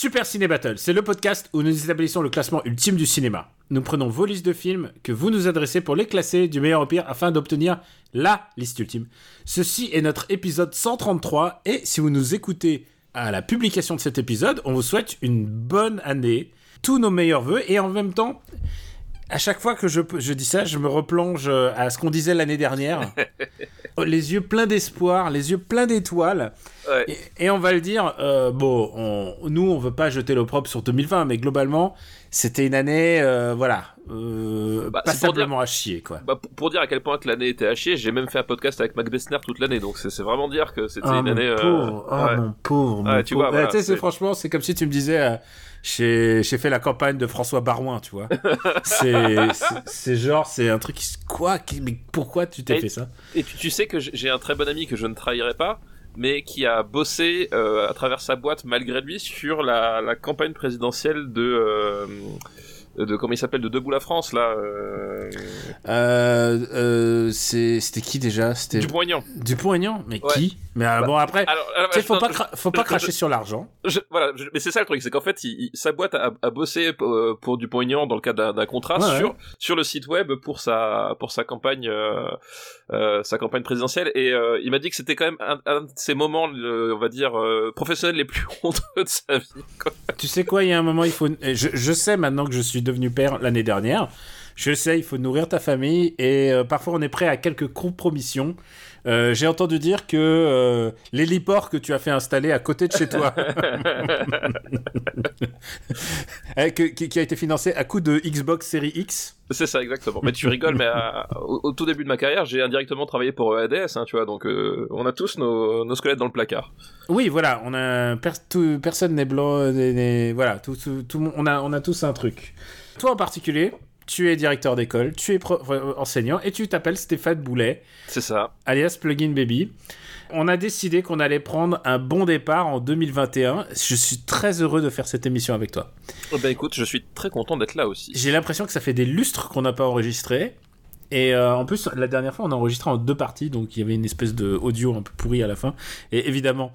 Super Ciné Battle, c'est le podcast où nous établissons le classement ultime du cinéma. Nous prenons vos listes de films que vous nous adressez pour les classer du meilleur au pire afin d'obtenir la liste ultime. Ceci est notre épisode 133 et si vous nous écoutez à la publication de cet épisode, on vous souhaite une bonne année, tous nos meilleurs voeux et en même temps, à chaque fois que je, je dis ça, je me replonge euh, à ce qu'on disait l'année dernière. les yeux pleins d'espoir, les yeux pleins d'étoiles. Ouais. Et, et on va le dire, euh, bon, on- nous, on veut pas jeter l'opprobre sur 2020, mais globalement, c'était une année, euh, voilà, euh, Bah, passablement à chier, quoi. Bah, pour, dire à quel point que l'année était à chier, j'ai même fait un podcast avec Mac Bessner toute l'année, donc c'est vraiment dire que c'était Ah, une mon année. pauvre, ouais. mon pauvre, mon Ouais, tu pauvre. vois, voilà, Eh, c'est franchement, c'est comme si tu me disais, j'ai fait la campagne de François Barouin, tu vois. c'est genre, c'est un truc qui... Quoi Qui- Mais pourquoi tu t'es fait ça? Et tu sais que j'ai j'ai un très bon ami que je ne trahirai pas, mais qui a bossé euh, à travers sa boîte malgré lui sur la, la campagne présidentielle de. euh, de comment il s'appelle de Debout la France là euh, euh, euh, C'était qui déjà? C'était Dupont-Aignan. Dupont-Aignan? Mais Ouais. qui? Mais Bah, bon, après... Alors, alors, faut non, pas, je- faut pas je- cracher sur l'argent. voilà, mais c'est ça le truc, c'est qu'en fait, il- il- sa boîte a, a bossé euh, pour Dupont-Aignan dans le cadre d'un- contrat Ouais, sur sur le site web pour sa pour sa campagne sa campagne présidentielle et il m'a dit que c'était quand même un, un de ses moments, on va dire professionnels les plus honteux de sa vie. quoi. Tu sais quoi, il y a un moment, il faut. Je, je sais maintenant que je suis devenu père l'année dernière. Je sais, il faut nourrir ta famille et euh, parfois on est prêt à quelques compromissions. Euh, J'ai entendu dire que euh, l'héliport que tu as fait installer à côté de chez toi, eh, que- qui, a été financé à coup de Xbox Series X. C'est ça exactement. Mais tu rigoles, mais à- au, au tout début de ma carrière, j'ai indirectement travaillé pour EADS, hein, tu vois, donc euh, on a tous nos, nos squelettes dans le placard. Oui, voilà, on a tout- personne n'est blanc, voilà, tout, tout, on a, on a tous un truc. Toi en particulier, tu es directeur d'école, tu es enseignant et tu t'appelles Stéphane Boulet. C'est ça. alias Plugin Baby. On a décidé qu'on allait prendre un bon départ en 2021. Je suis très heureux de faire cette émission avec toi. Eh ben écoute, je suis très content d'être là aussi. J'ai l'impression que ça fait des lustres qu'on n'a pas enregistré. Et euh, en plus, la dernière fois, on a enregistré en deux parties, donc il y avait une espèce de audio un peu pourri à la fin. Et évidemment,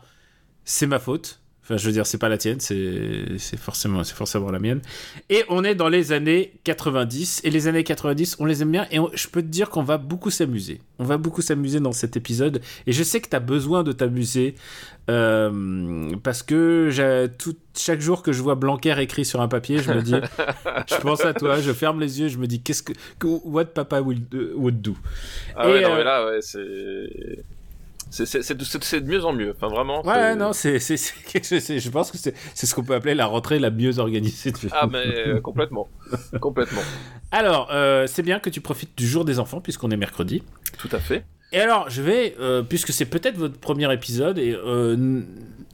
c'est ma faute. Enfin, je veux dire, c'est pas la tienne, c'est forcément, forcément la mienne. Et on est dans les années 90. Et les années 90, on les aime bien. Et on- je peux te dire qu'on va beaucoup s'amuser. On va beaucoup s'amuser dans cet épisode. Et je sais que tu as besoin de t'amuser. euh, parce que tout, chaque jour que je vois Blanquer écrit sur un papier, je me dis, je pense à toi, je ferme les yeux, je me dis, qu'est-ce que, what papa would do. Ah Et, ouais, non, euh, mais là, ouais, c'est. C'est de, mieux en mieux. Enfin, vraiment. Ouais, non, c'est, je pense que c'est, c'est ce qu'on peut appeler la rentrée la mieux organisée. de- Ah, mais euh, complètement. complètement. Alors, euh, c'est bien que tu profites du jour des enfants, puisqu'on est mercredi. Tout à fait. Et alors, je vais, euh, puisque c'est peut-être votre premier épisode, et euh,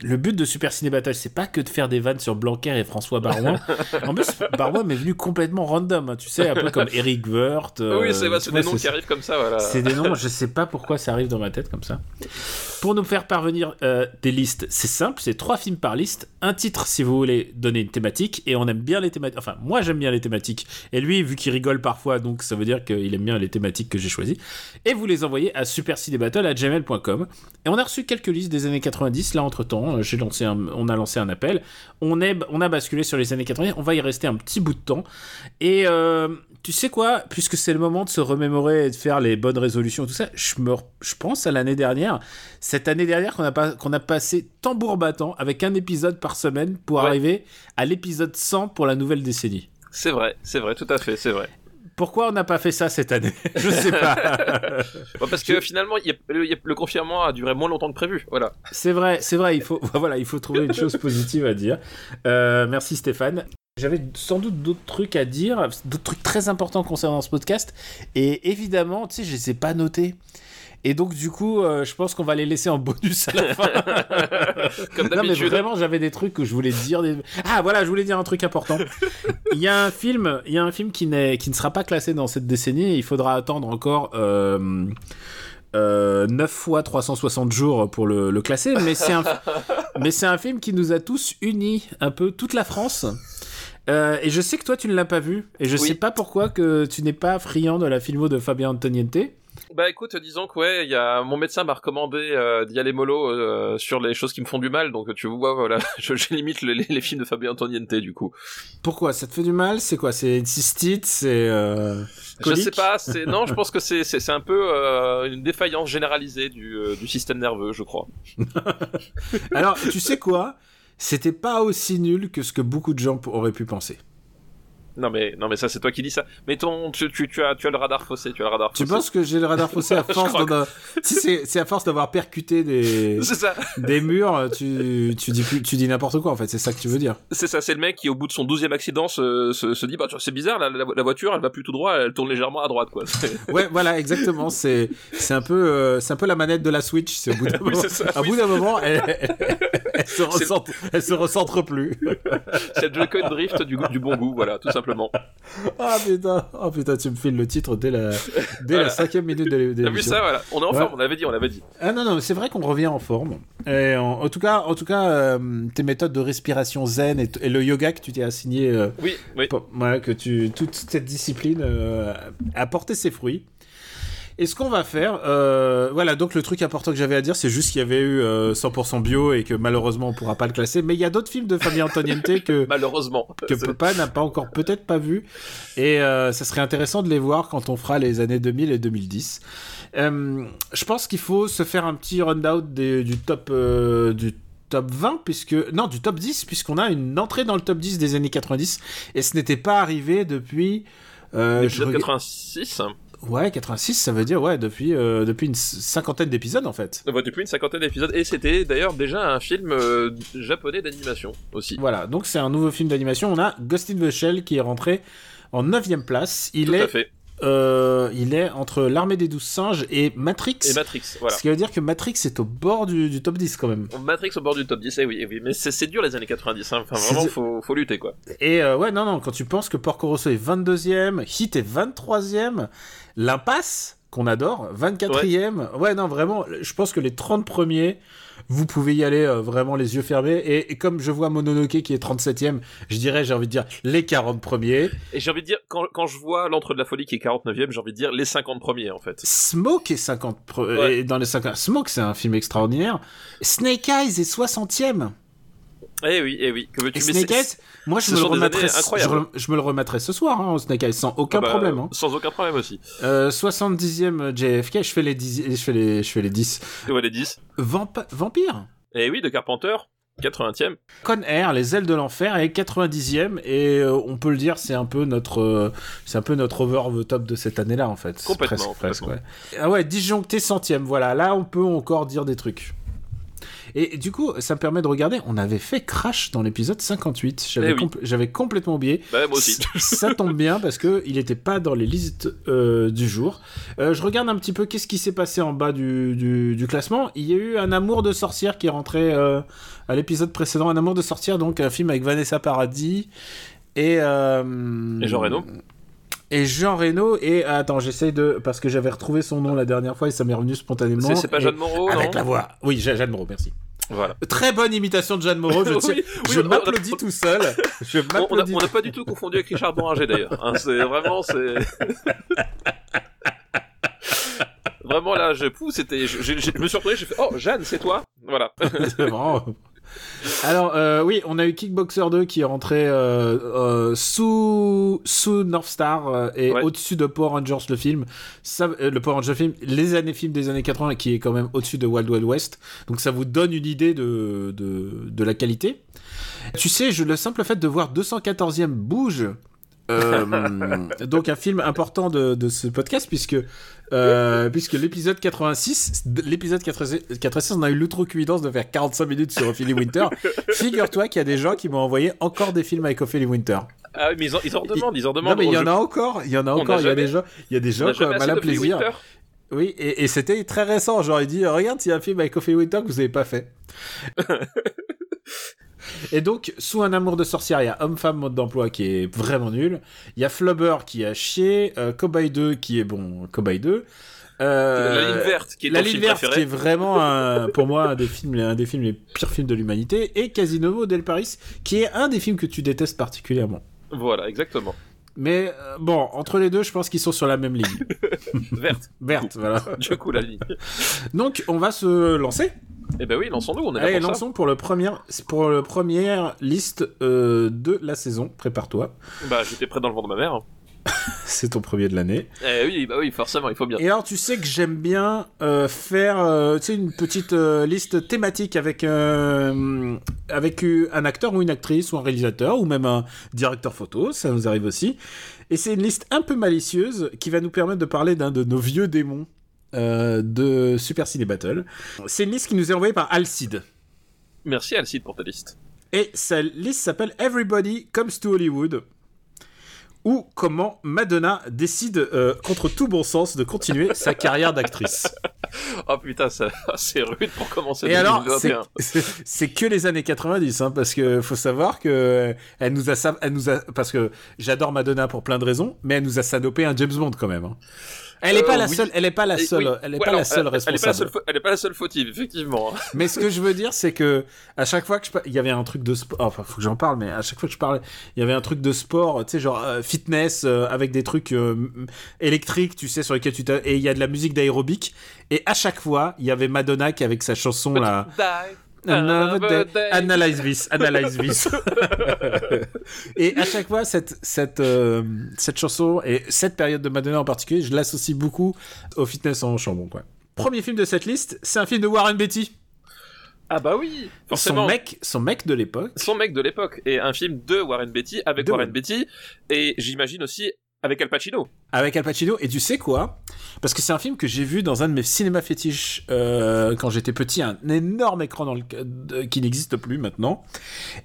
le but de Super Ciné Battle, c'est pas que de faire des vannes sur Blanquer et François Barouin. en plus, Barouin m'est venu complètement random, hein, tu sais, un peu comme Eric Wirth. euh, oui, c'est des noms qui arrivent comme ça, voilà. C'est des noms, je sais pas pourquoi ça arrive dans ma tête comme ça. Pour nous faire parvenir euh, des listes, c'est simple, c'est trois films par liste, un titre si vous voulez donner une thématique, et on aime bien les thématiques, enfin moi j'aime bien les thématiques, et lui vu qu'il rigole parfois, donc ça veut dire qu'il aime bien les thématiques que j'ai choisies, et vous les envoyez à supercinébattle.gmail.com. Et on a reçu quelques listes des années 90, là entre temps, j'ai lancé un, on a lancé un appel, on, est, on a basculé sur les années 90, on va y rester un petit bout de temps, et euh, tu sais quoi, puisque c'est le moment de se remémorer et de faire les bonnes résolutions, tout ça, je, me, je pense à l'année dernière, cette année dernière qu'on a, pas, qu'on a passé tambour battant avec un épisode par semaine pour Ouais. arriver à l'épisode 100 pour la nouvelle décennie. C'est vrai, c'est vrai, tout à fait, c'est vrai. Pourquoi on n'a pas fait ça cette année? Je sais pas. Parce que finalement, il y a- le, y a- le confinement a duré moins longtemps que prévu. Voilà. C'est vrai, c'est vrai, il faut, voilà, il faut trouver une chose positive à dire. Euh, merci Stéphane. J'avais sans doute d'autres trucs à dire, d'autres trucs très importants concernant ce podcast. Et évidemment, tu sais, je les ai pas notés. Et donc, du coup, euh, je pense qu'on va les laisser en bonus à la fin. Comme non, mais vraiment, j'avais des trucs que je voulais dire. des- Ah, voilà, je voulais dire un truc important. Il y a un film, il y a un film qui, n'est, qui ne sera pas classé dans cette décennie. Il faudra attendre encore euh, euh, 9 fois 360 jours pour le, le classer. Mais c'est, un, mais c'est un film qui nous a tous unis, un peu toute la France. Euh, et je sais que toi, tu ne l'as pas vu. Et je Oui. sais pas pourquoi que tu n'es pas friand de la filmo de Fabien Antoniente. Bah écoute, disons que ouais, y a mon médecin m'a recommandé euh, d'y aller mollo euh, sur les choses qui me font du mal, donc tu vois, voilà, je, je limite les, les films de Fabien Antoniente du coup. Pourquoi? Ça te fait du mal? C'est quoi? C'est une cystite? C'est. euh, Je sais pas, c'est non, je pense que c'est un peu euh, une défaillance généralisée du euh, du système nerveux, je crois. Alors, tu sais quoi? C'était pas aussi nul que ce que beaucoup de gens auraient pu penser. Non mais non mais ça c'est toi qui dis ça. Mais ton tu, tu, tu as tu as le radar faussé, tu as le radar Tu penses que j'ai le radar faussé à force Si c'est à force d'avoir percuté des, ça, des murs, tu, tu dis, plus- tu dis n'importe quoi en fait, c'est ça que tu veux dire. c'est ça, c'est le mec qui au bout de son douzième accident se, se, se dit bah c'est bizarre, la, la, la voiture elle va plus tout droit, elle tourne légèrement à droite quoi. Ouais, voilà, exactement. C'est c'est un, peu, euh, c'est un peu la manette de la Switch. C'est au bout d'un Oui, moment, c'est ça, à oui. bout d'un moment elle, elle, elle se recentre, elle se recentre plus. C'est le Joy-Con drift du, du bon goût, voilà, tout simplement. Ah putain, oh putain, tu me files le titre dès la, dès la cinquième minute de l'é- de T'as vu l'émission. ça, voilà. On est en Ouais. forme, on l'avait dit, on l'avait dit. Ah non, non, c'est vrai qu'on revient en forme. Et en, en tout cas, en tout cas euh, tes méthodes de respiration zen et, le yoga que tu t'es assigné, euh, Oui, oui. pour- ouais, que tu, toute cette discipline euh, a porté ses fruits. Et ce qu'on va faire, euh, voilà, donc le truc important que j'avais à dire, c'est juste qu'il y avait eu euh, 100% bio et que malheureusement on pourra pas le classer. Mais il y a d'autres films de Fabien Antoniente que, Malheureusement. que Papa n'a pas encore peut-être pas vu et euh, ça serait intéressant de les voir quand on fera les années 2000 et 2010. Euh, je pense qu'il faut se faire un petit rundown des- du top euh, du top 20 puisque non du top 10 puisqu'on a une entrée dans le top 10 des années 90 et ce n'était pas arrivé depuis euh, je L'épisode rega- 86. Ouais 86 ça veut dire ouais depuis euh, depuis une cinquantaine d'épisodes en fait. Depuis une cinquantaine d'épisodes. Et c'était d'ailleurs déjà un film euh, japonais d'animation aussi. Voilà, donc c'est un nouveau film d'animation. On a Ghost in the Shell qui est rentré en 9 place. Il Tout est à fait. Euh, il est entre l'armée des douze singes et Matrix. Et Matrix, voilà. Ce qui veut dire que Matrix est au bord du, du top 10 quand même. Matrix au bord du top 10, eh oui, eh oui. mais c'est dur les années 90, hein. enfin vraiment faut, faut lutter quoi. Et euh, ouais, non, non, quand tu penses que Porco Rosso est 22e, Hit est 23e, L'Impasse, qu'on adore, 24e. Ouais. non, vraiment, je pense que les 30 premiers, vous pouvez y aller euh, vraiment les yeux fermés. Et, et comme je vois Mononoke qui est 37e, je dirais, j'ai envie de dire, les 40 premiers. Et j'ai envie de dire, quand, quand je vois l'entre de la folie qui est 49ème, j'ai envie de dire les 50 premiers en fait. Smoke est 50 pre- Ouais. et dans les 50 Smoke c'est un film extraordinaire Snake Eyes est 60e Eh oui, eh oui. Que veux-tu moi je me, le remettrai, je, me le remettrai ce soir hein, au Snake Eyes sans aucun Ah bah, problème hein. Sans aucun problème aussi. Euh, 70e JFK je fais les 10 je fais les, je fais les 10 Et ouais, les 10. Vamp- Vampire Eh oui, de Carpenter, 80ème. Con Air, les ailes de l'enfer est 90e et euh, on peut le dire c'est un peu notre euh, c'est un peu notre over the top de cette année là en fait Complètement, presque, presque, complètement. ouais. ah ouais disjoncté centième voilà là on peut encore dire des trucs et du coup ça me permet de regarder on avait fait Crash dans l'épisode 58 j'avais Eh oui. compl- j'avais complètement oublié Bah, moi aussi. ça tombe bien parce que il n'était pas dans les listes euh, du jour. Euh, je regarde un petit peu qu'est-ce qui s'est passé en bas du, du, du classement. Il y a eu un amour de sorcière qui est rentré euh, à l'épisode précédent. Un amour de sorcière, donc un film avec Vanessa Paradis et Et Jean Reno. Et Jean Reno et ah, attends j'essaye de parce que j'avais retrouvé son nom la dernière fois et ça m'est revenu spontanément. C'est pas Jeanne Moreau, avec non la voix. Oui, Je- Jeanne Moreau, merci. Voilà. Très bonne imitation de Jeanne Moreau. Je, Oui, oui, je a- m'applaudis tout seul. Je On- n'a pas du tout confondu avec Richard Boranger d'ailleurs. Hein, c'est vraiment, c'est. Vraiment là, je pousse, c'était, je, je- je me suis retrouvé, j'ai fait, oh Jeanne, c'est toi, voilà. C'est vraiment- Alors, euh, oui, on a eu Kickboxer 2 qui est rentré euh, euh, sous, sous North Star et Ouais. au-dessus de Power Rangers, le film. Ça, le Power Rangers film, les années films des années 80 qui est quand même au-dessus de Wild Wild West. Donc, ça vous donne une idée de, de, de la qualité. Tu sais, je, le simple fait de voir 214e bouge. Euh, donc un film important de, de ce podcast puisque euh, puisque l'épisode 86 l'épisode 86 86, on a eu l'outrecuidance de faire 45 minutes sur Ophélie Winter figure-toi qu'il y a des gens qui m'ont envoyé encore des films avec Ophélie Winter Ah mais ils en, ils en redemandent, ils en non demandent. mais il y en a encore il y en a encore il y a des gens il y a des gens d'Ophélie plaisir Winter. Oui, et, et c'était très récent. J'aurais dit, regarde, il y a un film avec Coffee Winter que vous avez pas fait. Et donc, sous un amour de sorcière, il y a Homme-Femme Mode d'emploi qui est vraiment nul. Il y a Flubber qui a chié. Euh, Cowboy 2 qui est bon. Cowboy 2. Euh, La ligne verte, qui est la ligne verte, préféré. qui est vraiment un- pour moi un des films, un des films les pires films de l'humanité, et Casino del Paris, qui est un des films que tu détestes particulièrement. Voilà, exactement. Mais euh, bon, entre les deux, je pense qu'ils sont sur la même ligne. Verte. Verte, voilà. Du coup, la ligne. Donc, on va se lancer. Eh ben oui, lançons-nous, on est là Allez, pour ça. lançons pour le premier, pour le première liste euh, de la saison. Prépare-toi. Bah, j'étais prêt dans le ventre de ma mère. C'est ton premier de l'année. Eh oui, bah oui, forcément, il faut bien. Et alors, tu sais que j'aime bien euh, faire euh, tu sais, une petite euh, liste thématique avec, avec un acteur ou une actrice ou un réalisateur ou même un directeur photo, ça nous arrive aussi. Et c'est une liste un peu malicieuse qui va nous permettre de parler d'un de nos vieux démons euh, de Super Ciné Battle. C'est une liste qui nous est envoyée par Alcide. Merci Alcide pour ta liste. Et sa liste s'appelle Everybody Comes to Hollywood. Ou comment Madonna décide, euh, contre tout bon sens, de continuer sa carrière d'actrice. Oh putain, c'est rude pour commencer Et alors, c'est 2021. c'est- c'est que les années 90, hein, parce que faut savoir que euh, elle nous a, elle nous a, parce que j'adore Madonna pour plein de raisons, mais elle nous a sanopé un James Bond quand même. hein. Elle est Euh, pas la oui. seule, elle est pas la seule, elle est pas la seule elle- est pas la responsable. seule, fa- elle est pas la seule fautive, effectivement. Mais ce que je veux dire, c'est que à chaque fois que je, il y avait un truc de sport, enfin, faut que j'en parle, mais à chaque fois que je parlais, il y avait un truc de sport, tu sais, genre euh, fitness euh, avec des trucs euh, électriques, tu sais, sur lesquels tu et il y a de la musique d'aérobic, et à chaque fois, il y avait Madonna qui avec sa chanson là. Another day. Day. Analyze this, analyze this. et à chaque fois, cette, cette, euh, cette chanson et cette période de Madonna en particulier, je l'associe beaucoup au fitness en chambon, quoi. Premier film de cette liste, c'est un film de Warren Beatty. Ah bah oui, forcément. Son mec, son mec de l'époque. Son mec de l'époque. Et un film de Warren Beatty, avec De- Warren Beatty, et j'imagine aussi avec Al Pacino. Avec Al Pacino. Et tu sais quoi? Parce que c'est un film que j'ai vu dans un de mes cinémas fétiches euh, quand j'étais petit, un énorme écran dans le, qui n'existe plus maintenant.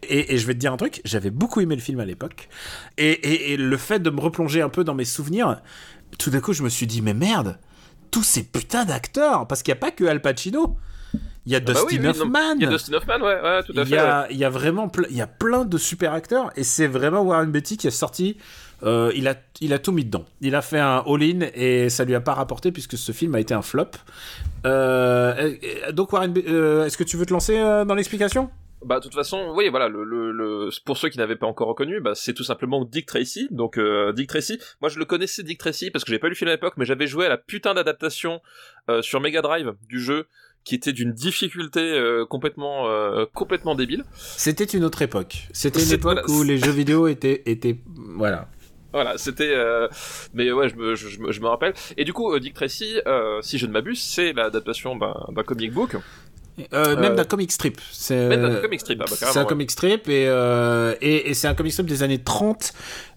Et, et je vais te dire un truc, j'avais beaucoup aimé le film à l'époque. Et, et- et le fait de me replonger un peu dans mes souvenirs, tout d'un coup je me suis dit, mais merde, tous ces putains d'acteurs, parce qu'il n'y a pas que Al Pacino. Il y a Ah bah Dustin oui, oui, non, Hoffman. Il y a Dustin Hoffman, ouais, ouais, tout à Il y, a, il y a vraiment ple- il y a plein de super acteurs et c'est vraiment Warren Beatty qui est sorti. Euh, il, a, il a tout mis dedans. Il a fait un all-in et ça lui a pas rapporté puisque ce film a été un flop. Euh, donc Warren, euh, est-ce que tu veux te lancer dans l'explication? Bah, de toute façon, oui, voilà, le, le, le- pour ceux qui n'avaient pas encore reconnu, bah, c'est tout simplement Dick Tracy. Donc, euh, Dick Tracy, moi je le connaissais Dick Tracy parce que j'ai pas lu le film à l'époque, mais j'avais joué à la putain d'adaptation euh, sur Mega Drive du jeu qui était d'une difficulté euh, complètement euh, complètement débile. C'était une autre époque. C'était une époque voilà, où les jeux vidéo étaient, étaient voilà. Voilà, c'était. euh, Mais ouais, je me, je, je me, je me rappelle. Et du coup, euh, Dick Tracy, euh, si je ne m'abuse, c'est l'adaptation d'un comic book. Euh, même d'un comic strip. C'est Même d'un comic strip, ah bah, c'est un ouais. comic strip et, et, et c'est un comic strip des années 30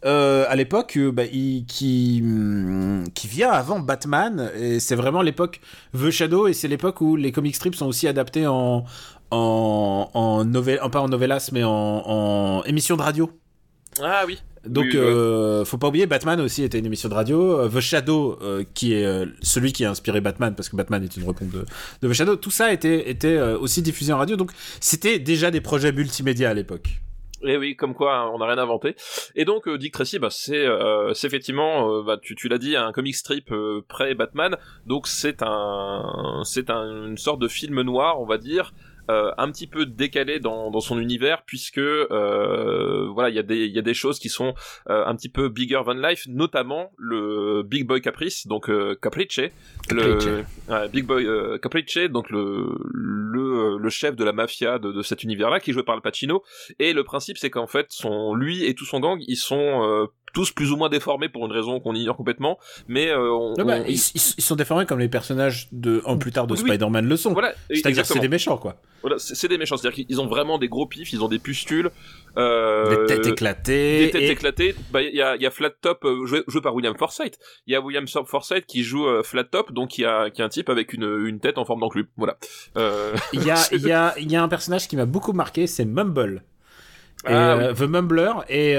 euh, à l'époque bah, qui, hum, qui vient avant Batman et c'est vraiment l'époque The Shadow et c'est l'époque où les comic strips sont aussi adaptés en en, en novel, pas en novelas mais en, en émission de radio. Ah oui. Donc, Oui, euh, faut pas oublier, Batman aussi était une émission de radio. Euh, The Shadow, euh, qui est euh, celui qui a inspiré Batman, parce que Batman est une repompe de, de The Shadow, tout ça était, était euh, aussi diffusé en radio. Donc, c'était déjà des projets multimédia à l'époque. Et oui, comme quoi hein, on n'a rien inventé. Et donc euh, Dick Tracy, bah, c'est euh, c'est effectivement, bah, tu, tu l'as dit, un comic strip euh, pré Batman. Donc c'est un c'est un, une sorte de film noir, on va dire. Euh, un petit peu décalé dans, dans son univers puisque euh, voilà il y a des il y a des choses qui sont euh, un petit peu bigger than life notamment le Big Boy Caprice donc Caprice Caprice. le ouais, Big Boy Caprice donc le le le chef de la mafia de, de cet univers là qui est joué par Al Pacino et le principe, c'est qu'en fait, son, lui et tout son gang, ils sont tous plus ou moins déformés pour une raison qu'on ignore complètement. Mais euh, on, bah, on- ils, sont déformés comme les personnages de, en plus tard de Oui. Spider-Man le sont. voilà, C'est-à-dire que c'est des méchants, quoi. Voilà, c'est des méchants. C'est-à-dire qu'ils ont vraiment des gros pifs, ils ont des pustules, euh, des têtes éclatées. des têtes et- éclatées. Bah, il y a, il y a Flat Top euh, joué, joué par William Forsythe. Il y a William Forsythe qui joue euh, Flat Top, donc il y a, qui est un type avec une, une tête en forme d'enclume. Voilà. Euh, Il y a, il y, a, il y a un personnage qui m'a beaucoup marqué, c'est Mumble. Et, Ah, The Mumbler et,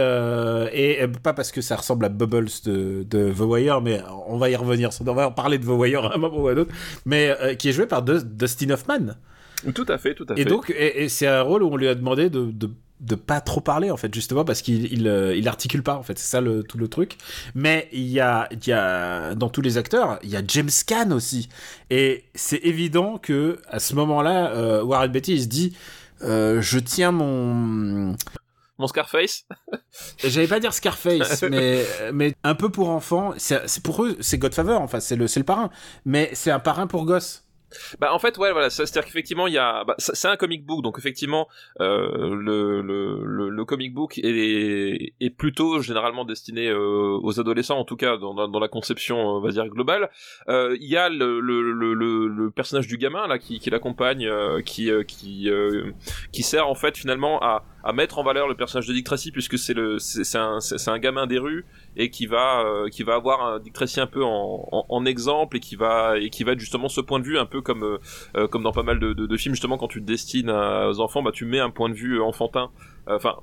et pas parce que ça ressemble à Bubbles de, de The Wire mais on va y revenir on va en parler de The Wire à un moment ou à un autre mais qui est joué par Dus- Dustin Hoffman Tout à fait, tout à fait. et donc et, et c'est un rôle où on lui a demandé de, de de pas trop parler en fait justement parce qu'il il, euh, il articule pas en fait c'est ça le, tout le truc mais il y a il y a dans tous les acteurs il y a James Caan aussi et c'est évident que à ce moment-là euh, Warren Beatty il se dit euh, je tiens mon Mon Scarface. J'allais pas dire Scarface, mais, mais un peu pour enfants. C'est c'est pour eux, c'est Godfather, enfin, c'est le, c'est le parrain. Mais c'est un parrain pour gosses. Bah en fait ouais voilà c'est-à-dire qu'effectivement il y a bah, c'est un comic book donc effectivement euh, le, le, le comic book est, est plutôt généralement destiné euh, aux adolescents en tout cas dans, la conception euh, on va dire globale. Euh, il y a le, le, personnage du gamin là qui, qui l'accompagne qui qui qui sert en fait finalement à à mettre en valeur le personnage de Dick Tracy puisque c'est le c'est un un gamin des rues et qui va euh, qui va avoir un Dick un peu en, exemple et qui va et qui va être justement ce point de vue un peu comme euh, euh, comme dans pas mal de, de, films justement quand tu te destines aux enfants bah tu mets un point de vue enfantin. Enfin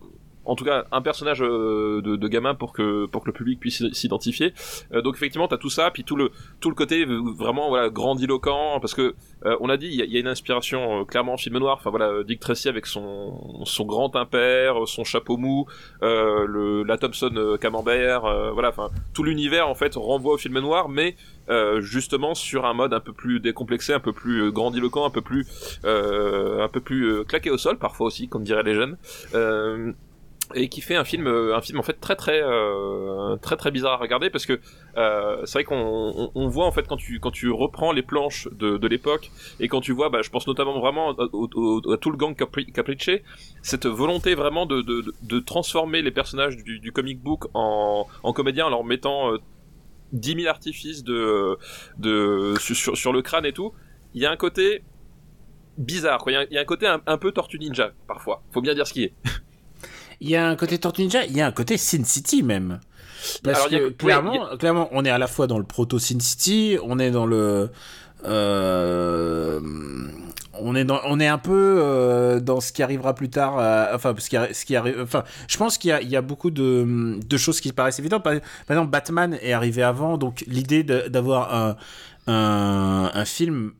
en tout cas un personnage euh, de, de gamin pour que pour que le public puisse s'identifier. Euh, donc effectivement t'as tout ça puis tout le tout le côté vraiment voilà grandiloquent parce que euh, on a dit il y, y a une inspiration clairement en film noir. Enfin voilà Dick Tracy avec son son grand impair son chapeau mou le la Thompson camembert voilà enfin tout l'univers en fait renvoie au film noir mais euh, justement sur un mode un peu plus décomplexé un peu plus grandiloquent un peu plus euh, un peu plus claqué au sol parfois aussi comme diraient les jeunes. Euh, et qui fait un film euh, un film en fait très très euh, très très bizarre à regarder parce que euh, c'est vrai qu'on on, on voit en fait quand tu quand tu reprends les planches de, l'époque et quand tu vois bah, je pense notamment vraiment à tout le gang Capri- Capricce cette volonté vraiment de, de, transformer les personnages du, comic book en, en comédiens en leur mettant euh, 10 000 artifices de, de, sur, sur, le crâne et tout, il y a un côté bizarre, quoi. Il y a, un- il y a un côté un, un peu Tortue Ninja, parfois. Faut bien dire ce qui est. Il y a un côté Tortue Ninja, il y a un côté Sin City même. Parce Alors, a- que clairement, clairement, on est à la fois dans le proto Sin City, on est dans le, euh, on est dans, on est un peu euh, dans ce qui arrivera plus tard. euh, enfin, ce qui, ce qui arrive. Enfin, je pense qu'il y y a beaucoup de, de choses qui paraissent évidentes. Par, exemple, Batman est arrivé avant, donc l'idée d'avoir un, un, un film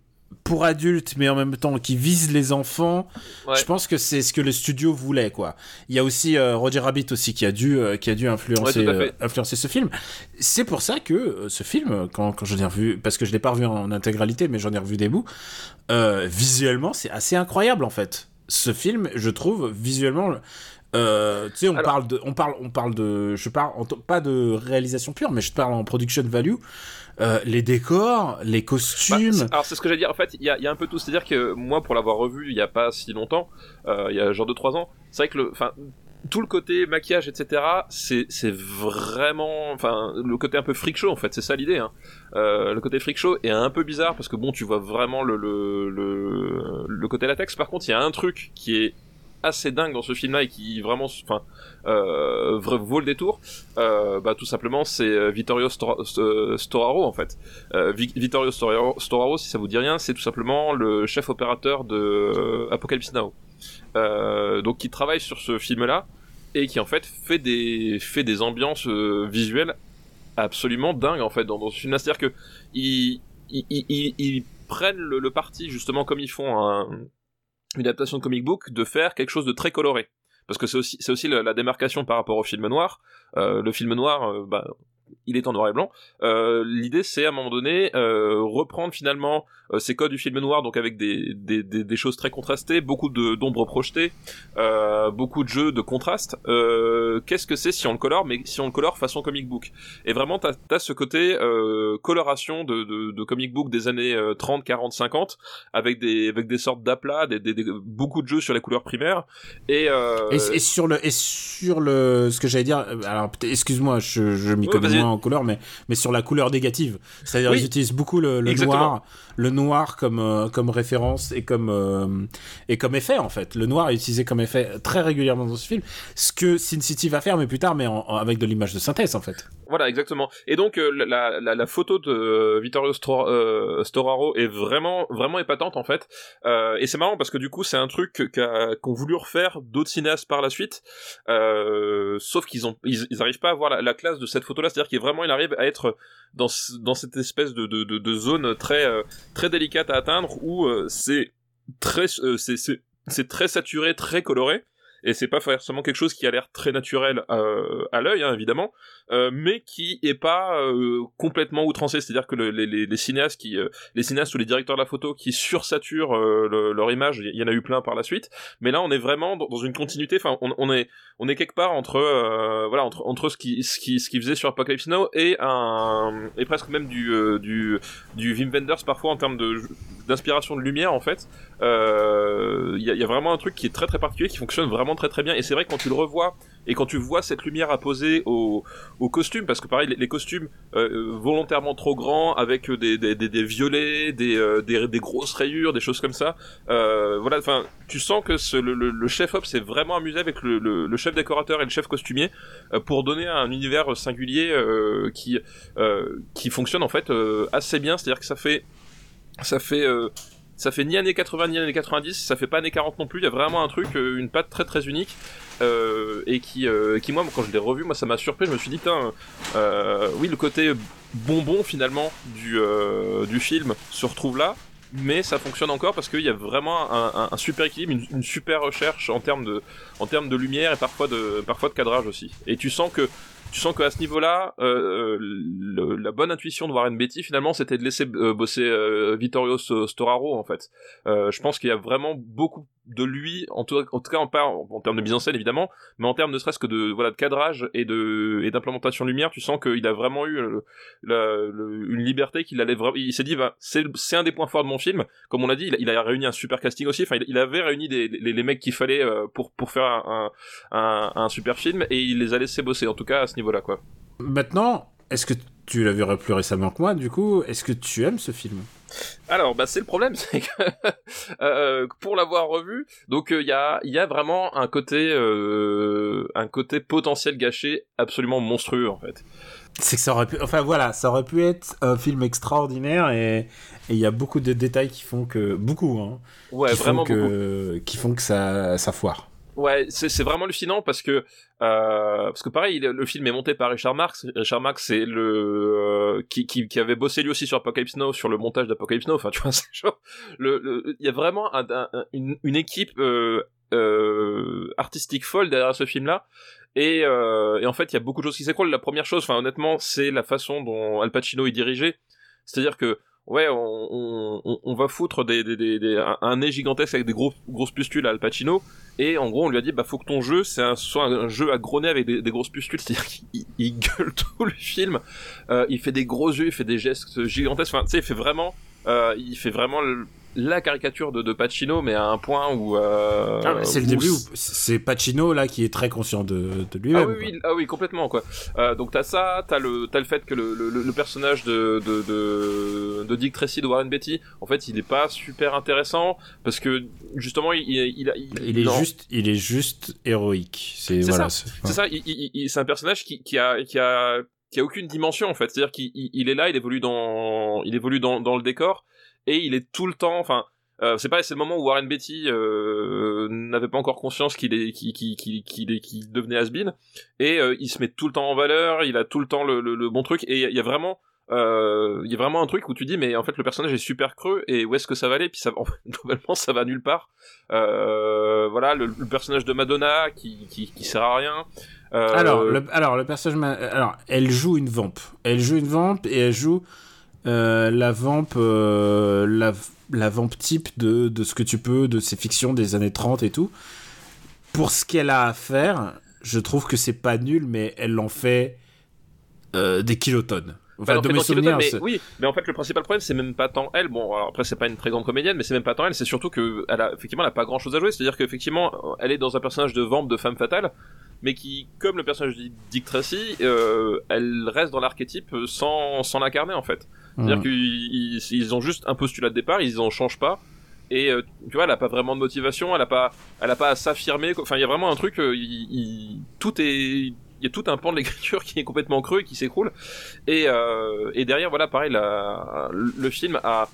pour adultes, mais en même temps qui vise les enfants. Ouais. Je pense que c'est ce que le studio voulait, quoi. Il y a aussi euh, Roger Rabbit aussi qui a dû, euh, qui a dû influencer, Ouais, euh, influencer ce film. C'est pour ça que ce film, quand, quand je l'ai revu, parce que je l'ai pas revu en intégralité, mais j'en ai revu des bouts, visuellement, c'est assez incroyable en fait. Ce film, je trouve visuellement. Euh, tu sais, on Alors- parle de, on parle, on parle de, je parle en pas de réalisation pure, mais je parle en production value. Euh, les décors, les Bah, costumes. c'est- alors c'est ce que j'allais dire. En fait, il y a, y a un peu tout. C'est-à-dire que moi, pour l'avoir revu il y a pas si longtemps, euh, il y a genre 2-3 ans, c'est vrai que le, enfin, tout le côté maquillage, etc. C'est c'est vraiment, enfin, le côté un peu freak en fait. C'est ça l'idée. Hein. Euh, le côté freak show est un peu bizarre parce que bon, tu vois vraiment le le le, le côté latex. Par contre, il y a un truc qui est assez dingue dans ce film-là et qui vraiment, enfin, euh, vaut le détour. Euh, bah tout simplement, c'est euh, Vittorio St- Storaro en fait. Euh, Vi- Vittorio Storaro, si ça vous dit rien, c'est tout simplement le chef opérateur de euh, Apocalypse Now. Euh, donc qui travaille sur ce film-là et qui en fait fait des fait des ambiances euh, visuelles absolument dingues en fait dans, ce film-là. C'est-à-dire que ils- ils prennent le, le parti justement comme ils font un, une adaptation de comic book de faire quelque chose de très coloré. Parce que c'est aussi, la démarcation par rapport au film noir. Euh, le film noir, euh, bah, il est en noir et blanc. Euh, L'idée, c'est à un moment donné euh, reprendre finalement euh, ces codes du film noir, donc avec des, des, des, des choses très contrastées, beaucoup de d'ombres projetées, euh, beaucoup de jeux de contraste. Euh, Qu'est-ce que c'est si on le colore, mais si on le colore façon comic book? Et vraiment, t'as as ce côté euh, coloration de, de, de comic book des années euh, 30, 40, 50, avec des avec des sortes d'aplats, des, des, des- beaucoup de jeux sur les couleurs primaires. Et, euh, Et, et sur le et sur le ce que j'allais dire alors excuse-moi je, je m'y connais moins en couleur, mais, mais sur la couleur négative. C'est-à-dire Oui. ils utilisent beaucoup le, noir, le noir comme, euh, comme référence et comme, euh, et comme effet, en fait. Le noir est utilisé comme effet très régulièrement dans ce film. Ce que Sin City va faire, mais plus tard, mais en- en- avec de l'image de synthèse, en fait. Voilà, exactement. Et donc euh, la, la, la photo de Vittorio Stor- Storaro est vraiment vraiment épatante en fait. Et c'est marrant parce que du coup c'est un truc qu'ont voulu refaire d'autres cinéastes par la suite. Sauf qu'ils ont ils, ils arrivent pas à voir la, la classe de cette photo-là, c'est-à-dire qu'il vraiment il arrive à être dans ce- dans cette espèce de zone très euh, très délicate à atteindre où euh, euh, c'est très saturé, très coloré. Et c'est pas forcément quelque chose qui a l'air très naturel euh, à l'œil, hein, évidemment euh, mais qui est pas euh, complètement outrancé. C'est-à-dire que le- les, cinéastes qui, les cinéastes ou les directeurs de la photo qui sursaturent le- leur image, il y en a eu plein par la suite. Mais là, on est vraiment dans, une continuité. Enfin, on, est, on est quelque part entre, voilà, entre entre ce qui, ce qui, ce qui faisait sur Apocalypse Now et un, et presque même du, du, du Wim Wenders parfois en termes de d'inspiration de lumière en fait. Il y, a, y a vraiment un truc qui est très très particulier, qui fonctionne vraiment très très bien. Et c'est vrai que quand tu le revois et quand tu vois cette lumière apposée au aux costumes parce que pareil les, costumes euh, volontairement trop grands avec euh, des, violets des, euh, grosses rayures des choses comme ça euh, voilà enfin tu sens que le, chef op s'est vraiment amusé avec le, chef décorateur et le chef costumier euh, pour donner un univers singulier euh, qui euh, qui fonctionne en fait euh, assez bien c'est à dire que ça fait ça fait euh, ça fait ni années 80 ni années 90, ça fait pas années 40 non plus, il y a vraiment un truc, euh, une patte très très unique, euh, et qui, euh, qui moi, quand je l'ai revu, moi ça m'a surpris, je me suis dit, putain, euh, oui, le côté bonbon finalement du, euh, du film se retrouve là, mais ça fonctionne encore parce qu'il y a vraiment un, un- un super équilibre, une, une super recherche en termes de, en termes de lumière et parfois de, parfois de cadrage aussi. Et tu sens que tu sens qu'à ce niveau-là, euh, le- la bonne intuition de Warren Beatty, finalement, c'était de laisser euh, bosser euh, Vittorio Storaro, en fait. Euh, je pense qu'il y a vraiment beaucoup de lui, en tout, cas en, en, termes de mise en scène évidemment, mais en termes ne serait-ce que de voilà de cadrage et de et d'implémentation lumière, tu sens qu'il a vraiment eu euh, la- une liberté qu'il allait vraiment. Il s'est dit, bah, c'est un des points forts de mon film. Comme on l'a dit, il a, réuni un super casting aussi. Enfin, il, avait réuni les, les mecs qu'il fallait euh, pour pour faire un, un, super film et il les a laissés bosser. En tout cas à ce niveau-là, quoi. Maintenant, est-ce que tu l'as vu plus récemment que moi, du coup, est-ce que tu aimes ce film? Alors, bah, c'est le problème, c'est que euh, pour l'avoir revu, donc il y a y a vraiment un côté euh, un côté potentiel gâché absolument monstrueux en fait. C'est que ça aurait pu, enfin voilà, ça aurait pu être un film extraordinaire et il y a beaucoup de détails qui font que beaucoup, hein, Ouais, qui vraiment font beaucoup. que qui font que ça ça foire. Ouais, c'est c'est vraiment hallucinant parce que euh, parce que pareil, le, film est monté par Richard Marx. Richard Marx, c'est le euh, qui, qui qui avait bossé lui aussi sur Apocalypse Now, sur le montage d'Apocalypse Now. Enfin, tu vois, c'est genre le il y a vraiment un, un- un- une, une équipe euh, euh, artistique folle derrière ce film-là. Et, euh, et en fait, il y a beaucoup de choses qui s'écroulent. La première chose, enfin honnêtement, c'est la façon dont Al Pacino est dirigé. C'est-à-dire que ouais, on, va foutre des, des, des, un, nez gigantesque avec des gros, grosses pustules à Al Pacino. Et en gros, on lui a dit, bah, faut que ton jeu, c'est un, soit un jeu à gros nez avec des, grosses pustules, c'est-à-dire qu'il il- il gueule tout le film. Euh, il fait des gros yeux, il fait des gestes gigantesques. Enfin, tu sais, il fait vraiment, euh, il fait vraiment le- la caricature de, de Pacino, mais à un point où. Euh, Ah, c'est le début où c'est Pacino là qui est très conscient de, de lui-même. ah oui, oui, ah oui, complètement quoi. Euh, donc t'as ça, t'as le, t'as le fait que le, le, le personnage de, de, de, de Dick Tracy de Warren Beatty, en fait, il est pas super intéressant parce que justement, il, il, il, il- Il est non. juste, il est juste héroïque. C'est C'est voilà. C'est ça, il, il- il- c'est un personnage qui, qui a, qui a, qui a aucune dimension en fait. C'est-à-dire qu'il il- il est là, il évolue dans, il évolue dans, dans le décor et il est tout le temps, enfin. Euh, c'est pas c'est le moment où Warren Beatty euh, n'avait pas encore conscience qu'il est qu'il devenait has-been et euh, il se met tout le temps en valeur il a tout le temps le, bon truc et il y a- vraiment il y a vraiment un truc où tu dis mais en fait le personnage est super creux et où est-ce que ça va aller? Puis ça ça va nulle part voilà le, personnage de Madonna qui, qui sert à rien Alors, alors le personnage, alors elle joue une vamp. Elle joue une vamp et elle joue euh, la vamp, euh, la, la vamp type de, de ce que tu peux de ces fictions des années 30 et tout. Pour ce qu'elle a à faire, je trouve que c'est pas nul, mais elle en fait euh, des kilotonnes. Enfin, de mes souvenirs, mais, oui, mais en fait le principal problème c'est même pas tant elle. Bon, alors après c'est pas une très grande comédienne, mais c'est même pas tant elle. C'est surtout que elle a effectivement elle a pas grand chose à jouer. C'est-à-dire qu'effectivement elle est dans un personnage de vamp de femme fatale, mais qui, comme le personnage de Dick Tracy, euh, elle reste dans l'archétype sans, sans l'incarner en fait. C'est-à-dire Mhm. qu'ils ils- ont juste un postulat de départ, ils en changent pas. Et euh, tu vois, elle a pas vraiment de motivation, elle a pas, elle a pas à s'affirmer. Enfin, il y a vraiment un truc, euh, il, il- tout est, il y a tout un pan de l'écriture qui est complètement creux et qui s'écroule. Et, euh, et derrière, voilà, pareil, la, le film a,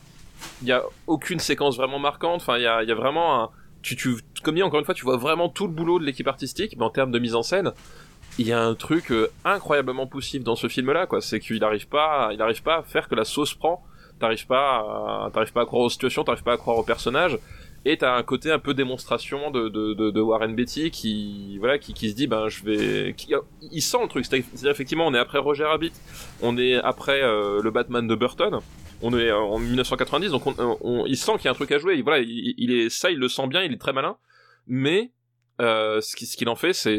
il y a aucune séquence vraiment marquante. Enfin, il y a, il y a vraiment un, tu, tu, dit encore une fois, tu vois vraiment tout le boulot de l'équipe artistique, mais en termes de mise en scène, il y a un truc euh, incroyablement poussif dans ce film-là, quoi. C'est qu'il n'arrive pas, il arrive pas à faire que la sauce prend. T'arrives pas, t'arrives pas à croire aux situations, t'arrives pas à croire aux personnages. Et t'as un côté un peu démonstration de, de, de, Warren Beatty qui, voilà, qui, qui se dit, ben, je vais, qui- il sent le truc. C'est-à-dire, effectivement, on est après Roger Rabbit, on est après euh, le Batman de Burton, on est euh, en 1990, donc on, on- il sent qu'il y a un truc à jouer. Voilà, il, il est, ça, il le sent bien, il est très malin. Mais euh, ce qui- ce qu'il en fait, c'est,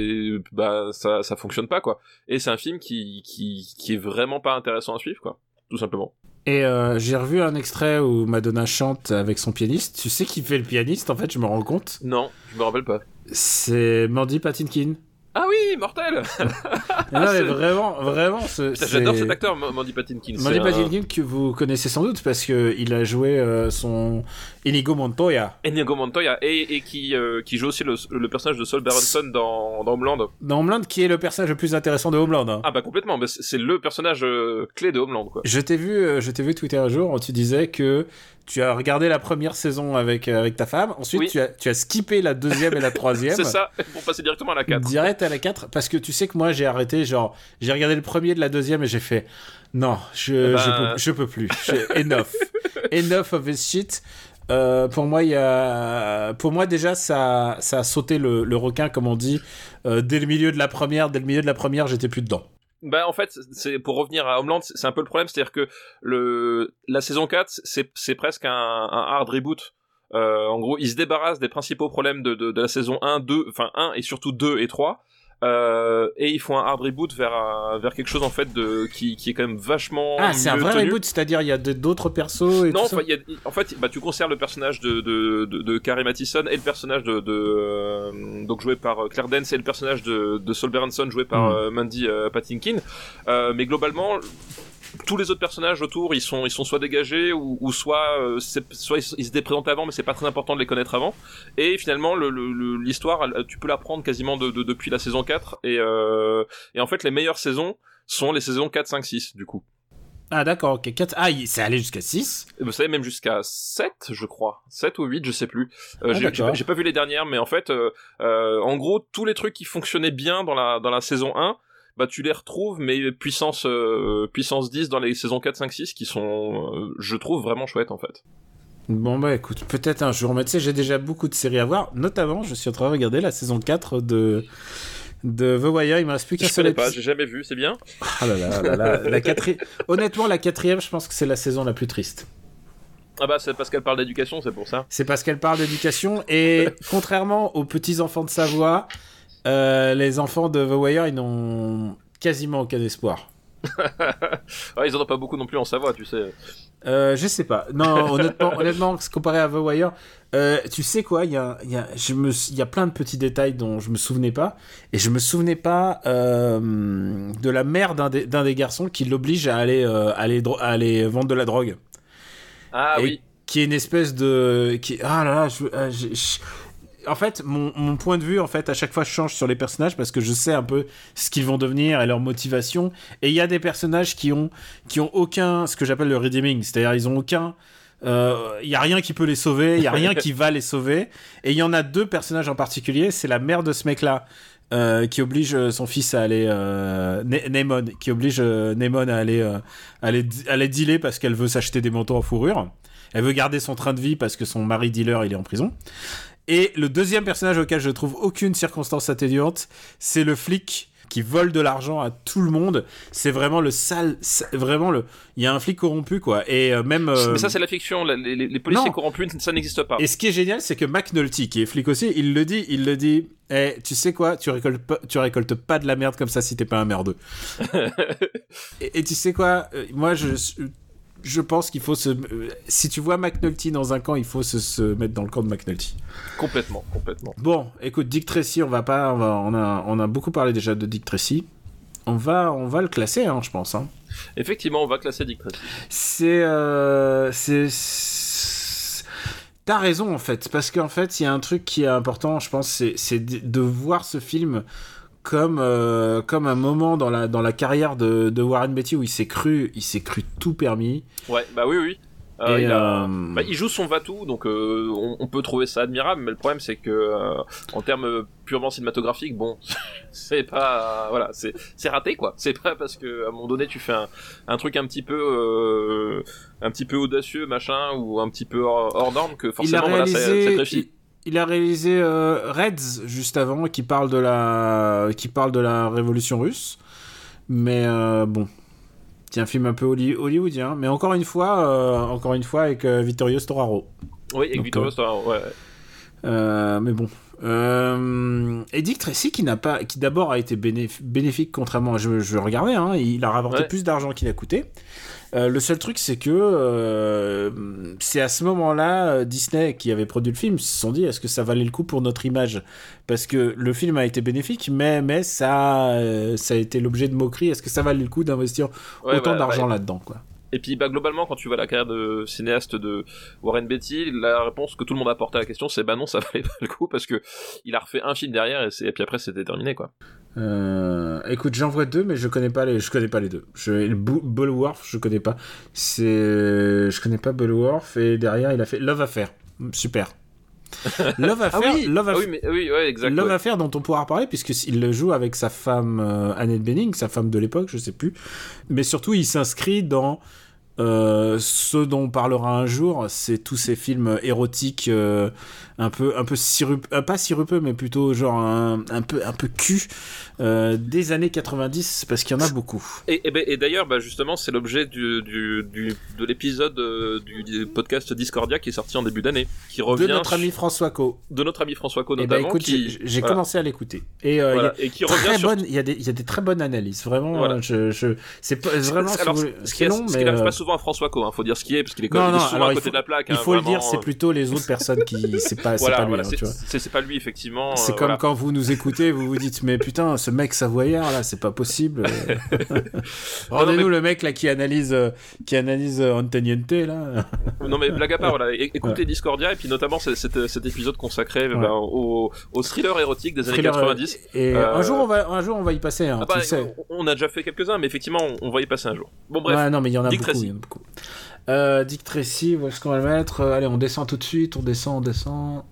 bah, ça, ça fonctionne pas, quoi. Et c'est un film qui, qui, qui est vraiment pas intéressant à suivre, quoi. Tout simplement. Et euh, j'ai revu un extrait où Madonna chante avec son pianiste. Tu sais qui fait le pianiste en fait, je me rends compte? Non, je me rappelle pas. C'est Mandy Patinkin. Ah oui, mortel non, mais vraiment, vraiment, J'adore cet acteur, Mandy Patinkin. Mandy un- Patinkin que vous connaissez sans doute parce que il a joué euh, son Inigo Montoya Inigo Montoya et, et qui, euh, qui joue aussi le, le personnage de Saul Berenson dans, dans Homeland. dans Homeland, qui est le personnage le plus intéressant de Homeland. hein. Ah bah complètement, bah, c'est le personnage euh, clé de Homeland quoi. Je t'ai vu, euh, je t'ai vu tweeter un jour où tu disais que tu as regardé la première saison avec avec ta femme, ensuite Oui. tu as tu as skippé la deuxième et la troisième. C'est ça, pour passer directement à la 4. Direct à la 4 parce que tu sais que moi j'ai arrêté genre j'ai regardé le premier de la deuxième et j'ai fait non je, Eh ben- je, peux, je peux plus. Enough. Enough of this shit. Euh, pour moi il y a pour moi déjà ça ça a sauté le, le requin comme on dit. Euh, dès le milieu de la première dès le milieu de la première j'étais plus dedans. Bah en fait, c'est pour revenir à Homeland, c'est un peu le problème, c'est-à-dire que le la saison 4, c'est c'est presque un, un hard reboot. Euh, en gros, ils se débarrassent des principaux problèmes de, de, de la saison 1, 2, enfin 1 et surtout 2 et 3. Euh, et ils font un hard reboot vers un- vers quelque chose en fait de qui, qui est quand même vachement ah c'est un vrai tenu. reboot c'est à dire il y a d'autres persos et Non, tout ça y a- en fait, bah, tu conserves le personnage de, de, de, de Carrie Mathison et le personnage de, de euh, donc joué par euh, Claire Dance et le personnage de, de Saul Berenson joué par Mm. euh, Mandy euh, Patinkin. Euh, mais globalement, tous les autres personnages autour, ils sont, ils sont soit dégagés ou, ou soit, euh, soit ils, se- ils se déprésentent avant, mais c'est pas très important de les connaître avant. Et finalement, le- le- le- l'histoire, elle, tu peux la prendre quasiment de, de- depuis la saison 4. Et, euh, et en fait, les meilleures saisons sont les saisons 4, 5, 6, du coup. ah d'accord ok 4 ah il- c'est allé jusqu'à 6 Vous savez, même jusqu'à 7, je crois. 7 ou 8, je sais plus. Euh, Ah, pas- j'ai pas vu les dernières, mais en fait, euh, euh, en gros, tous les trucs qui fonctionnaient bien dans la, dans la saison 1, bah, tu les retrouves, mais puissance, euh, puissance 10 dans les saisons 4, 5, 6, qui sont, euh, je trouve, vraiment chouettes, en fait. Bon bah écoute, peut-être un jour, mais tu sais, j'ai déjà beaucoup de séries à voir, notamment je suis en train de regarder la saison 4 de, de The Wire, il me reste plus qu'un Je seul épisode. j'ai jamais vu, c'est bien. Ah là là là là, la quatri- Honnêtement, la quatrième, je pense que c'est la saison la plus triste. Ah bah, c'est parce qu'elle parle d'éducation, c'est pour ça. C'est parce qu'elle parle d'éducation, et contrairement aux petits-enfants de Savoie, euh, les enfants de The Wire, ils n'ont quasiment aucun espoir. Ils en ont pas beaucoup non plus en Savoie, tu sais. Euh, je sais pas. Non, honnêtement, honnêtement, comparé à The Wire, euh, tu sais quoi, il y a, y, a, je me, il y a plein de petits détails dont je me souvenais pas, et je me souvenais pas euh, de la mère d'un des, garçons qui l'oblige à aller, aller, à aller vendre de la drogue, Ah Et- oui. qui est une espèce de, qui, ah là là, je, je- je- en fait, mon, point de vue, en fait, à chaque fois, je change sur les personnages parce que je sais un peu ce qu'ils vont devenir et leur motivation. Et il y a des personnages qui ont, qui ont aucun, ce que j'appelle le redeeming, c'est-à-dire ils ont aucun, euh, il y a rien qui peut les sauver, il y a rien qui va les sauver. Et il y en a deux personnages en particulier, c'est la mère de ce mec-là. euh, qui oblige euh, son fils à aller euh, qui oblige euh, aller euh, à aller, à aller dealer parce qu'elle veut s'acheter des manteaux en fourrure. Elle veut garder son train de vie parce que son mari dealer il est en prison. Et le deuxième personnage auquel je trouve aucune circonstance atténuante, c'est le flic qui vole de l'argent à tout le monde. C'est vraiment le sale, vraiment le. Il y a un flic corrompu quoi. Et euh, même. euh, Mais ça, c'est la fiction. Les, les- les policiers non. corrompus, ça n'existe pas. et ce qui est génial, c'est que McNulty, qui est flic aussi, il le dit, il le dit. Eh, tu sais quoi, tu récoltes pas, tu récoltes pas de la merde comme ça si t'es pas un merdeux. et, et tu sais quoi, euh, moi je, je pense qu'il faut se. euh, Si tu vois McNulty dans un camp, il faut se, se mettre dans le camp de McNulty. Complètement, complètement. Bon, écoute, Dick Tracy, on va pas. On, va, on, a, on a beaucoup parlé déjà de Dick Tracy. On va, on va le classer, hein, je pense. Hein. Effectivement, on va classer Dick Tracy. C'est. Euh, c'est. T'as raison en fait, parce qu'en fait, il y a un truc qui est important, je pense, c'est de voir ce film comme, euh, comme un moment dans la, dans la carrière de, de Warren Beatty où il s'est cru, il s'est cru tout permis. Ouais, bah oui, oui. Euh, il, a- euh, bah, il joue son Vatou, donc euh, on, on peut trouver ça admirable, mais le problème c'est que euh, en termes purement cinématographiques, bon, c'est pas, voilà, c'est c'est raté quoi. C'est pas parce que à un moment donné tu fais un, un truc un petit peu, euh, un petit peu audacieux machin ou un petit peu hors, hors norme que il a forcément voilà, ça, ça réalisé. Il, a réalisé euh, Reds juste avant, qui parle de la, qui parle de la révolution russe. Mais euh, bon, c'est un film un peu holly- hollywoodien. Mais encore une fois, euh, encore une fois avec Vittorio Storaro. Oui, avec Donc, Victor euh, Storaro, ouais. Mais bon. Et Dick Tracy qui n'a pas, qui d'abord a été bénéf- bénéfique contrairement à je, je regardais, hein, il a rapporté Ouais. plus d'argent qu'il a coûté. Euh, le seul truc c'est que euh, c'est à ce moment-là euh, Disney qui avait produit le film se sont dit est-ce que ça valait le coup pour notre image? Parce que le film a été bénéfique mais mais ça euh, ça a été l'objet de moqueries. Est-ce que ça valait le coup d'investir Ouais, autant bah, d'argent là-dedans quoi? Et puis bah globalement quand tu vois la carrière de cinéaste de Warren Beatty, la réponse que tout le monde a apporté à la question c'est bah non ça valait pas le coup parce que il a refait un film derrière et, et puis après c'était terminé quoi. Euh, écoute, j'en vois deux, mais je connais pas les, je connais pas les deux. Je, le Bu- Bulworth, je connais pas. C'est, je connais pas Bulworth et derrière il a fait Love Affair. Super. Love Affair, Love, ah Aff- oui mais oui ouais exact. Love ouais. Affair dont on pourra reparler puisqu'il le joue avec sa femme euh, Annette Bening, sa femme de l'époque, je sais plus. Mais surtout, il s'inscrit dans euh, ce dont on parlera un jour, c'est tous ces films érotiques euh, un peu, un peu sirup, euh, pas sirupeux, mais plutôt genre un, un peu, un peu cul euh, des années 90 parce qu'il y en a beaucoup. Et, et, ben- et d'ailleurs, bah, justement, c'est l'objet du, du, du- de l'épisode euh, du, du podcast Discordia qui est sorti en début d'année, qui revient De notre ami François Co. de notre ami François Co Et notamment, ben écoute, qui, j'ai- voilà, commencé à l'écouter et euh, voilà, il y a et qui revient sur bonne, il y a des, il y a des très bonnes analyses, vraiment. Voilà. euh, Je, je, c'est vraiment. si Alors, vous voulez- ce qui c'est est- long, ce mais qui n'arrive euh, pas souvent à François Co, hein, faut dire ce qui est, parce qu'il est, Non, non, souvent alors à côté faut- de la plaque. il hein, faut le vraiment, dire, c'est euh, plutôt les autres personnes qui, c'est pas, c'est Voilà, pas lui, voilà, hein, c'est- c'est c'est pas lui effectivement. C'est euh, comme voilà. quand vous nous écoutez, vous vous dites mais putain ce mec savoyard là c'est pas possible. Rendez-nous le mec là qui analyse euh, qui analyse euh, là. Non mais blague à part, voilà. Écoutez Discordia et puis notamment c'est- cet, cet épisode consacré ben, au, au thriller érotique des années Thriller, 90. Et Euh, un jour on va un jour on va y passer hein, Ah tu bah, sais. on a déjà fait quelques-uns, mais effectivement on, on va y passer un jour. Bon bref, Ouais non mais il y en a beaucoup, Euh, Dick Tracy, où est-ce qu'on va le mettre Euh, Allez on descend tout de suite, on descend, on descend,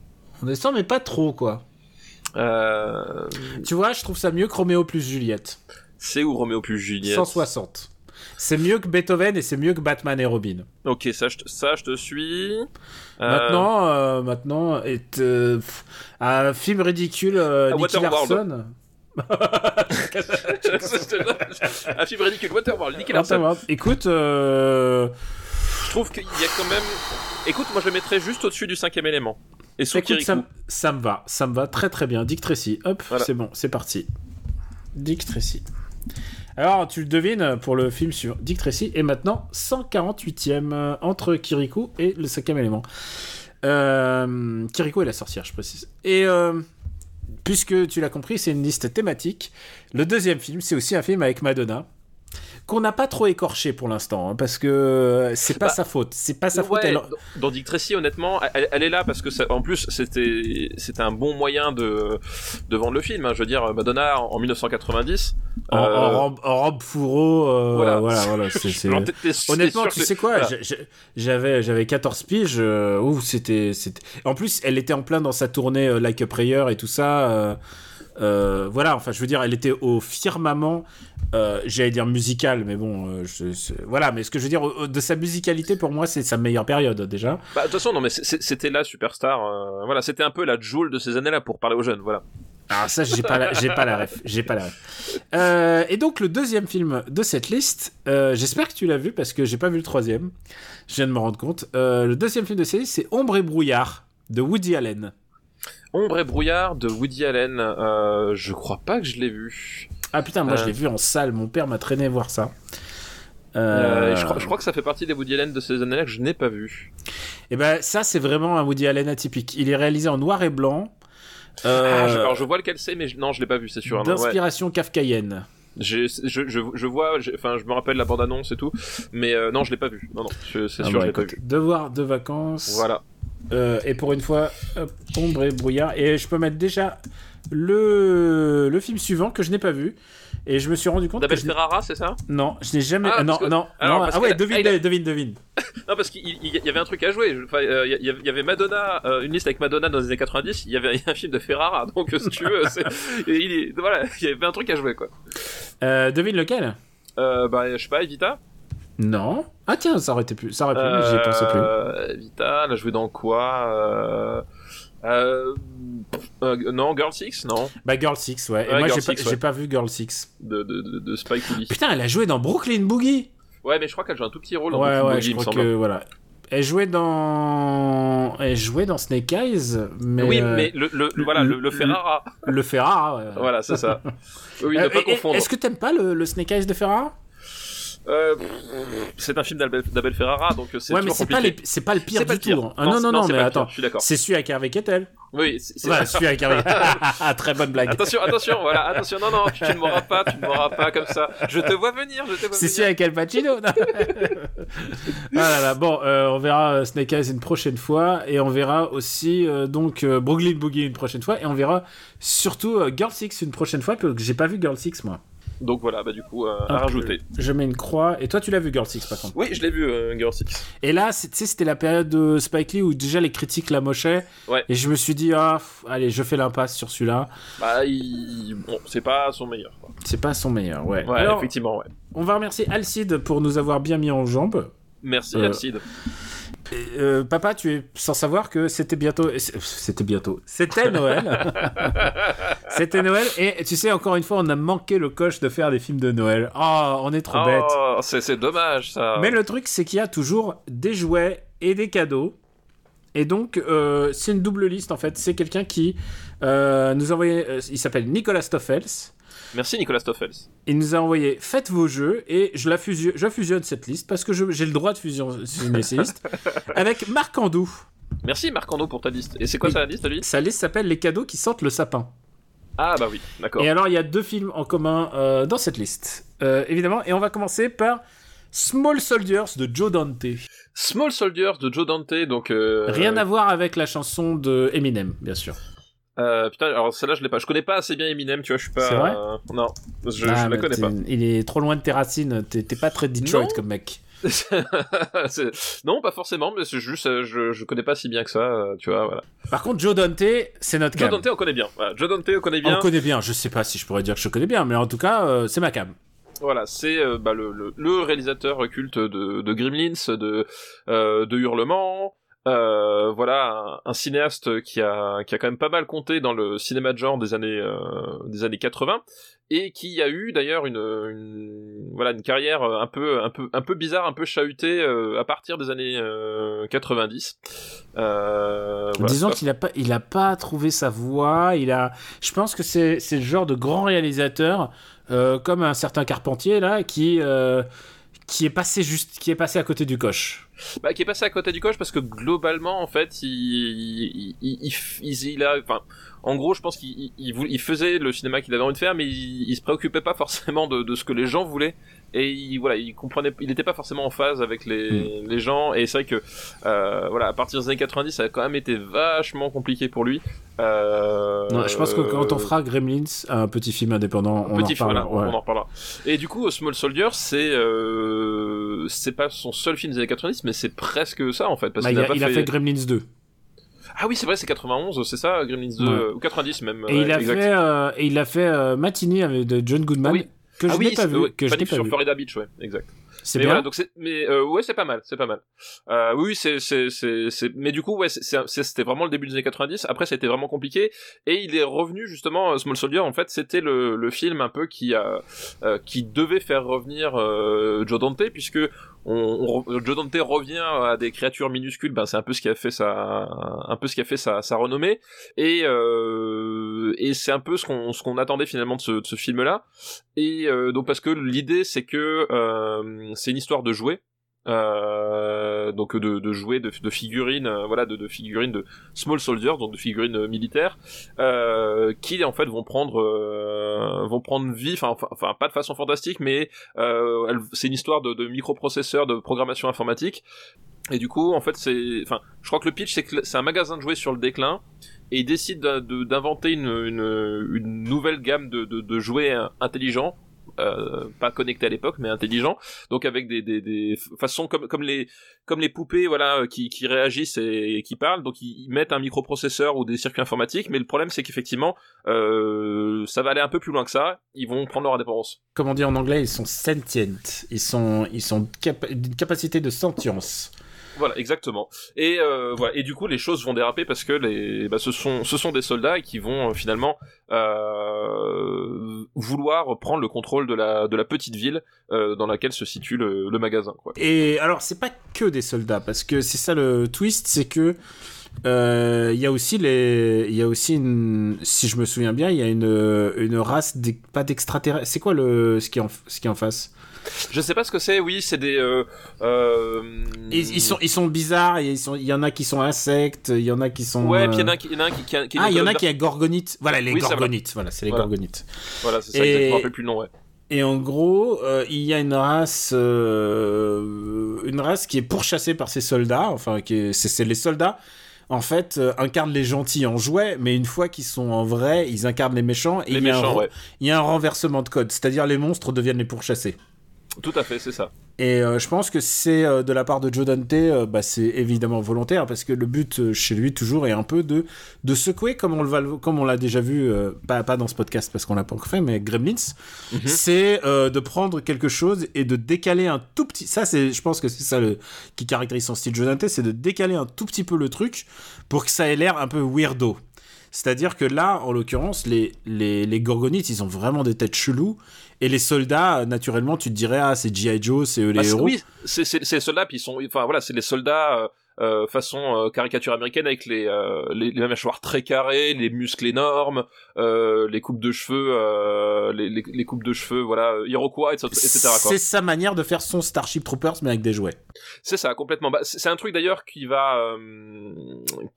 on descend mais pas trop quoi. euh, Tu vois je trouve ça mieux que Roméo plus Juliette. c'est où Roméo plus Juliette? 160. C'est mieux que Beethoven et c'est mieux que Batman et Robin. Ok, ça je, te- ça je te suis. Euh, Maintenant, maintenant est un film ridicule, Ah, Nicky. Larson. un film ridicule, Waterworld, Nicky Larson. Écoute, euh, Je trouve qu'il y a quand même. Écoute, moi je le mettrais juste au-dessus du cinquième élément. Et sous écoute, ça, ça me va, ça me va très très bien. Dick Tracy, hop, Voilà. c'est bon, c'est parti. Dick Tracy. Alors, tu le devines pour le film sur Dick Tracy est maintenant 148e euh, entre Kirikou et le cinquième élément. Euh, Kirikou est la sorcière, je précise. Et euh, puisque tu l'as compris, c'est une liste thématique. Le deuxième film, c'est aussi un film avec Madonna qu'on n'a pas trop écorché pour l'instant, hein, parce que c'est pas Bah, sa faute. C'est pas sa faute. Elle- dans- Dick Tracy, honnêtement, elle, elle est là parce que ça, en plus c'était c'était un bon moyen de de vendre le film. hein. Je veux dire, Madonna en, en 1990. en, en euh, robe, en robe fourreau, euh, voilà, Voilà. Honnêtement, tu sais quoi, voilà. j'avais j'avais 14 piges, euh, ouh, c'était c'était en plus elle était en plein dans sa tournée euh, Like a Prayer et tout ça euh, euh, voilà, enfin je veux dire elle était au firmament euh, j'allais dire musical mais bon euh, je- voilà, mais ce que je veux dire de sa musicalité pour moi c'est sa meilleure période déjà. Bah, de toute façon, non, mais c'était la superstar. euh, voilà, c'était un peu la Joule de ces années-là pour parler aux jeunes. Voilà. Alors ça, j'ai pas la, j'ai pas la ref, j'ai pas la ref. Euh, et donc le deuxième film de cette liste, euh, j'espère que tu l'as vu parce que j'ai pas vu le troisième. Je viens de me rendre compte. Euh, le deuxième film de cette liste, c'est Ombre et brouillard de Woody Allen. Ombre et brouillard de Woody Allen. je crois pas que je l'ai vu. Ah putain, moi Euh. je l'ai vu en salle. Mon père m'a traîné voir ça. Euh, je, crois, je crois que ça fait partie des Woody Allen de ces années-là que je n'ai pas vu. Et ben ça, c'est vraiment un Woody Allen atypique. Il est réalisé en noir et blanc. Ah, je, euh, alors je vois lequel c'est, mais je- non, je l'ai pas vu, c'est sûr. hein, ouais. D'inspiration kafkaïenne. Je, je, je vois, enfin, je me rappelle la bande-annonce et tout, mais euh, non, je l'ai pas vu. Non, non, c'est Ah sûr, bah, je l'ai pas vu. Devoir de vacances. Voilà. Euh, et pour une fois, ombre et brouillard. Et je peux mettre déjà le, le film suivant que je n'ai pas vu. Et je me suis rendu compte D'Abel Ferrara, c'est ça? Non, je n'ai jamais. Ah, ah, non, que- non, alors, non. Ah ouais, que- devine, ah, a- devine, devine. Non, parce qu'il il- il y avait un truc à jouer. Enfin, euh, il y, avait- Madonna, euh, une liste avec Madonna dans les années 90. Il y avait un film de Ferrara, donc euh, si tu veux, il voilà, il y avait un truc à jouer quoi. Euh, devine lequel? Euh, bah, je sais pas, Evita. Non. Ah tiens, ça aurait été plus. Ça aurait pu, j'y ai pensé plus. Euh, Evita, elle a joué dans quoi euh... Euh... euh, non, Girl Six, non, Bah Girl Six, ouais. Et Ouais, moi, j'ai pas, ouais. pas vu Girl Six. de, de, de, de Spike Lee. Putain, elle a joué dans Brooklyn Boogie. Ouais, mais je crois qu'elle joue un tout petit rôle dans Ouais, Brooklyn ouais, Boogie, je il me crois semble. que voilà. Elle jouait dans, elle jouait dans Snake Eyes, mais oui, euh, mais le, le, le- voilà, le, le Ferrara. le Ferrara. ouais. Voilà, c'est ça. Oui, Euh, ne pas et- et- confondre. Est-ce que t'aimes pas le Snake Eyes de Ferrara? Euh, c'est un film d'Abel Ferrara, donc euh, c'est Ouais, mais c'est pas, les- c'est pas le pire C'est pas du le pire. tout. hein. Ah, non, non, c'est- non, c'est mais attends. pire, Je suis d'accord. C'est celui avec Harvey Keitel. Oui, c'est- c'est- celui avec Harvey Très bonne blague. Attention, attention, voilà, attention, non, non, tu, ne m'auras pas, tu ne m'auras pas comme ça. Je te vois venir, je te vois C'est venir. celui avec Al Pacino. non ah là là, bon, euh, on verra euh, Snake Eyes une prochaine fois et on verra aussi euh, donc euh, Brooklyn Boogie une prochaine fois et on verra surtout euh, Girl Six une prochaine fois parce que j'ai pas vu Girl Six moi. Donc voilà, bah du coup, euh, à rajouter. Je mets une croix et toi tu l'as vu Girl Six par contre. Oui, je l'ai vu, euh, Girl Six. Et là, tu sais, c'était la période de Spike Lee où déjà les critiques la mochaient. Ouais. Et je me suis dit, ah, pff, allez, je fais l'impasse sur celui-là. Bah, il... bon, c'est pas son meilleur. C'est pas son meilleur, ouais. Ouais, Alors, effectivement, ouais. on va remercier Alcide pour nous avoir bien mis en jambes. Merci, Euh, Alcide. Euh, papa, tu es sans savoir que c'était bientôt. C'était bientôt. C'était Noël. c'était Noël. Et tu sais, encore une fois, on a manqué le coche de faire des films de Noël. Oh, on est trop bête. Oh, c'est c'est dommage, ça. Mais le truc, c'est qu'il y a toujours des jouets et des cadeaux. Et donc, euh, c'est une double liste en fait. C'est quelqu'un qui euh, nous a envoyé. euh, il s'appelle Nicolas Stoffels. Merci, Nicolas Stoffels. Il nous a envoyé Faites vos jeux et je la fusionne, je fusionne cette liste parce que j'ai le droit de fusion- fusionner ces listes avec Marc Andou. Merci, Marc-Andro, pour ta liste. Et c'est quoi sa liste, lui Sa liste s'appelle Les cadeaux qui sentent le sapin. Ah, bah oui, d'accord. Et alors, il y a deux films en commun euh, dans cette liste, Euh, évidemment. Et on va commencer par Small Soldiers de Joe Dante. Small Soldiers de Joe Dante, donc... euh, Rien à voir avec la chanson de Eminem, bien sûr. Euh, putain, alors celle-là, je l'ai pas. Je connais pas assez bien Eminem, tu vois, je suis pas... C'est vrai euh, Non, je, je Ah, la mais connais pas. Il est trop loin de tes racines. T'es pas très Detroit Non. comme mec. Non, pas forcément, mais c'est juste, euh, je, je connais pas si bien que ça, euh, tu vois, voilà. Par contre, Joe Dante, c'est notre Joe cam. Dante, on connaît bien. Voilà, Joe Dante, on connaît bien. On connaît bien. Je sais pas si je pourrais dire que je connais bien, mais en tout cas, c'est ma cam. Voilà, c'est euh, bah, le, le, le réalisateur culte de, de Gremlins, de, euh, de Hurlement. Euh, voilà, un, cinéaste qui a, qui a quand même pas mal compté dans le cinéma de genre des années, euh, des années 80 et qui a eu d'ailleurs une, voilà, une carrière un peu, un peu, un peu bizarre, un peu chahutée euh, à partir des années euh, 90. Euh, voilà, Disons qu'il a pas, il a pas trouvé sa voix. Il a, je pense que c'est, le genre de grand réalisateur comme un certain Carpentier là qui, qui est passé juste, qui est passé à côté du coche. bah, qui est passé à côté du coche parce que globalement en fait il il, il, a enfin en gros je pense qu'il il, il faisait le cinéma qu'il avait envie de faire mais il, il se préoccupait pas forcément de, de ce que les gens voulaient et il, voilà il comprenait il était pas forcément en phase avec les, les gens et c'est vrai que euh, voilà à partir des années 90 ça a quand même été vachement compliqué pour lui euh, Non, je pense que quand on fera Gremlins, un petit film indépendant, on petit en film, voilà, ouais. on en reparlera. Et du coup, Small Soldier, c'est euh, c'est pas son seul film des années 90, mais c'est presque ça en fait, parce Bah, qu'il il, a, a, pas il a fait Gremlins 2. Ah oui, c'est vrai, c'est 91, c'est ça, Gremlins 2, Ouais. euh, ou 90 même. Et il a exact. fait, euh, et il a fait euh, Matinee avec de John Goodman Oui. que je ah oui, n'ai pas vu. ouais, que je n'ai pas sur vu. Florida Beach, ouais, exact. C'est bien. voilà, donc mais euh, ouais, c'est pas mal, c'est pas mal. Euh, oui, c'est, c'est, mais du coup, ouais, c'était vraiment le début des années 90. Après, ça a été vraiment compliqué, et il est revenu justement. euh, Small Soldier, en fait, c'était le, le film un peu qui a, euh, qui devait faire revenir euh, Joe Dante, puisque on, on Joe Dante revient à des créatures minuscules. Ben, c'est un peu ce qui a fait sa, un peu ce qui a fait sa, sa renommée, et euh, et c'est un peu ce qu'on, ce qu'on attendait finalement de ce, de ce film-là. Et euh, donc parce que l'idée c'est que euh, c'est une histoire de jouets. Euh, donc de, de jouets, de, de figurines, euh, voilà, de, de, figurines de small soldiers, donc de figurines euh, militaires, qui en fait vont prendre euh, vont prendre vie, enfin, enfin pas de façon fantastique, mais c'est une histoire de, de microprocesseurs, de programmation informatique. Et du coup, en fait, c'est, enfin, je crois que le pitch c'est que c'est un magasin de jouets sur le déclin et ils décident d'inventer une, une, une, nouvelle gamme de, de, de jouets intelligents euh, pas connecté à l'époque, mais intelligent. Donc avec des, façons comme, les comme les poupées, voilà, qui, qui réagissent et, qui parlent. Donc ils, mettent un microprocesseur ou des circuits informatiques. Mais le problème, c'est qu'effectivement, euh, ça va aller un peu plus loin que ça. Ils vont prendre leur indépendance. Comme on dit en anglais, ils sont sentient. Ils sont ils sont d'une capacité de sentience. Voilà, exactement. Et euh, voilà. Et du coup, les choses vont déraper parce que les, bah, ce sont, ce sont des soldats qui vont euh, finalement euh, vouloir prendre le contrôle de la, de la petite ville dans laquelle se situe le, magasin. Et alors, c'est pas que des soldats parce que c'est ça le twist, c'est que il y a aussi les, il y a aussi une, si je me souviens bien, il y a une, une race pas d'extraterrestres. C'est quoi le, ce qui en, ce qui est en face? Je sais pas ce que c'est. Oui, c'est des. Euh, euh... Ils, sont, ils sont bizarres. Il y en a qui sont insectes. Il y en a qui sont. Ouais, puis il y en a, qui, y en a qui, qui, qui Ah, il y en a qui a gorgonite. Voilà, les gorgonites. Voilà, c'est les voilà. gorgonites. Voilà, c'est ça. Et... Exactement. Je me plus le nom. Ouais. Et en gros, euh, il y a une race, euh, une race qui est pourchassée par ces soldats. Enfin, qui c'est les soldats en fait, euh, incarnent les gentils en jouet, mais une fois qu'ils sont en vrai, ils incarnent les méchants. Et les il, y méchants, un, ouais. il y a un renversement de code, c'est-à-dire les monstres deviennent les pourchassés. Tout à fait, c'est ça. Et euh, je pense que c'est euh, de la part de Joe Dante, euh, bah, c'est évidemment volontaire parce que le but chez lui toujours est un peu de, de secouer comme on le comme on l'a déjà vu, pas, pas dans ce podcast parce qu'on l'a pas encore fait, mais Gremlins, Mhm. mm -hmm. c'est de prendre quelque chose et de décaler un tout petit. Ça, c'est, je pense que c'est ça le, qui caractérise son style Joe Dante, c'est de décaler un tout petit peu le truc pour que ça ait l'air un peu weirdo. C'est-à-dire que là, en l'occurrence, les, les, les Gorgonites, ils ont vraiment des têtes cheloues. Et les soldats, naturellement, tu te dirais, ah, c'est G.I. Joe, c'est eux les bah, héros. Oui, c'est les soldats, puis ils sont, enfin voilà, c'est les soldats euh, façon euh, caricature américaine avec les, euh, les, les mâchoires très carrées, les muscles énormes, euh, les coupes de cheveux, euh, les, les, les, coupes de cheveux, voilà, iroquois, etc. C'est sa manière de faire son Starship Troopers, mais avec des jouets. C'est ça, complètement. Bah, c'est un truc d'ailleurs qui va, euh,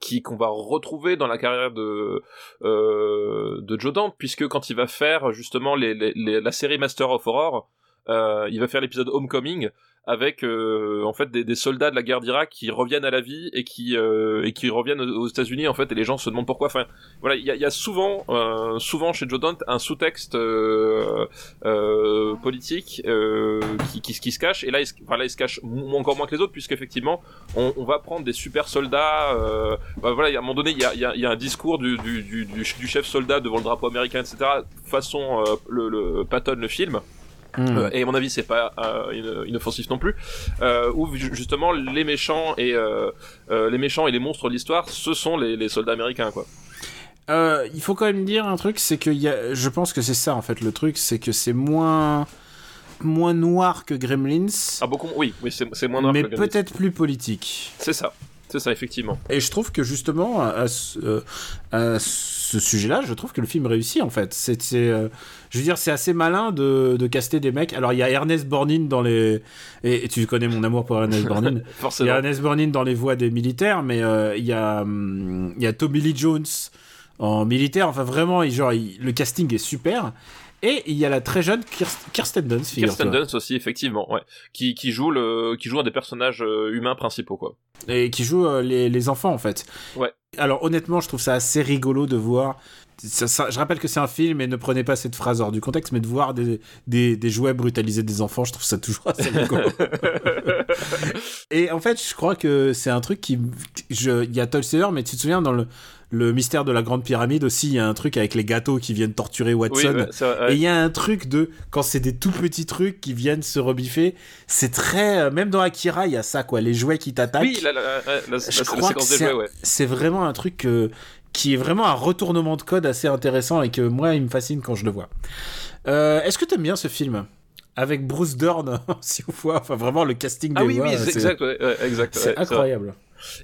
qui qu'on va retrouver dans la carrière de de Joe Dante, puisque quand il va faire justement les, les, la série Master of Horror, il va faire l'épisode Homecoming avec euh, en fait des, des, soldats de la guerre d'Irak qui reviennent à la vie et qui euh, et qui reviennent aux États-Unis en fait et les gens se demandent pourquoi. Enfin voilà il y a, y a, souvent euh, souvent chez Joe Dante un sous-texte politique qui, qui, qui, se cache. Et là il, enfin, là il se cache encore moins que les autres puisqu'effectivement on, on va prendre des super soldats bah, voilà à un moment donné il y a, y, a, y a, un discours du, du, du, du, chef soldat devant le drapeau américain etc façon le, le le film Mmh. Euh, et à mon avis, c'est pas euh, inoffensif non plus. Euh, où justement les méchants et euh, les méchants et les monstres de l'histoire, ce sont les, les, soldats américains, quoi. il faut quand même dire un truc, c'est que y a, je pense que c'est ça en fait le truc, c'est que c'est moins moins noir que Gremlins. Ah beaucoup, oui, oui, c'est moins noir. Mais peut-être plus politique. C'est ça. C'est ça, effectivement. Et je trouve que justement, à ce, à ce sujet-là, je trouve que le film réussit en fait. C'est, euh, je veux dire, c'est assez malin de, de caster des mecs. Alors, il y a Ernest Borgnine dans les. Et, et, tu connais mon amour pour Ernest. Forcément. Il y a Ernest Borgnine dans les voix des militaires, mais euh, il, y a, hum, il y a Tommy Lee Jones en militaire. Enfin, vraiment, il, genre, il, le casting est super. Et il y a la très jeune Kirsten Dunst, Kirsten Dunst aussi, effectivement, ouais, qui, qui joue le, qui joue un des personnages humains principaux, quoi. Et qui joue euh, les, les enfants, en fait. Ouais. Alors honnêtement, je trouve ça assez rigolo de voir. Ça, ça, je rappelle que c'est un film et ne prenez pas cette phrase hors du contexte, mais de voir des, des, des jouets brutaliser des enfants, je trouve ça toujours assez rigolo. et en fait, je crois que c'est un truc qui. Il y a Tolstoy, mais tu te souviens dans le, le mystère de la grande pyramide aussi, il y a un truc avec les gâteaux qui viennent torturer Watson. Oui, ouais, vrai, ouais. Et il y a un truc de quand c'est des tout petits trucs qui viennent se rebiffer, c'est très même dans Akira, il y a ça quoi, les jouets qui t'attaquent. Oui, la, la, la, la je crois que c'est ouais. c'est vraiment un truc que, qui est vraiment un retournement de code assez intéressant et que moi il me fascine quand je le vois. Euh, Est-ce que tu aimes bien ce film? Avec Bruce Dern si vous voit enfin vraiment le casting des ah oui voix, oui exact ouais, exact c'est incroyable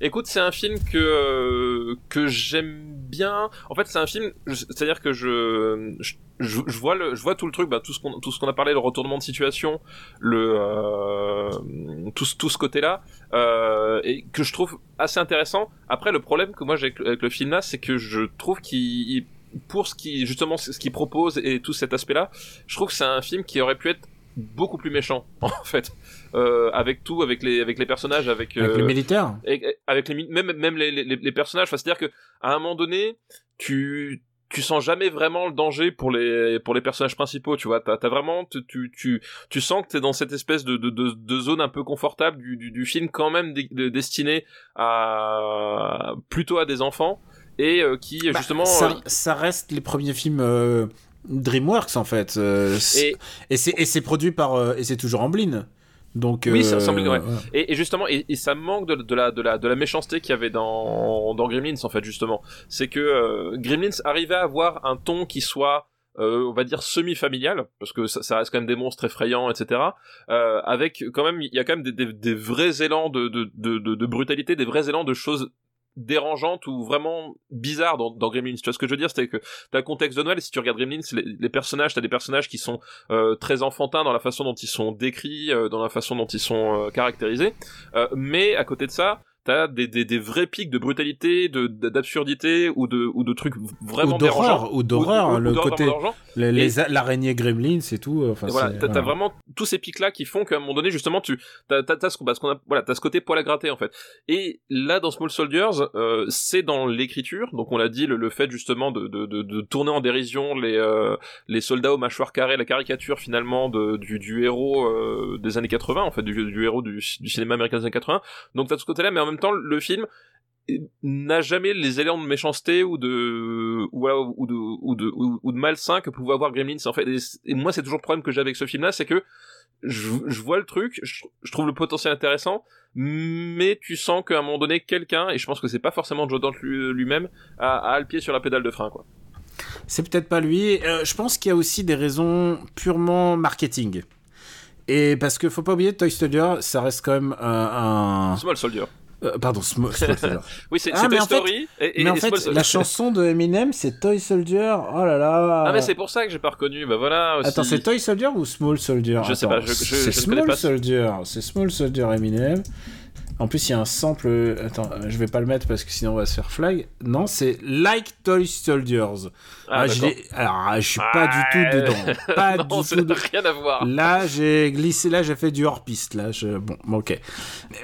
Écoute, c'est un film que euh, que j'aime bien. En fait, c'est un film, c'est-à-dire que je, je je, vois le, je vois tout le truc, bah, tout ce qu'on, tout ce qu'on a parlé, le retournement de situation, le, euh, tout, tout ce côté-là, euh, et que je trouve assez intéressant. Après, le problème que moi j'ai avec, le film là, c'est que je trouve qu'il, pour ce qui, justement, ce qu'il propose et tout cet aspect-là, je trouve que c'est un film qui aurait pu être beaucoup plus méchant en fait euh, avec tout avec les avec les personnages avec, avec les euh, militaires. avec les même même les, les, les personnages. C'est à dire que à un moment donné tu tu sens jamais vraiment le danger pour les pour les personnages principaux tu vois. T'as as vraiment tu tu tu sens que t'es dans cette espèce de, de, de, de zone un peu confortable du, du, du film quand même destiné à plutôt à des enfants et euh, qui bah, justement ça, ça, reste les premiers films DreamWorks en fait euh, et et c'est produit par et c'est toujours Amblin donc oui, ça semble ouais. Et, et, justement, et, et, ça manque de, de, la de la de la méchanceté qu'il y avait dans dans Gremlins en fait justement. C'est que euh, Gremlins arrivait à avoir un ton qui soit euh, on va dire semi-familial parce que ça, ça, reste quand même des monstres effrayants, etc. Euh, avec quand même, il y a quand même des, des, des vrais élans de, de, de, de, brutalité, des vrais élans de choses dérangeante ou vraiment bizarre dans, dans Gremlins. Tu vois ce que je veux dire? C'est que t'as le contexte de Noël, si tu regardes Gremlins, les, les personnages, t'as des personnages qui sont euh, très enfantins dans la façon dont ils sont décrits, euh, dans la façon dont ils sont euh, caractérisés. Euh, mais à côté de ça, t'as des, des, des vrais pics de brutalité, de d'absurdité ou de ou de trucs vraiment dérangeants ou d'horreur, le côté l'araignée gremlin, c'est tout. Enfin, et voilà, t'as vraiment tous ces pics là qui font qu'à un moment donné justement tu t'as t'as ce qu'on a voilà t'as ce côté poil à gratter en fait. Et là dans Small Soldiers, euh, c'est dans l'écriture, donc on l'a dit le, le, fait justement de, de, de, de, tourner en dérision les euh, les soldats aux mâchoires carrées, la caricature finalement de, du, du héros euh, des années 80 en fait du, du héros du, du cinéma américain des années 80. Donc t'as ce côté là, mais en même temps, le film n'a jamais les éléments de méchanceté ou de ou, ou de ou de ou, de malsain que pouvait avoir Gremlins en fait. Et, moi c'est toujours le problème que j'ai avec ce film là c'est que je, je, vois le truc je, je, trouve le potentiel intéressant mais tu sens qu'à un moment donné quelqu'un et je pense que c'est pas forcément Joe Dante lui-même a, a, le pied sur la pédale de frein quoi. C'est peut-être pas lui. Euh, je pense qu'il y a aussi des raisons purement marketing. Et parce que faut pas oublier Toy Soldier ça reste quand même un Small Soldier euh, pardon, Small, Soldier. oui, c'est ah, Toy Story. Fait, et, et, mais en fait, la chanson de Eminem, c'est Toy Soldier. Oh là là. Ah, mais c'est pour ça que j'ai pas reconnu. Bah voilà. Aussi. Attends, c'est Toy Soldier ou Small Soldier? Je sais pas. Je, je, c'est Small Soldier. C'est Small Soldier Eminem. En plus, il y a un sample. Attends, je vais pas le mettre parce que sinon on va se faire flag. Non, c'est Like Toy Soldiers. Ah, ah je Alors, je suis pas du tout dedans. Pas non, du tout. De... rien à voir. Là, j'ai glissé. Là, j'ai fait du hors piste. Là, je... bon, ok.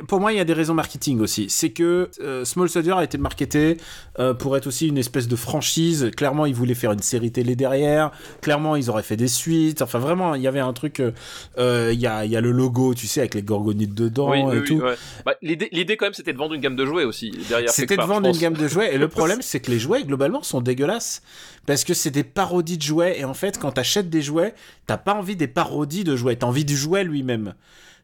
Pour moi, il y a des raisons marketing aussi. C'est que euh, Small Soldier a été marketé euh, pour être aussi une espèce de franchise. Clairement, ils voulaient faire une série télé derrière. Clairement, ils auraient fait des suites. Enfin, vraiment, il y avait un truc. Euh, il y, a, y a le logo, tu sais, avec les gorgonites dedans oui, et oui, tout. Ouais. Bah, l'idée quand même c'était de vendre une gamme de jouets aussi derrière c'était de vendre une gamme de jouets et le problème c'est que les jouets globalement sont dégueulasses parce que c'est des parodies de jouets et en fait quand t'achètes des jouets t'as pas envie des parodies de jouets t'as envie du jouet lui-même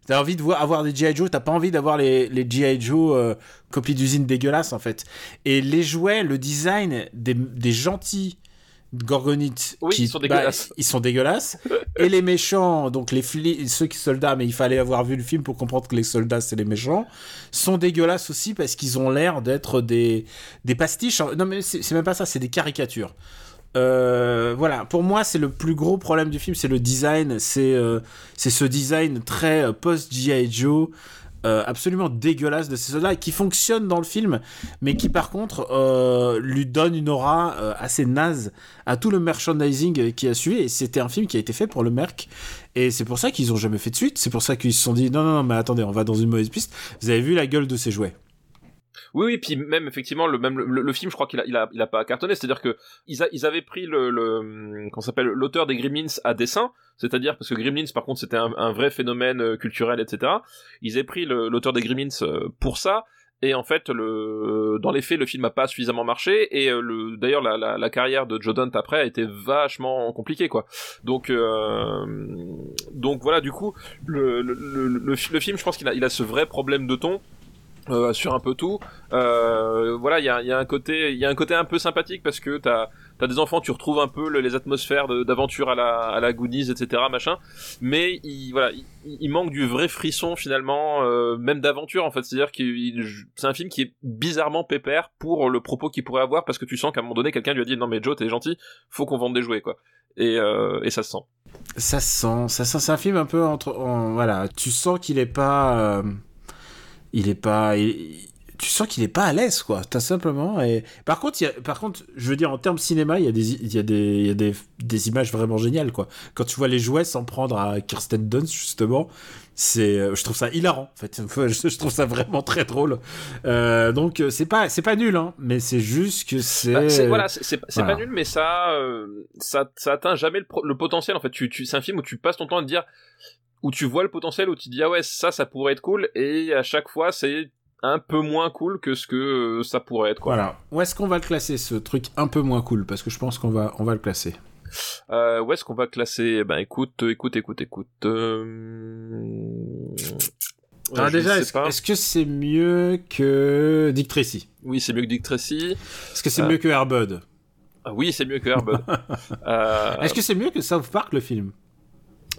T'as envie de voir, avoir des G.I. Joe, t'as pas envie d'avoir les, les G.I. Joe euh, copies d'usine dégueulasses en fait. Et les jouets, le design des, des gentils Gorgonites oui, qui ils sont dégueulasses. Bah, ils sont dégueulasses. et les méchants, donc les flics, ceux qui soldats, mais il fallait avoir vu le film pour comprendre que les soldats c'est les méchants, sont dégueulasses aussi parce qu'ils ont l'air d'être des des pastiches. Non mais c'est même pas ça, c'est des caricatures. Euh, voilà, pour moi, c'est le plus gros problème du film, c'est le design, c'est euh, ce design très euh, post GI Joe, absolument dégueulasse de ces soldats qui fonctionne dans le film, mais qui par contre lui donne une aura assez naze à tout le merchandising qui a suivi. Et c'était un film qui a été fait pour le Merc. Et c'est pour ça qu'ils ont jamais fait de suite. C'est pour ça qu'ils se sont dit non, non, non, mais attendez, on va dans une mauvaise piste. Vous avez vu la gueule de ces jouets. Oui, oui, puis même effectivement le même le, film, je crois qu'il a, il a, il a pas cartonné. C'est-à-dire que ils, ils avaient pris le, le qu'on s'appelle l'auteur des Gremlins à dessin, c'est-à-dire parce que Gremlins, par contre, c'était un, vrai phénomène euh, culturel, etc. Ils avaient pris l'auteur des Gremlins euh, pour ça. Et en fait, le, dans les faits, le film a pas suffisamment marché. Et euh, le, d'ailleurs, la, la, carrière de Joe Dante après a été vachement compliquée, quoi. Donc, donc voilà, du coup, le, le, le, le, film, je pense qu'il a, il a ce vrai problème de ton euh, sur un peu tout. Euh, voilà, il y a, y a, un côté, il y a un côté un peu sympathique parce que t'as t'as des enfants, tu retrouves un peu le- les atmosphères d'aventure à la, à la Goonies, etc., machin. Mais il, voilà, il, il manque du vrai frisson finalement, euh, même d'aventure en fait. C'est-à-dire que c'est un film qui est bizarrement pépère pour le propos qu'il pourrait avoir, parce que tu sens qu'à un moment donné, quelqu'un lui a dit non mais Joe, t'es gentil, faut qu'on vende des jouets quoi. Et, euh, et ça se sent. Ça se sent, ça sent, c'est un film un peu entre, en- voilà, tu sens qu'il est pas, euh, il est pas, il- tu sens qu'il est pas à l'aise, quoi, tout simplement. Et par contre, il y a, par contre, je veux dire en termes cinéma, il y a des, il y a des, il y a des, des images vraiment géniales, quoi. Quand tu vois les jouets s'en prendre à Kirsten Dunst justement, c'est, euh, je trouve ça hilarant. En fait, je, trouve ça vraiment très drôle. Euh, donc euh, c'est pas, c'est pas nul, hein, mais c'est juste que c'est, Bah, c'est voilà, c'est voilà. pas nul, mais ça, euh, ça, ça atteint jamais le, le potentiel. En fait, tu, tu, c'est un film où tu passes ton temps à te dire, où tu vois le potentiel, où tu dis ah ouais ça, ça pourrait être cool, et à chaque fois c'est un peu moins cool que ce que euh, ça pourrait être. Quoi. Voilà. Où est-ce qu'on va le classer, ce truc un peu moins cool? Parce que je pense qu'on va, on va le classer. Euh, où est-ce qu'on va classer? Ben écoute, écoute, écoute, écoute. Euh... Ah, déjà, est-ce que c'est mieux que Dick Tracy? Oui, c'est mieux que Dick Tracy. Est-ce que c'est Euh. mieux que Airbud? Ah oui, c'est mieux que Airbud. euh, Est-ce que c'est mieux que South Park, le film?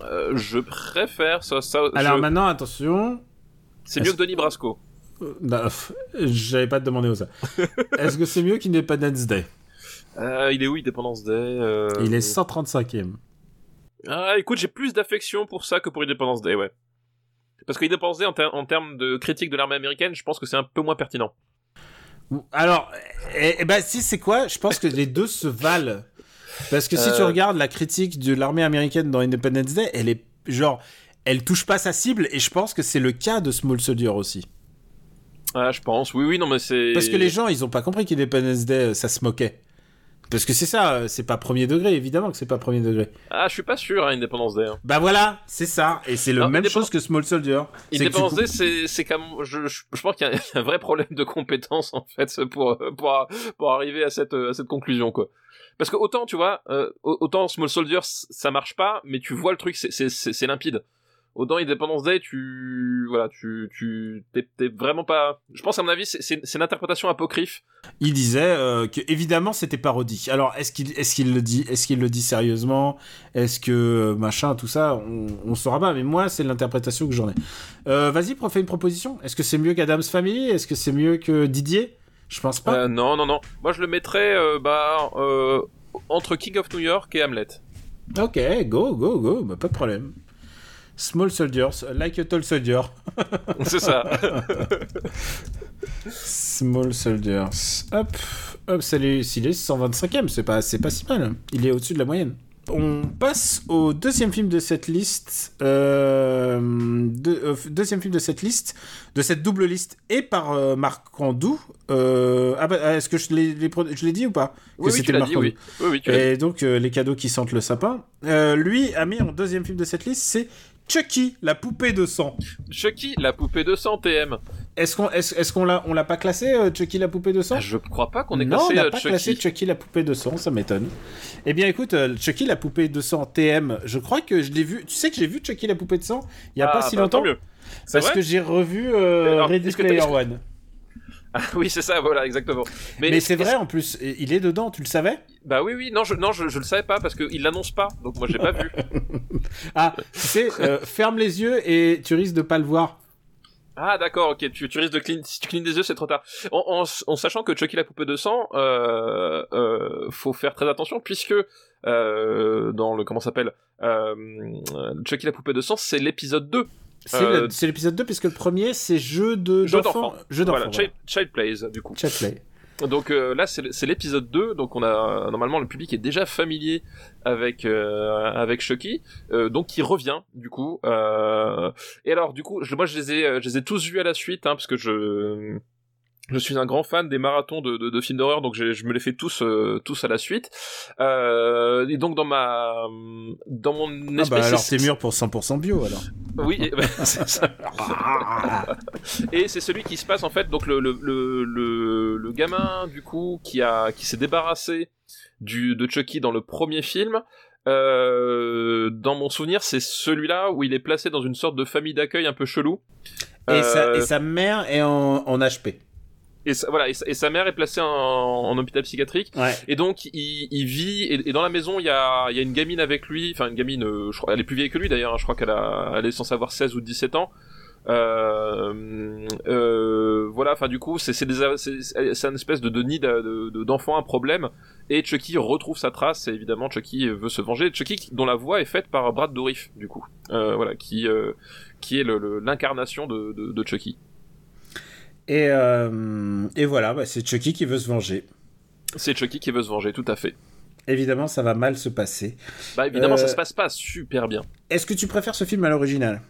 Euh, je préfère ça. ça Alors je- maintenant, attention. C'est mieux que Donnie Brasco. Euh, bah, J'avais pas où ça. Est-ce que c'est mieux qu'Independence Day? Euh, il est où Independence Day Il est 135e. Ah, écoute, j'ai plus d'affection pour ça que pour Independence Day, ouais. Parce que Independence Day, en, ter- en termes de critique de l'armée américaine, je pense que c'est un peu moins pertinent. Alors, eh, eh ben, si c'est quoi Je pense que les deux se valent. Parce que si Euh. tu regardes la critique de l'armée américaine dans Independence Day, elle est genre, elle touche pas sa cible, et je pense que c'est le cas de Small Soldier aussi. Ah, je pense. Oui, oui, non, mais c'est. Parce que les gens, ils ont pas compris qu'Independence Day, euh, ça se moquait. Parce que c'est ça, euh, c'est pas premier degré, évidemment que c'est pas premier degré. Ah, je suis pas sûr, hein, Independence Day. hein. Bah voilà, c'est ça, et c'est la même chose que Small Soldier. Independence Day, c'est, c'est comme, je, je, je pense qu'il y a un vrai problème de compétence, en fait, pour, pour, pour arriver à cette, à cette conclusion, quoi. Parce que autant, tu vois, euh, autant Small Soldier, ça marche pas, mais tu vois le truc, c'est, limpide. Autant Independence Day, tu, voilà, tu, tu, t'es, vraiment pas, je pense à mon avis, c'est, une interprétation apocryphe. Il disait euh, que évidemment c'était parodie. Alors est-ce qu'il est-ce qu'il le dit Est-ce qu'il le dit sérieusement? Est-ce que euh, machin tout ça? On, on saura pas. Mais moi c'est l'interprétation que j'en ai. Euh, Vas-y, fais une proposition. Est-ce que c'est mieux qu'Adam's Family? Est-ce que c'est mieux que Didier? Je pense pas. Euh, non, non, non. Moi, je le mettrais, euh, bah, euh, entre King of New York et Hamlet. Ok, go go go, bah, pas de problème. Small Soldiers, like a tall soldier. c'est ça. Small Soldiers. Hop, hop, salut, s'il est 125ème, c'est pas, c'est pas si mal. Il est au-dessus de la moyenne. On passe au deuxième film de cette liste. euh, de- euh, deuxième film de cette liste, de cette double liste, et par euh, Marc Randou. Ah bah, est-ce que je l'ai, dit ou pas? Que oui, tu l'as dit, oui. Tu. Et donc, les cadeaux qui sentent le sapin. Lui a mis en deuxième film de cette liste, c'est Chucky, la poupée de sang. Chucky, la poupée de 100 TM. Est-ce qu'on est-ce, est-ce qu'on l'a on l'a pas classé euh, Chucky la poupée de sang? Ah, je crois pas qu'on ait Non, classé on n'a euh, pas Chucky. classé Chucky la poupée de sang, ça m'étonne. Eh bien écoute, euh, Chucky la poupée de sang TM, je crois que je l'ai vu. Tu sais que j'ai vu Chucky la poupée de sang il y a Ah, pas si bah, longtemps? tant mieux. C'est parce que j'ai revu euh, Alors, Ready Player One. Ah, oui, c'est ça, voilà, exactement. Mais, Mais, c'est vrai en plus, il est dedans, tu le savais? Bah oui, oui, non, je, non, je, je le savais pas parce qu'il l'annonce pas, donc moi j'ai pas vu. Ah, tu sais, euh, ferme les yeux et tu risques de pas le voir. Ah d'accord, ok, tu, tu risques de cligner, si tu clignes des yeux, c'est trop tard. En, en, en sachant que Chucky la poupée de sang, euh, euh, faut faire très attention puisque euh, dans le comment s'appelle Chucky la poupée de sang, c'est l'épisode 2. C'est Euh, c'est l'épisode 2 puisque le premier c'est jeu de Jeu d'enfant, jeu d'enfant. Voilà, Child, Child Plays du coup. Chat play. Donc euh, là c'est l'épisode 2, donc on a normalement le public est déjà familier avec euh, avec Chucky, euh, donc qui revient du coup. Euh, et alors du coup, je, moi je les ai euh, je les ai tous vus à la suite, hein, parce que je je suis un grand fan des marathons de, de, de films d'horreur, donc je me les fais tous euh, tous à la suite. Euh, et donc dans ma dans mon Ah espèce bah alors c'est mûr pour 100% bio alors. oui, et- bah. Et c'est celui qui se passe en fait, donc le, le, le, le, le gamin du coup qui a qui s'est débarrassé du de Chucky dans le premier film. Euh, dans mon souvenir, c'est celui-là où il est placé dans une sorte de famille d'accueil un peu chelou. Et, sa, Euh, et sa mère est en, en HP. Et sa, voilà et sa, et sa mère est placée en, en hôpital psychiatrique. Ouais. et donc il, il vit et, et dans la maison il y a il y a une gamine avec lui. Enfin une gamine euh, je crois elle est plus vieille que lui d'ailleurs hein, je crois qu'elle a elle est censée avoir 16 ou 17 ans. Euh, euh, voilà enfin du coup c'est c'est une espèce de, de nid de- de- d'enfant un problème. Et Chucky retrouve sa trace et évidemment Chucky veut se venger. Chucky dont la voix est faite par Brad Dourif du coup. Euh, voilà qui euh, qui est le- le- l'incarnation de, de, de Chucky Et, euh, et voilà, bah, c'est Chucky qui veut se venger. c'est Chucky qui veut se venger tout à fait Évidemment, ça va mal se passer. bah évidemment Euh, ça se passe pas super bien Est-ce que tu préfères ce film à l'original?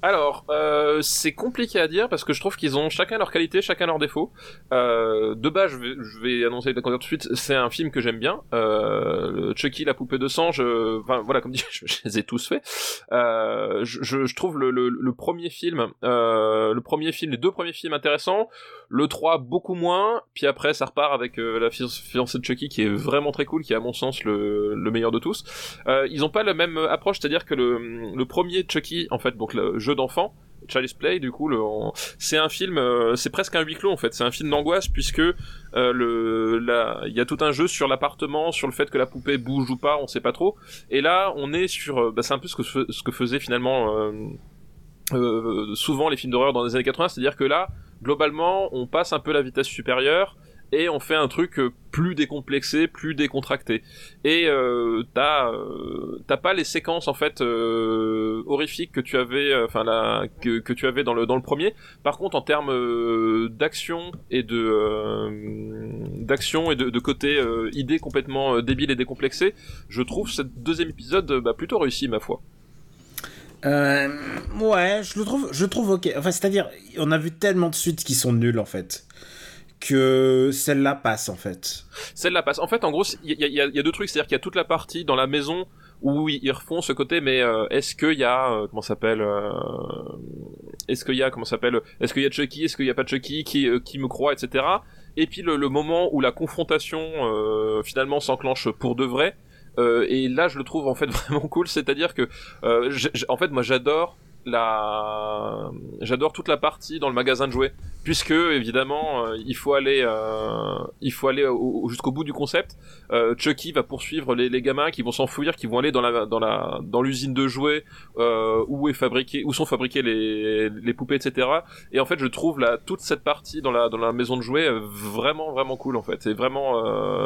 Alors, euh, c'est compliqué à dire parce que je trouve qu'ils ont chacun leur qualité, chacun leur défaut. Euh, de base, je vais, je vais annoncer tout de suite, c'est un film que j'aime bien. Euh, Chucky, la poupée de sang, je, enfin voilà, comme dit, je, je les ai tous faits. Euh, je, je, trouve le, le, le premier film, euh, le premier film, les deux premiers films intéressants. Le 3 beaucoup moins. Puis après, ça repart avec euh, la fi- fiancée de Chucky qui est vraiment très cool, qui est à mon sens le, le meilleur de tous. Ils ont pas la même approche, c'est-à-dire que le, le premier Chucky, en fait, donc jeu d'enfant, Child's Play, du coup, c'est un film, euh, c'est presque un huis clos en fait. C'est un film d'angoisse puisque euh, il y a tout un jeu sur l'appartement, sur le fait que la poupée bouge ou pas, on sait pas trop. Et là, on est sur, euh, bah, c'est un peu ce que ce que faisait finalement souvent les films d'horreur dans les années 80, c'est-à-dire que là, globalement, on passe un peu la vitesse supérieure et on fait un truc euh, plus décomplexé, plus décontracté. Et euh, t'as euh, t'as pas les séquences en fait horrifiques que tu avais, enfin la que, que tu avais dans le dans le premier. Par contre, en termes d'action et de d'action et de, côté idée complètement débile et décomplexé, je trouve ce deuxième épisode bah, plutôt réussi ma foi. Ouais, je le trouve, je trouve ok. Enfin, c'est-à-dire, on a vu tellement de suites qui sont nulles en fait, que celle-là passe en fait. Celle-là passe. En fait, en gros, il y y y a deux trucs. C'est-à-dire qu'il y a toute la partie dans la maison où ils refont ce côté, mais euh, est-ce qu'il y a euh, comment s'appelle euh, Est-ce qu'il y a comment s'appelle Est-ce qu'il y a Chucky Est-ce qu'il y a pas Chucky qui euh, qui me croit, etc. Et puis le, le moment où la confrontation euh, finalement s'enclenche pour de vrai. euh, et là, je le trouve en fait vraiment cool. C'est-à-dire que, euh, j'ai- j'ai- en fait, moi, j'adore la, j'adore toute la partie dans le magasin de jouets, puisque évidemment, euh, il faut aller, euh, il faut aller au- au- jusqu'au bout du concept. Euh, Chucky va poursuivre les, gamins qui vont s'enfouir, qui vont aller dans la, dans la, dans l'usine de jouets euh, où est fabriqué, où sont fabriquées les, les poupées, etc. Et en fait, je trouve la, toute cette partie dans la, dans la maison de jouets euh, vraiment, vraiment cool en fait. C'est vraiment,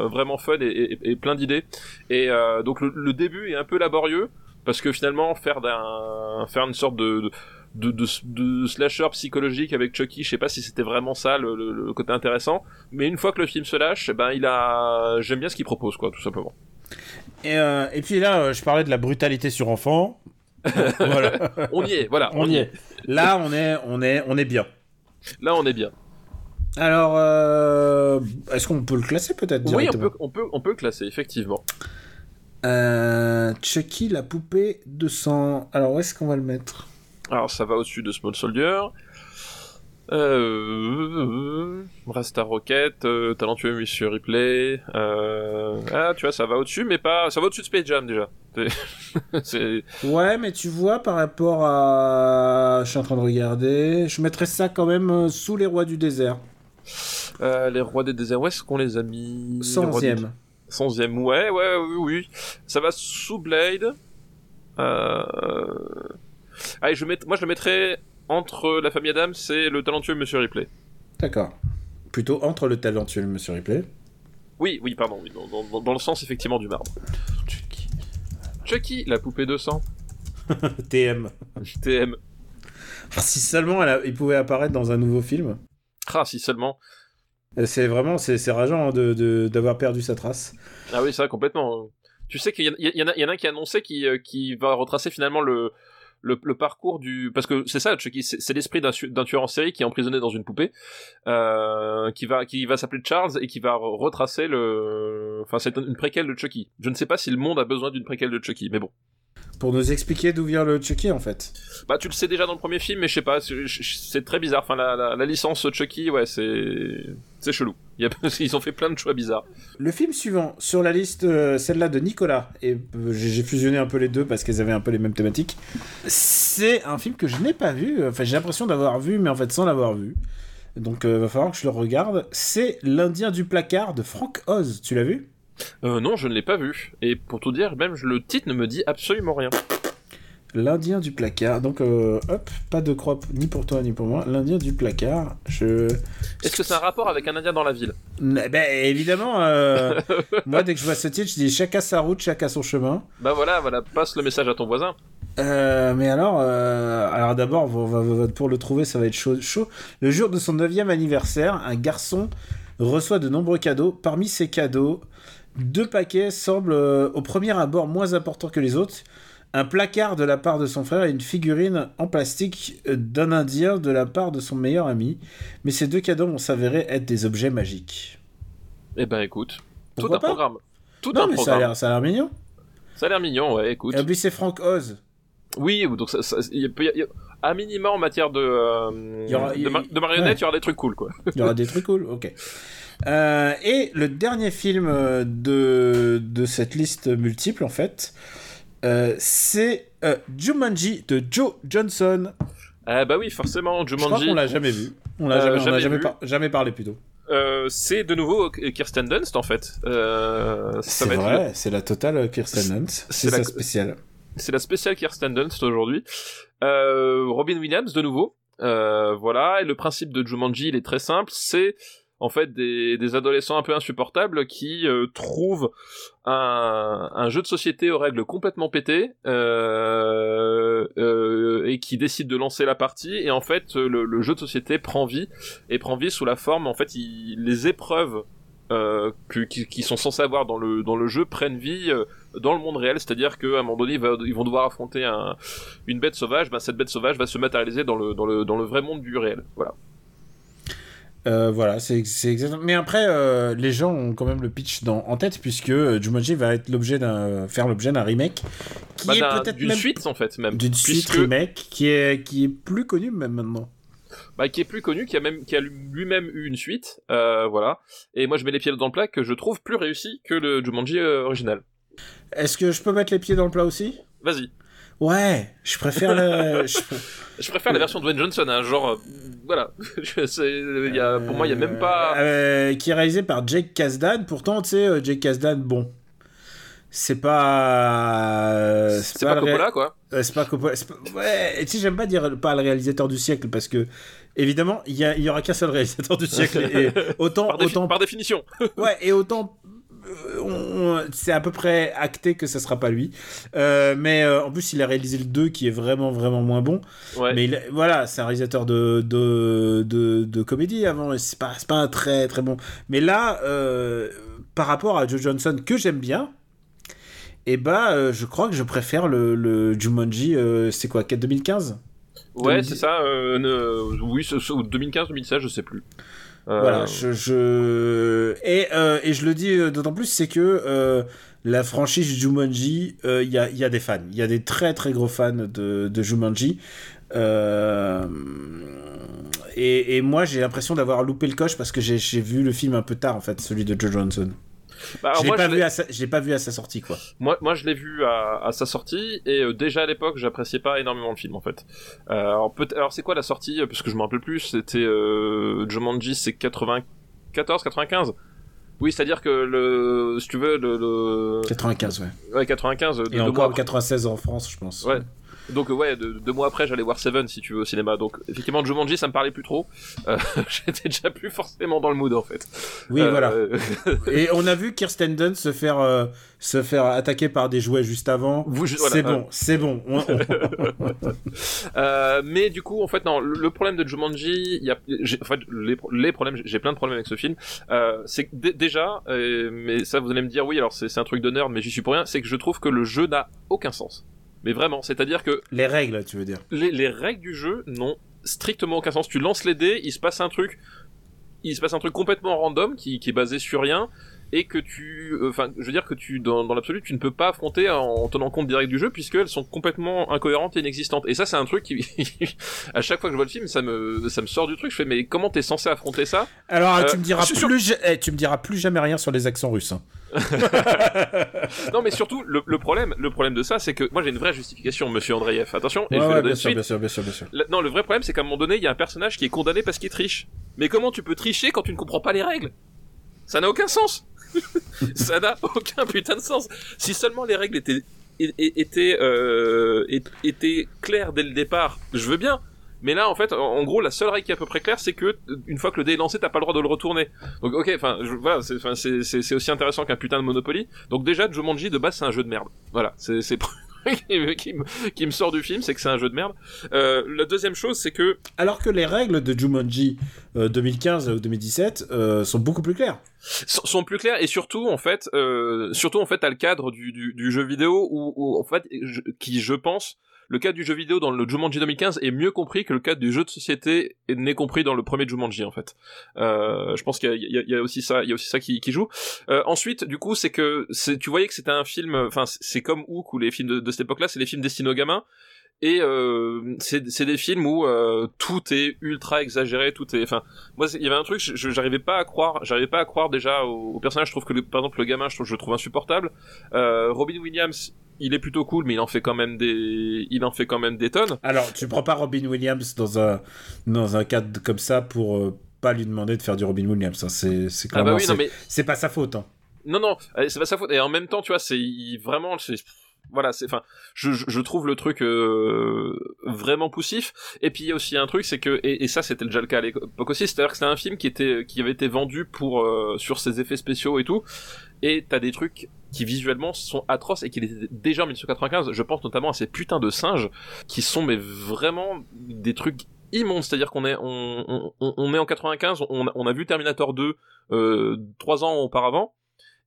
vraiment fun et, plein d'idées. Et donc le, le début est un peu laborieux parce que finalement faire d'un, faire une sorte de, de de, de, de slasher psychologique avec Chucky, je sais pas si c'était vraiment ça le, le- le côté intéressant, mais une fois que le film se lâche, eh ben il a, j'aime bien ce qu'il propose quoi, tout simplement. Et, euh, et puis là, euh, je parlais de la brutalité sur enfant. voilà, On y est, voilà, on y est. Là, on est, on est, on est bien. Là on est bien. Alors, euh, est-ce qu'on peut le classer peut-être Oui, on peut, on peut, on peut classer effectivement. Euh, Chucky, la poupée de sang. Alors, où est-ce qu'on va le mettre? Alors, ça va au-dessus de Small Soldier. Euh, Rasta Rocket, euh, talentueux Monsieur Ripley. Euh, ah, tu vois, ça va au-dessus, mais pas. Ça va au-dessus de Space Jam déjà. ouais, mais tu vois, par rapport à. Je suis en train de regarder. Je mettrais ça quand même euh, sous les rois du désert. Euh, les rois des déserts, où est-ce qu'on les a mis? 111 e 111e, ouais, ouais, oui, oui. Ça va sous Blade. Euh, allez, je met... moi je le mettrais entre la famille Adams et le talentueux Monsieur Ripley. D'accord. Plutôt entre le talentueux Monsieur Ripley Oui, oui, pardon, dans, le sens effectivement du marbre. Chucky. Chucky, la poupée 200. TM. TM. Si seulement elle il pouvait apparaître dans un nouveau film. Ah, si seulement. C'est vraiment, c'est c'est rageant hein, de- d'avoir perdu sa trace. Ah oui, ça, complètement. Tu sais qu'il y, y y en a un qui a annoncé qui, euh, va retracer finalement le, le, parcours du... Parce que c'est ça, Chucky, c'est c'est l'esprit d'un tueur en série qui est emprisonné dans une poupée, euh, qui va, qui va s'appeler Charles et qui va re- retracer le... Enfin, c'est une préquelle de Chucky. Je ne sais pas si le monde a besoin d'une préquelle de Chucky, mais bon. Pour nous expliquer d'où vient le Chucky en fait. Bah, tu le sais déjà dans le premier film, mais je sais pas, c'est très bizarre. Enfin, la, la, la licence Chucky, ouais, c'est... C'est chelou. Il y a... Ils ont fait plein de choix bizarres. Le film suivant sur la liste, euh, celle-là de Nicolas, et euh, j'ai j'ai fusionné un peu les deux parce qu'elles avaient un peu les mêmes thématiques. C'est un film que je n'ai pas vu, enfin j'ai l'impression d'avoir vu, mais en fait sans l'avoir vu. Donc euh, va falloir que je le regarde. C'est l'Indien du placard de Frank Oz. Tu l'as vu? Euh, non, je ne l'ai pas vu. Et pour tout dire, même le titre ne me dit absolument rien. L'Indien du placard. Donc euh, hop, pas de crop ni pour toi ni pour moi. L'Indien du placard. Je. Est-ce que c'est un rapport avec un Indien dans la ville? Eh Ben évidemment. euh, moi dès que je vois ce titre, je dis chacun sa route, chacun son chemin. Bah voilà, voilà, passe le message à ton voisin. Euh, mais alors, euh, alors d'abord, pour le trouver, ça va être chaud, chaud. Le jour de son 9 anniversaire, un garçon reçoit de nombreux cadeaux. Parmi ces cadeaux, deux paquets semblent euh, au premier abord moins importants que les autres. Un placard de la part de son frère et une figurine en plastique euh, d'un Indien de la part de son meilleur ami. Mais ces deux cadeaux vont s'avérer être des objets magiques. Eh ben écoute, tout un programme. Tout Non, un mais ça a programme. l'air- ça a l'air mignon. Ça a l'air mignon, ouais, écoute. Et en plus, c'est Frank Oz. Oui, donc ça, ça- il peut y- il y a- à minima en matière de, euh, Il y aura- de, mar- il- de marionnettes, ouais. il y aura des trucs cool, quoi. Il y aura des trucs cool, ok. Euh, et le dernier film euh, de, de cette liste multiple, en fait, euh, c'est euh, Jumanji de Joe Johnson. Ah bah oui, forcément, Je crois Jumanji. qu'on l'a jamais vu. On l'a jamais, on en a jamais jamais, vu. par- jamais parlé plutôt. Euh, c'est de nouveau Kirsten Dunst en fait. Euh, C'est vrai, c'est la totale Kirsten Dunst. c'est la- spéciale. C'est la spéciale Kirsten Dunst aujourd'hui. Euh, Robin Williams de nouveau. Voilà, et le principe de Jumanji, il est très simple. C'est en fait des, des adolescents un peu insupportables qui euh, trouvent un, un jeu de société aux règles complètement pétées euh, euh, et qui décident de lancer la partie. Et en fait, le, le jeu de société prend vie et prend vie sous la forme. En fait, il- les épreuves euh, qui, qui sont censés avoir dans le dans le jeu prennent vie euh, dans le monde réel, c'est-à-dire qu'à un moment donné, ils vont devoir affronter un, une bête sauvage. Ben, cette bête sauvage va se matérialiser dans le dans le dans le vrai monde du réel. Voilà. Euh, voilà, c'est exactement. Mais après, euh, les gens ont quand même le pitch dans, en tête, puisque euh, Jumanji va être l'objet d'un, faire l'objet d'un remake qui Bah, est peut-être d'une même suite en fait même. d'une suite remake qui est, qui est plus connue même maintenant. bah, qui est plus connu, qui a même qui a lui-même eu une suite, euh, voilà. Et moi je mets les pieds dans le plat que je trouve plus réussi que le Jumanji original. Est-ce que je peux mettre les pieds dans le plat aussi? Vas-y. Ouais, je préfère le. je- Je préfère la version de Dwayne Johnson, hein, genre euh, voilà. Y a, pour moi il y a même pas. Euh, qui est réalisé par Jake Kasdan. Pourtant, tu sais, euh, Jake Kasdan, bon. C'est pas. euh, c'est pas ré- Coppola quoi. Euh, c'est pas Coppola. pas- Ouais, et tu sais, j'aime pas dire pas le réalisateur du siècle parce que, évidemment, il y, y aura qu'un seul réalisateur du siècle. Et, autant, Par, défi- autant par définition. Ouais, et autant. Euh, c'est à peu près acté que ça sera pas lui. Euh, mais euh, en plus, il a réalisé le 2 qui est vraiment, vraiment moins bon. Ouais. Mais il voilà, c'est un réalisateur de, de, de, de comédie avant. et C'est pas, pas très, très bon. Mais là, euh, par rapport à Joe Johnson, que j'aime bien. Et bah, euh, je crois que je préfère le, le Jumanji, c'est quoi, 4 2015 Ouais, 2010. c'est ça. Ne- oui, c'est- c'est- ou 2015-2016, je sais plus. Euh, Voilà, je. Et, euh, et je le dis euh, d'autant plus, c'est que la franchise Jumanji, il y, a, y a des fans. Il y a des très très gros fans de, de Jumanji. Et, et moi, j'ai l'impression d'avoir loupé le coche parce que j'ai vu le film un peu tard, en fait, celui de Joe Johnson. Bah, je l'ai pas, sa- pas vu à sa sortie, quoi. Moi, moi, je l'ai vu à, à sa sortie et euh, déjà à l'époque, j'appréciais pas énormément le film en fait. Euh, alors, c'est quoi la sortie Parce que je me rappelle plus. C'était euh, Jumanji, c'est 94, 95. Oui, c'est-à-dire que le, si tu veux, le, le... 95, ouais. ouais 95. de- Et deux mois encore après. 96 en France, je pense. Ouais. Donc euh, ouais, de- deux mois après, j'allais voir Seven si tu veux au cinéma. Donc effectivement, Jumanji, ça me parlait plus trop. Euh, J'étais déjà plus forcément dans le mood en fait. Oui, Euh, voilà. Et on a vu Kirsten Dunst se faire, euh, se faire attaquer par des jouets juste avant. Voilà, c'est bon, c'est bon. On- on- mais du coup, en fait, non. Le, le problème de Jumanji, il y a, j'ai- en fait, les, pro- les problèmes, j'ai plein de problèmes avec ce film. C'est déjà, mais ça, vous allez me dire, oui, alors c'est c'est un truc de nerd, mais j'y suis pour rien. C'est que je trouve que le jeu n'a aucun sens. Mais vraiment, c'est-à-dire que Les règles, tu veux dire. les, les règles du jeu n'ont strictement aucun sens. Tu lances les dés, il se passe un truc, il se passe un truc complètement random qui, qui est basé sur rien et que tu, euh, enfin, je veux dire que tu, dans, dans l'absolu, tu ne peux pas affronter en tenant compte règles du jeu puisqu'elles sont complètement incohérentes et inexistantes. Et ça, c'est un truc qui, à chaque fois que je vois le film, ça me, ça me sort du truc. Je fais, mais comment t'es censé affronter ça? Alors, Euh, tu me diras sûr- plus, ja- eh, tu me diras plus jamais rien sur les accents russes. hein. Non, mais surtout, le, le problème, le problème de ça, c'est que moi j'ai une vraie justification, Monsieur Andreev. Attention, et Ouais, je vais ouais, bien sûr, bien sûr, bien sûr, bien sûr. La- non, le vrai problème, c'est qu'à un moment donné, il y a un personnage qui est condamné parce qu'il triche. Mais comment tu peux tricher quand tu ne comprends pas les règles? Ça n'a aucun sens. ça n'a aucun putain de sens. Si seulement les règles étaient étaient euh, étaient claires dès le départ, je veux bien. Mais là, en fait, en gros, la seule règle qui est à peu près claire, c'est que une fois que le dé est lancé, t'as pas le droit de le retourner. Donc, ok, enfin, voilà, c'est, aussi intéressant qu'un putain de Monopoly. Donc déjà, Jumanji de base, c'est un jeu de merde. Voilà, c'est qui, me, qui, me sort du film, c'est que c'est un jeu de merde. Euh, la deuxième chose, c'est que... Alors que les règles de Jumanji 2015 ou 2017 euh, sont beaucoup plus claires. sont plus claires et surtout en fait, euh, surtout en fait, t'as le cadre du, du, du jeu vidéo où, où en fait, qui je pense le cadre du jeu vidéo dans le Jumanji 2015 est mieux compris que le cadre du jeu de société n'est compris dans le premier Jumanji en fait. Euh, je pense qu'il y, a aussi ça, il y a aussi ça qui, joue. Euh, ensuite, du coup, c'est que tu voyais que c'était un film, enfin c'est comme Hook ou les films de, cette époque-là, c'est les films destinés aux gamins. Et euh, c'est des films où tout est ultra exagéré, tout est. Enfin, moi, il y avait un truc, j'arrivais pas à croire, j'arrivais pas à croire déjà au, personnage. Je trouve que, par exemple, le gamin, je trouve, le insupportable. Robin Williams, il est plutôt cool, mais il en fait quand même des, il en fait quand même des tonnes. Alors, tu prends pas Robin Williams dans un dans un cadre comme ça pour euh, pas lui demander de faire du Robin Williams. Hein. C'est c'est ah bah c'est pas sa faute. Hein. Non non, euh, c'est pas sa faute. Et en même temps, tu vois, c'est vraiment, voilà, c'est, enfin, je, je trouve le truc euh, vraiment poussif. Et puis il y a aussi un truc, c'est que, et, ça c'était le cas à l'époque aussi, c'est-à-dire que c'était un film qui était, qui avait été vendu pour sur ses effets spéciaux et tout, et t'as des trucs qui visuellement sont atroces et qui étaient déjà en 1995. Je pense notamment à ces putains de singes qui sont mais vraiment des trucs immondes. C'est-à-dire qu'on est on, on, on, est en 95, on, on a vu Terminator 2 euh, trois ans auparavant.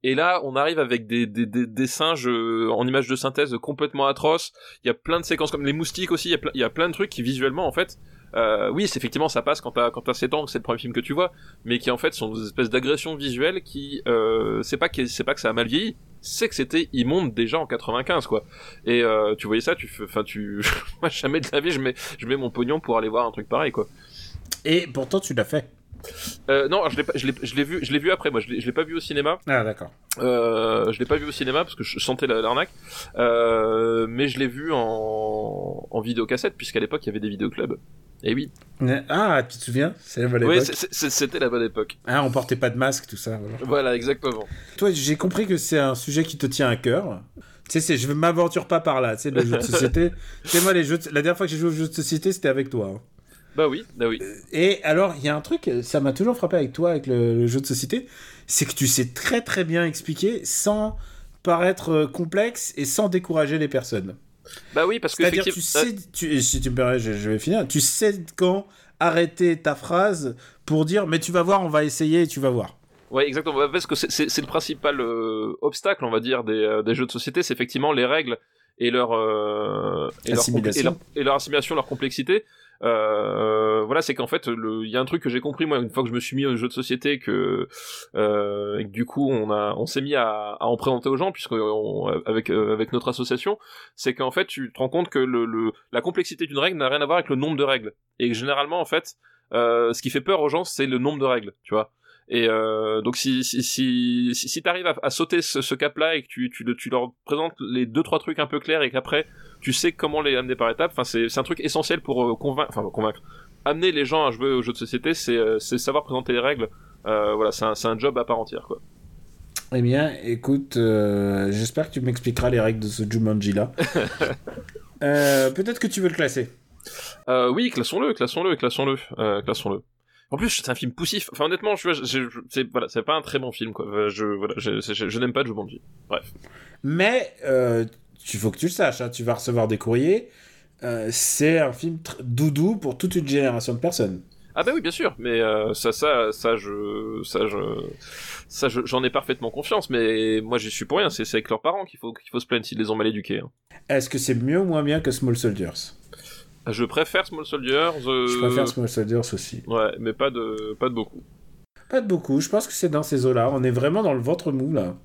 Et là, on arrive avec des, des, des, singes euh, en images de synthèse complètement atroces. Il y a plein de séquences comme les moustiques aussi. Il y a, plein de trucs qui visuellement, en fait, euh, oui, effectivement ça passe quand t'as quand t'as 7 ans, c'est le premier film que tu vois, mais qui en fait sont des espèces d'agressions visuelles qui euh, c'est pas que pas que ça a mal vieilli, c'est que c'était immonde déjà en 95 quoi. Et tu voyais ça, tu enfin tu moi jamais de la vie je mets je mets mon pognon pour aller voir un truc pareil quoi. Et pourtant tu l'as fait. Euh, non, je l'ai, je l'ai, je l'ai vu, je l'ai vu après. Moi, je l'ai, je l'ai pas vu au cinéma. Ah d'accord. Euh, je l'ai pas vu au cinéma parce que je sentais l'arnaque. Euh, mais je l'ai vu en, en vidéocassette puisqu'à l'époque il y avait des vidéoclubs. Et oui. Ah, tu te souviens? C'est la bonne époque. Oui, c'était la bonne époque. Ah, on portait pas de masque, tout ça. Voilà, exactement. Toi, j'ai compris que c'est un sujet qui te tient à cœur. Tu sais, je ne m'aventure pas par là. Tu sais, le jeu de société. tu sais, moi, les jeux la dernière fois que j'ai joué aux jeux de société, c'était avec toi. Hein. Bah oui, bah oui. Et alors, il y a un truc, ça m'a toujours frappé avec toi, avec le, jeu de société, c'est que tu sais très très bien expliquer sans paraître euh, complexe et sans décourager les personnes. Bah oui, parce que c'est-à-dire tu sais, si tu me permets, je, vais finir. Tu sais quand arrêter ta phrase pour dire, mais tu vas voir, on va essayer et tu vas voir. Ouais, exactement. Bah, parce que c'est le principal euh, obstacle, on va dire, des, euh, des jeux de société, c'est effectivement les règles et leur, et leur, et leur assimilation, leur complexité. Euh, voilà, c'est qu'en fait, il y a un truc que j'ai compris moi une fois que je me suis mis au jeu de société que, euh, et que du coup on a, on s'est mis à, à, en présenter aux gens puisque avec euh, avec notre association, c'est qu'en fait tu te rends compte que le, le la complexité d'une règle n'a rien à voir avec le nombre de règles et généralement en fait, euh, ce qui fait peur aux gens c'est le nombre de règles, tu vois. Et euh, donc si si si si, t'arrives à, à, sauter ce, ce cap-là et que tu, tu tu leur présentes les deux trois trucs un peu clairs et qu'après tu sais comment les amener par étapes. Enfin c'est un truc essentiel pour euh, convaincre enfin convaincre amener les gens à jouer aux jeux de société, c'est euh, c'est savoir présenter les règles. Euh, voilà, c'est un c'est un job à part entière quoi. Eh bien, écoute, euh, j'espère que tu m'expliqueras les règles de ce Jumanji là. Peut-être que tu veux le classer. oui, classons-le, classons-le, classons-le, classons-le. En plus, c'est un film poussif. Enfin, honnêtement, je, je, c'est voilà, c'est pas un très bon film, quoi. Je, voilà, je, je, n'aime pas Jumanji. Bref. Mais euh, il faut que tu le saches. Hein, tu vas recevoir des courriers. Euh, c'est un film doudou pour toute une génération de personnes. Ah bah oui, bien sûr. Mais euh, ça, ça, ça, je, ça, je, ça, j'en ai parfaitement confiance. Mais moi, j'y suis pour rien. C'est avec leurs parents qu'il faut, qu'il faut se plaindre s'ils les ont mal éduqués. Hein. Est-ce que c'est mieux ou moins bien que Small Soldiers? Je préfère Small Soldiers. Euh, je préfère Small Soldiers aussi. Ouais, mais pas de, pas de beaucoup. Pas de beaucoup. Je pense que c'est dans ces eaux-là. On est vraiment dans le ventre mou là.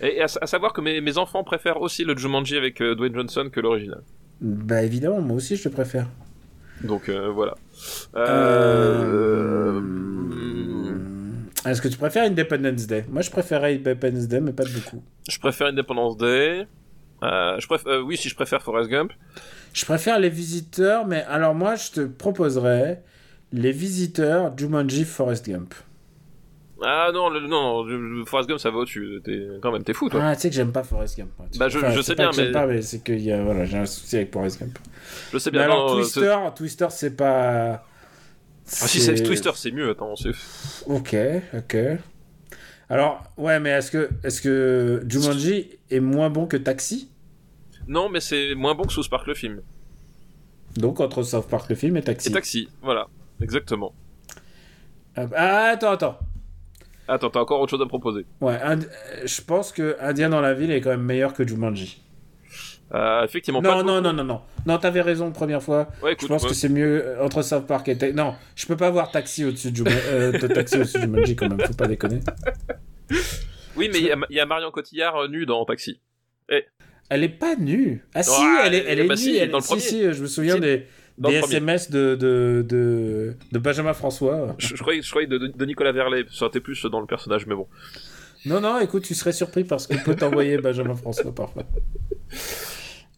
Et à, savoir que mes, mes, enfants préfèrent aussi le Jumanji avec euh, Dwayne Johnson que l'original. Bah évidemment, moi aussi je le préfère. Donc euh, voilà. Est-ce que tu préfères Independence Day? Moi je préférais Independence Day, mais pas de beaucoup. Je préfère Independence Day. je préfère, oui, si je préfère Forrest Gump. Je préfère les visiteurs, mais alors moi, je te proposerais Les Visiteurs, Jumanji, Forrest Gump. Ah non, le, non, Forrest Gump ça va au-dessus. Quand même t'es fou toi. Ah, tu sais que j'aime pas Forrest Gump. Bah, je- Enfin, je c'est sais bien, mais- pas, mais c'est que y a, voilà, j'ai un souci avec Forrest Gump. Je sais Mais bien. alors, non, Twister, Twister, c'est pas. Ah si c'est Twister c'est mieux. Attends, c'est. Ok, ok. Alors, ouais, mais est-ce que, est-ce que Jumanji est moins bon que Taxi? Non, mais c'est moins bon que South Park le film. Donc, entre South Park le film et Taxi. Et Taxi, voilà, exactement. Ah, attends, attends. Attends, t'as encore autre chose à proposer. Ouais, euh, je pense que Indien dans la ville est quand même meilleur que Jumanji. Euh, effectivement. Non, non, non, non, non. Non, t'avais raison première fois. Ouais, Je écoute, pense ouais. que c'est mieux euh, entre South Park et Ta- Non, je peux pas voir Taxi au-dessus de, Juma- euh, de Taxi au-dessus de Jumanji quand même, faut pas déconner. Oui, mais il y, a- il y a Marion Cotillard euh, nue dans Taxi. Elle est pas nue. Ah si, Ouais, elle est, elle est bah nue. si, elle- dans le si, premier. si, je me souviens Si, des, des. SMS de, de, de, de Benjamin François. Je, je croyais, je croyais de, de Nicolas Verlet, ça aurait été plus dans le personnage, mais bon. Non, non, écoute, tu serais surpris parce qu'il peut t'envoyer Benjamin François parfois.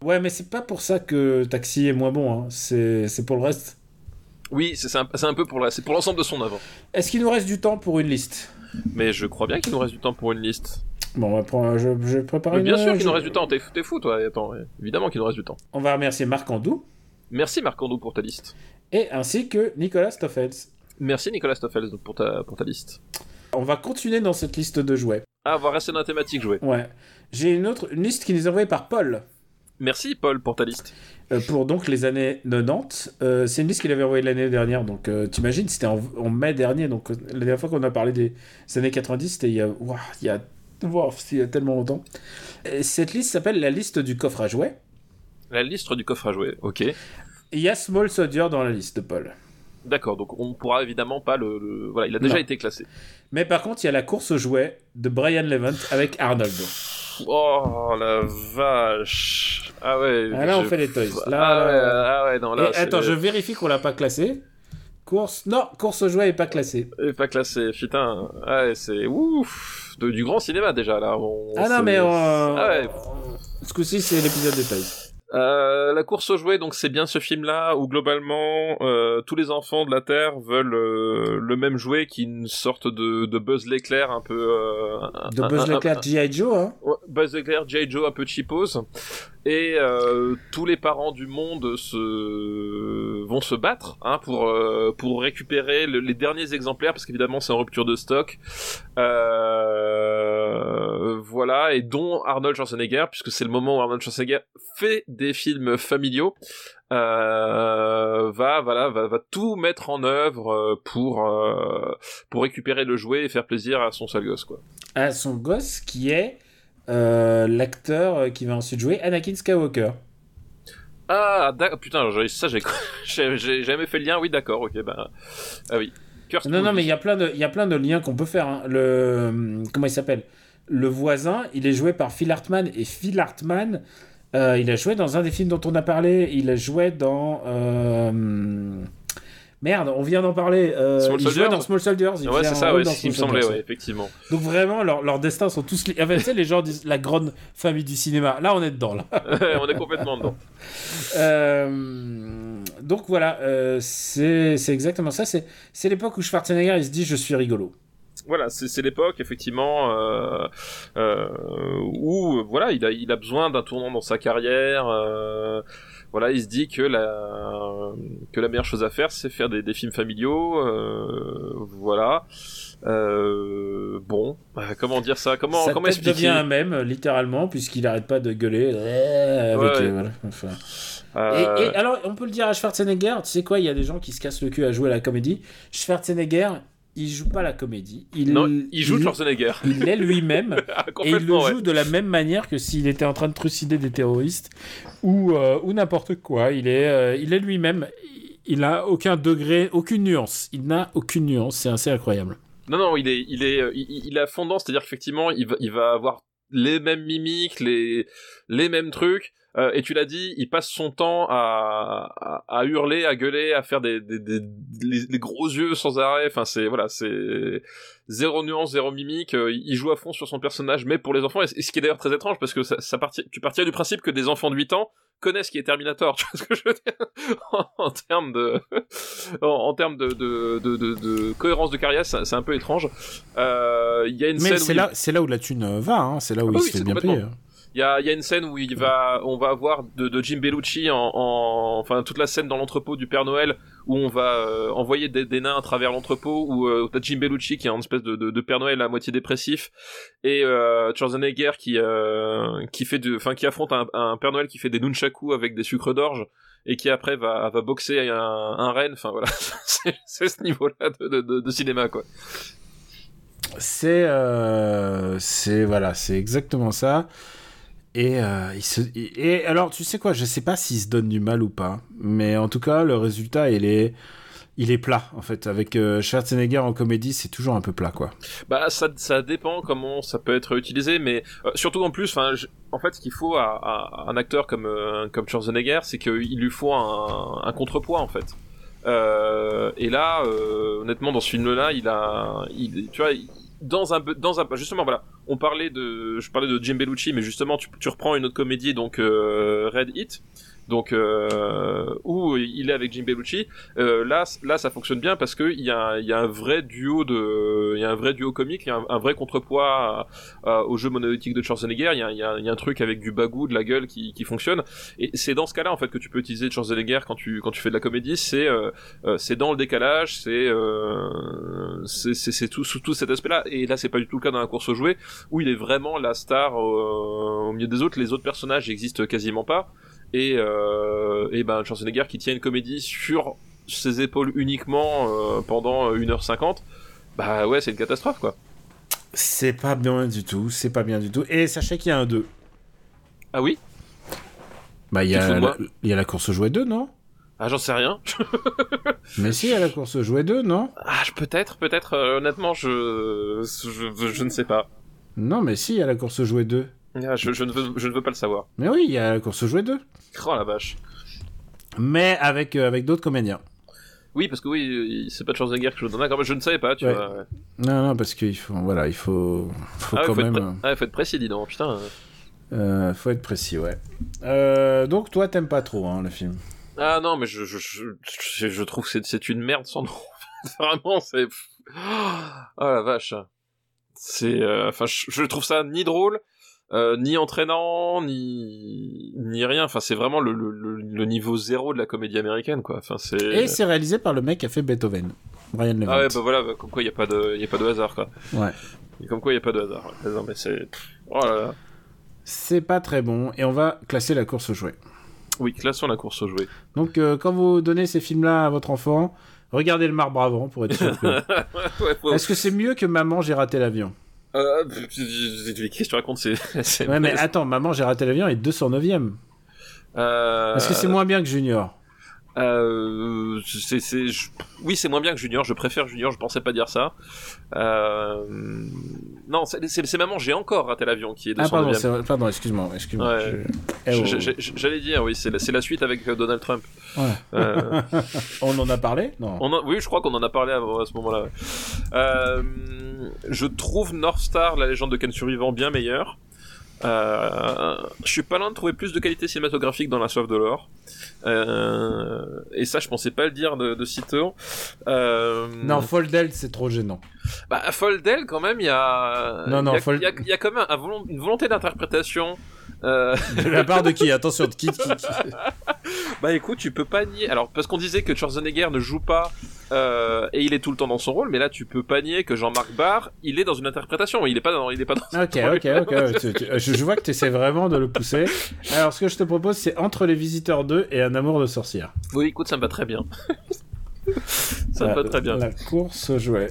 Ouais, mais c'est pas pour ça que Taxi est moins bon, hein. c'est c'est pour le reste. Oui, c'est c'est un, c'est un peu pour c'est pour l'ensemble de son œuvre. Est-ce qu'il nous reste du temps pour une liste? Mais je crois bien qu'il nous reste du temps pour une liste. Bon, on va prendre, je, je vais préparer Mais bien une- sûr qu'il je- nous reste du temps, t'es t'es fou toi, attends, évidemment qu'il nous reste du temps. On va remercier Marc Andou Merci Marc Andou pour ta liste. et ainsi que Nicolas Stoffels. Merci Nicolas Stoffels pour ta, pour ta liste. On va continuer dans cette liste de jouets. Ah, on va rester dans la thématique jouée. Ouais. J'ai une autre une liste qui nous est envoyée par Paul. Merci Paul pour ta liste. euh, pour donc les années 90. Euh, c'est une liste qu'il avait envoyée l'année dernière, donc euh, t'imagines, c'était en, en mai dernier, donc euh, la dernière fois qu'on a parlé des années 90, c'était il y a, ouah, il y a, ouah, c'était il y a tellement longtemps. Et cette liste s'appelle la liste du coffre à jouets. La liste du coffre à jouer, ok. Il y a Small Soldier dans la liste Paul. D'accord, donc on pourra évidemment pas le... le- Voilà, il a déjà Non. été classé. Mais par contre, il y a la course aux jouets de Brian Levant avec Arnold. Oh la vache. Ah ouais. Ah, là, on fait les toys. Là, ah, ouais, là- ah ouais, non, là. Et attends, je vérifie qu'on l'a pas classé. Course, non, course aux jouets est pas classée. Est pas classé, putain. Ouais, c'est ouf. De- du grand cinéma déjà là. On- Ah non, mais euh, Ah ouais. ce coup-ci, c'est l'épisode des toys. Euh, la course aux jouets, donc c'est bien ce film-là où globalement euh, tous les enfants de la Terre veulent euh, le même jouet qui est une sorte de, de Buzz l'éclair un peu. euh, De un- Buzz l'éclair G.I. Joe, hein. Ouais, Buzz l'éclair, J. Joe un peu cheapos. Et euh, tous les parents du monde se vont se battre hein, pour euh, pour récupérer le- les derniers exemplaires parce qu'évidemment c'est en rupture de stock. Euh, voilà et dont Arnold Schwarzenegger puisque c'est le moment où Arnold Schwarzenegger fait des films familiaux. Euh, va voilà va, va tout mettre en œuvre euh, pour euh, pour récupérer le jouet et faire plaisir à son sale gosse quoi. à son gosse qui est euh, l'acteur qui va ensuite jouer Anakin Skywalker. Ah, putain, ça, j'ai, jamais fait le lien. Oui, d'accord, ok, bah, ah oui. Kurt Non, non, mais il y a plein de, il y a plein de liens qu'on peut faire. hein. Le, comment il s'appelle? Le voisin, il est joué par Phil Hartman et Phil Hartman, euh, il a joué dans un des films dont on a parlé. Il a joué dans euh, Merde, on vient d'en parler. Euh, Small il jouait Soldiers dans Small Soldiers. il Ouais, c'est ça, ouais, ce qui me semblait, ouais, effectivement. Donc vraiment, leurs destins sont tous liés. Enfin, tu sais, les gens disent la grande famille du cinéma. Là, on est dedans. Là. On est complètement dedans. Euh, donc voilà, c'est exactement ça. C'est c'est l'époque où Schwarzenegger il se dit je suis rigolo. Voilà, c'est l'époque effectivement euh, euh, où voilà, il a il a besoin d'un tournant dans sa carrière. euh, voilà, il se dit que la que la meilleure chose à faire, c'est faire des, des films familiaux. voilà. Bon, comment dire ça Comment expliquer devient un mème littéralement puisqu'il arrête pas de gueuler avec. Ouais, ouais. voilà. Enfin. Euh, Et, et alors, on peut le dire à Schwarzenegger, tu sais quoi, il y a des gens qui se cassent le cul à jouer à la comédie. Schwarzenegger, il joue pas la comédie. Il, Non, il joue Schwarzenegger. Il est lui-même. Ah, Et il le ouais. joue de la même manière que s'il était en train de trucider des terroristes ou, euh, ou n'importe quoi. Il est, euh, il est lui-même. Il a aucun degré, aucune nuance. Il n'a aucune nuance. C'est assez incroyable. Non, non, il est, il est, euh, il, il a fondant, c'est-à-dire qu'effectivement, il va, il va avoir les mêmes mimiques, les, les mêmes trucs, Euh, et tu l'as dit, il passe son temps à, à, à hurler, à gueuler, à faire des, gros yeux sans arrêt. Enfin, c'est voilà, c'est zéro nuance, zéro mimique. Euh, il joue à fond sur son personnage, mais pour les enfants. Et ce qui est d'ailleurs très étrange parce que ça, ça partit, tu partirais du principe que des enfants de 8 ans connaissent qui est Terminator. Tu vois ce que je veux dire? En, en termes de en, en termes de, de, de, de, de cohérence de carrière, c'est un peu étrange. Euh, Il y a une Mais c'est là, où la thune va, hein. c'est là où Ah il oui, se fait bien payer. Il y a, y a une scène où il va, on va avoir de, de Jim Bellucci en, en- enfin toute la scène dans l'entrepôt du Père Noël où on va euh, envoyer des, des nains à travers l'entrepôt où euh, t'as Jim Bellucci qui est en espèce de, de, Père Noël à moitié dépressif et euh, Schwarzenegger qui euh, qui fait de, enfin qui affronte un, un Père Noël qui fait des nunchaku avec des sucres d'orge et qui après va, va boxer un, un renne. Enfin voilà, c'est ce niveau-là de, de, de cinéma quoi. C'est, euh, c'est voilà, c'est exactement ça. Et, euh, et alors, tu sais quoi, je sais pas s'il se donne du mal ou pas, mais en tout cas, le résultat, il est, il est plat en fait. Avec euh, Schwarzenegger en comédie, c'est toujours un peu plat, quoi. Bah ça, ça dépend comment ça peut être utilisé, mais euh, surtout en plus, en fait, ce qu'il faut à, un acteur comme euh, comme Schwarzenegger, c'est qu'il lui faut un, un contrepoids en fait. Et là, honnêtement, dans ce film-là, il a, tu vois, dans un dans un justement voilà, on parlait de, je parlais de Jim Bellucci, mais justement, tu, tu reprends une autre comédie, donc euh, Red Hit. Donc euh, où il est avec Jim Bellucci, euh, là, là, ça fonctionne bien parce que il y a, il y a un vrai duo de, il y a un vrai duo comique, il y a un, vrai contrepoids à- au jeu monolithique de Schwarzenegger. Il y a, il y a, y a un truc avec du bagou, de la gueule qui, qui fonctionne. Et c'est dans ce cas-là en fait que tu peux utiliser Schwarzenegger quand tu quand tu fais de la comédie. C'est euh, euh, c'est dans le décalage, c'est euh, c'est c'est tout sous tout cet aspect-là. Et là, c'est pas du tout le cas dans la course jouets où il est vraiment la star au milieu des autres. Les autres personnages n'existent quasiment pas. Et, euh, et ben Schwarzenegger qui tient une comédie sur ses épaules uniquement euh, pendant 1h50, bah ouais, c'est une catastrophe quoi. C'est pas bien du tout, c'est pas bien du tout. Et sachez qu'il y a un 2. Ah oui? Bah, il y, a la- il y a la course aux jouets 2, non? Ah, j'en sais rien. Mais si, il y a la course aux jouets 2, non? Ah, peut-être, peut-être, euh, honnêtement, je... je. je ne sais pas. Non, mais si, il y a la course aux jouets 2. Ah, je, je ne veux, je ne veux pas le savoir. Mais oui, il y a la course aux jouets 2. Oh la vache. Mais avec, euh, avec d'autres comédiens. Oui, parce que oui, c'est pas Schwarzenegger que je donne. D'accord, je ne savais pas, tu Ouais. vois. ouais. Non, non, parce qu'il faut, voilà, il faut, faut Ah, ouais, quand faut, même, ah, faut être précis, dis donc, putain. euh, faut être précis, ouais. Euh, donc toi, t'aimes pas trop hein, le film. Ah non, mais je, je, je, trouve que c'est- une merde sans nom. Vraiment, c'est. Oh la vache. C'est. euh, Enfin, je trouve ça ni drôle, euh, ni entraînant, ni. ni rien. Enfin, c'est vraiment le, le, niveau zéro de la comédie américaine, quoi. Enfin, c'est. Et c'est réalisé par le mec qui a fait Beethoven, Brian Levant. Ah ouais, bah voilà, bah, comme quoi il n'y a, pas de- y a pas de hasard, quoi. Ouais. Et comme quoi il n'y a pas de hasard. Non, mais c'est. Oh là là. C'est pas très bon, et on va classer la course aux jouets. Oui, classons la course aux jouets. Donc euh, quand vous donnez ces films-là à votre enfant, regardez le marbre avant pour être sûr que... ouais, faut- Est-ce que c'est mieux que Maman, j'ai raté l'avion? Euh, Qu'est-ce que tu racontes C'est. c'est- Ouais, mais attends, Maman, j'ai raté l'avion est 209ème. Euh, Est-ce que c'est moins bien que Junior Euh, c'est, c'est, je- oui, c'est moins bien que Junior. Je préfère Junior. Je pensais pas dire ça. Euh, non, c'est, maman. J'ai encore raté l'avion qui est de Ah, pardon, 109e. c'est- pardon excuse-moi. excuse-moi. Ouais. Je- Eh oh. J'allais dire, oui, c'est la, suite avec euh, Donald Trump. Ouais. Euh, On en a parlé? Non. on oui, je crois qu'on en a parlé à, à ce moment-là. Euh, je trouve North Star, la légende de Ken Survivant, bien meilleure. Euh, je suis pas loin de trouver plus de qualité cinématographique dans La Soif de l'Or. Euh, et ça, je pensais pas le dire de, de sitôt. Euh, Non, Foldel, c'est trop gênant. bah, Foldel, quand même, il y a. Non, non, il y Fold- il y y a quand même un une volonté d'interprétation. Euh, De la part de qui Attention, de qui, qui, qui bah écoute, tu peux pas nier. Alors, parce qu'on disait que Schwarzenegger ne joue pas euh, et il est tout le temps dans son rôle, mais là, tu peux pas nier que Jean-Marc Barr, il est dans une interprétation. Il est pas dans. Il est pas dans. Ok, ok, ok. tu- tu- je, je vois que tu essaies vraiment de le pousser. Alors, ce que je te propose, c'est Entre les Visiteurs 2 et Un amour de sorcière. Oui, écoute, ça me va très bien. ça me va très bien. La course aux jouets.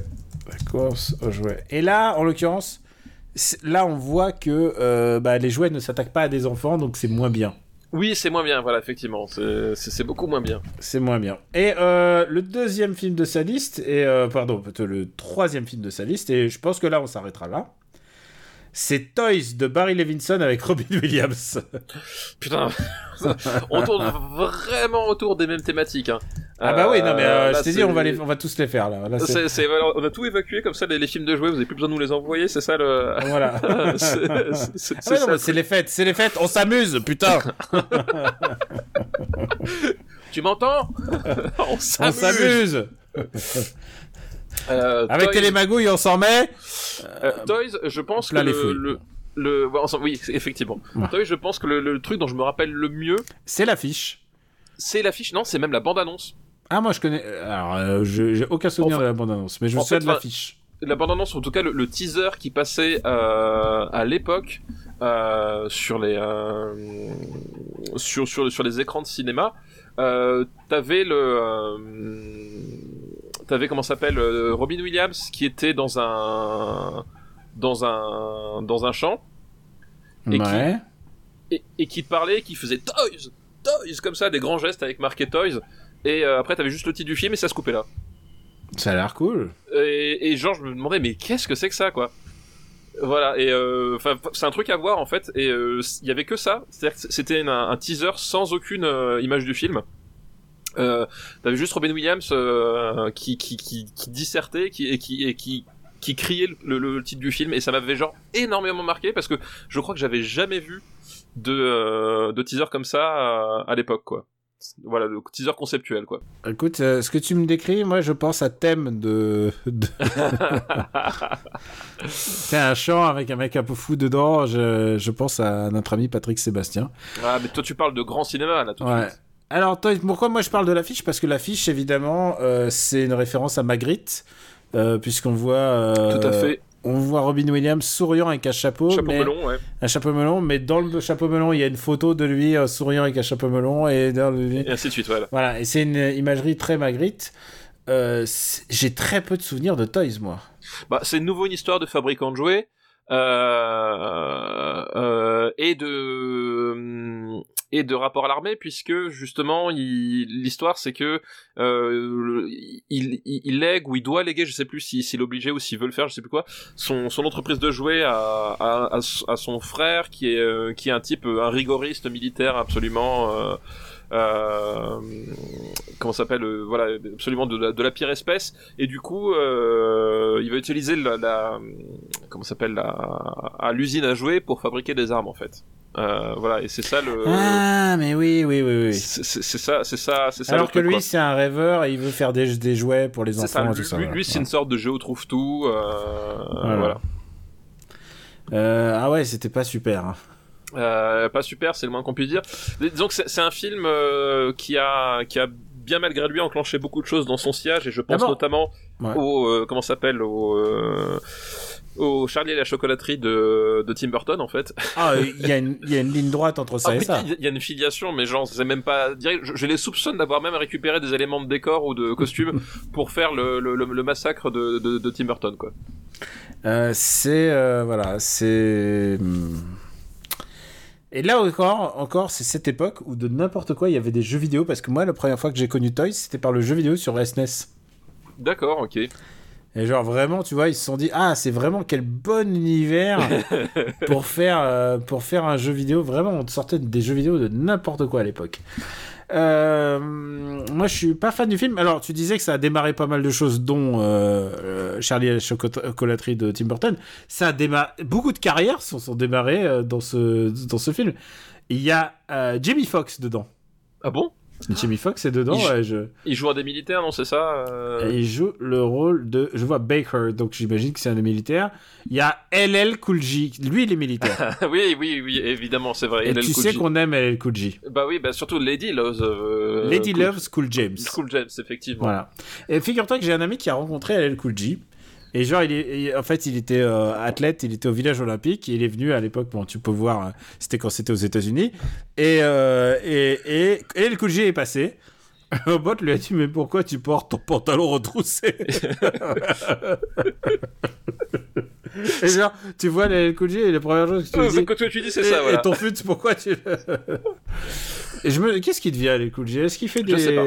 La course aux jouets. Et là, en l'occurrence, là, on voit que euh, bah, les jouets ne s'attaquent pas à des enfants, donc c'est moins bien. Oui, c'est moins bien, voilà, effectivement. C'est beaucoup moins bien. C'est moins bien. Et euh, le deuxième film de sa liste, et euh, pardon, plutôt le troisième film de sa liste, et je pense que là, on s'arrêtera là. C'est Toys de Barry Levinson avec Robin Williams. Putain, on tourne vraiment autour des mêmes thématiques. Hein. Ah bah oui, non mais euh, là, je t'ai dit, on va, les, on va tous les faire là. On a tout évacué comme ça, les, les films de jouets, vous avez plus besoin de nous les envoyer, c'est ça le. Voilà. c'est Ah c'est ouais, les fêtes, c'est les fêtes, on s'amuse, putain Tu m'entends? On s'amuse. Euh, Avec Toys- Télémagouille, on s'en met Euh, Toys, je pense que les le, le, oui, effectivement. Toys, je pense que le, le truc dont je me rappelle le mieux, C'est l'affiche. c'est l'affiche. Non, c'est même la bande-annonce. Ah, moi je connais. Alors, euh, j'ai aucun souvenir Enfin- de la bande-annonce, mais je me en souviens de l'affiche. La bande-annonce, en tout cas le, teaser qui passait euh, à l'époque euh, sur les euh, sur, sur sur les écrans de cinéma, euh, t'avais le euh, t'avais comment ça s'appelle euh, Robin Williams qui était dans un dans un dans un champ et qui- Ouais. et, et qui te parlait, qui faisait Toys, Toys, comme ça, des grands gestes avec marqué Toys. Et euh, après, t'avais juste le titre du film et ça se coupait là. Ça a l'air cool. Et, et genre, je me demandais, mais qu'est-ce que c'est que ça, quoi? Voilà, et euh, enfin, c'est un truc à voir en fait. Et il y avait que ça, c'était un teaser sans aucune image du film. Euh, t'avais juste Robin Williams euh, qui, qui, qui, qui dissertait qui, et qui, et qui, qui criait le, le- le titre du film et ça m'avait genre énormément marqué parce que je crois que j'avais jamais vu de, euh, de teaser comme ça à, à l'époque quoi. Voilà, le teaser conceptuel quoi. Écoute, euh, ce que tu me décris, moi je pense à thème de. de... C'est un chant avec un mec un peu fou dedans. Je, je pense à notre ami Patrick Sébastien. ah mais toi tu parles de grand cinéma là tout de Ouais. suite. Alors, pourquoi moi je parle de l'affiche? Parce que l'affiche, évidemment, euh, c'est une référence à Magritte, euh, puisqu'on voit. euh, Tout à fait. On voit Robin Williams souriant avec un chapeau. Chapeau mais- melon, ouais. Un chapeau melon, mais dans le chapeau melon, il y a une photo de lui souriant avec un chapeau melon. Et dans le- Et ainsi de suite, voilà. Voilà, et c'est une imagerie très Magritte. J'ai très peu de souvenirs de Toys, moi. Bah, c'est de nouveau une histoire de fabricant de jouets et de et de rapport à l'armée puisque justement l'histoire c'est que euh, il, il, il lègue ou il doit léguer je sais plus si- s'il est obligé ou s'il veut le faire je sais plus quoi son, son entreprise de jouets à, à, à, son frère qui est euh, qui est un type un rigoriste militaire absolument euh, euh, comment s'appelle euh, voilà absolument de la, de la pire espèce. Et du coup euh, il va utiliser la, la comment s'appelle la à l'usine à jouets pour fabriquer des armes en fait euh, voilà et c'est ça le Ah, mais oui, oui, oui, oui. c'est ça c'est ça c'est ça Alors le que lui, c'est un rêveur et il veut faire des, des jouets pour les ça enfants et lui, tout ça. lui, c'est une sorte de géo trouve tout euh, Voilà. voilà, Euh, ah ouais, c'était pas super. hein. Pas super c'est le moins qu'on puisse dire disons que c'est un film qui a qui a bien malgré lui enclenché beaucoup de choses dans son sillage et je pense notamment Ouais. au comment ça s'appelle au au Charlie et la chocolaterie de, de Tim Burton en fait. Ah, il y, a une- y a une ligne droite entre ça Ah, et oui, ça. Il y a une filiation, mais genre, c'est même pas direct. Je, je les soupçonne d'avoir même récupéré des éléments de décor ou de costume pour faire le, le, le, le massacre de, de, de Tim Burton, quoi. Euh, c'est euh, voilà, c'est. hmm. Et là encore, encore, c'est cette époque où de n'importe quoi il y avait des jeux vidéo parce que moi la première fois que j'ai connu Toys c'était par le jeu vidéo sur SNES. D'accord, ok. Et genre vraiment, tu vois, ils se sont dit ah c'est vraiment quel bon univers pour faire euh, pour faire un jeu vidéo. Vraiment, on sortait des jeux vidéo de n'importe quoi à l'époque. Euh, moi, je suis pas fan du film. Alors, tu disais que ça a démarré pas mal de choses, dont euh, Charlie et la chocolaterie de Tim Burton. Ça a démarré. Beaucoup de carrières sont, sont démarrées dans ce dans ce film. Il y a Jamie Foxx dedans. Ah bon? Jamie Foxx est dedans. Il ouais, je... Il joue à des militaires, non, c'est ça euh, il joue le rôle de. Je vois Baker, donc j'imagine que c'est un des militaires. Il y a LL Cool J. Lui, il est militaire. Oui, oui, oui, évidemment, c'est vrai. Et LL tu Cool sais qu'on aime LL Cool J. Bah oui, bah surtout Lady Loves. euh, Lady Cool- Loves Cool James. Cool James, effectivement. Voilà. Et figure-toi que j'ai un ami qui a rencontré LL Cool J. Et genre, il est, en fait, il était euh, athlète, il était au village olympique, et il est venu à l'époque, bon, tu peux voir, euh, c'était quand c'était aux États-Unis. Et, euh, et, et, et Cool J est passé. Le bot lui a dit, mais pourquoi tu portes ton pantalon retroussé Et genre, tu vois Cool J, et la première chose que tu dis, que tu tu dis, c'est et, ça, et voilà. ton fut, pourquoi tu... et je me... Qu'est-ce qu'il devient, Cool J Est-ce qu'il fait Je des... sais pas.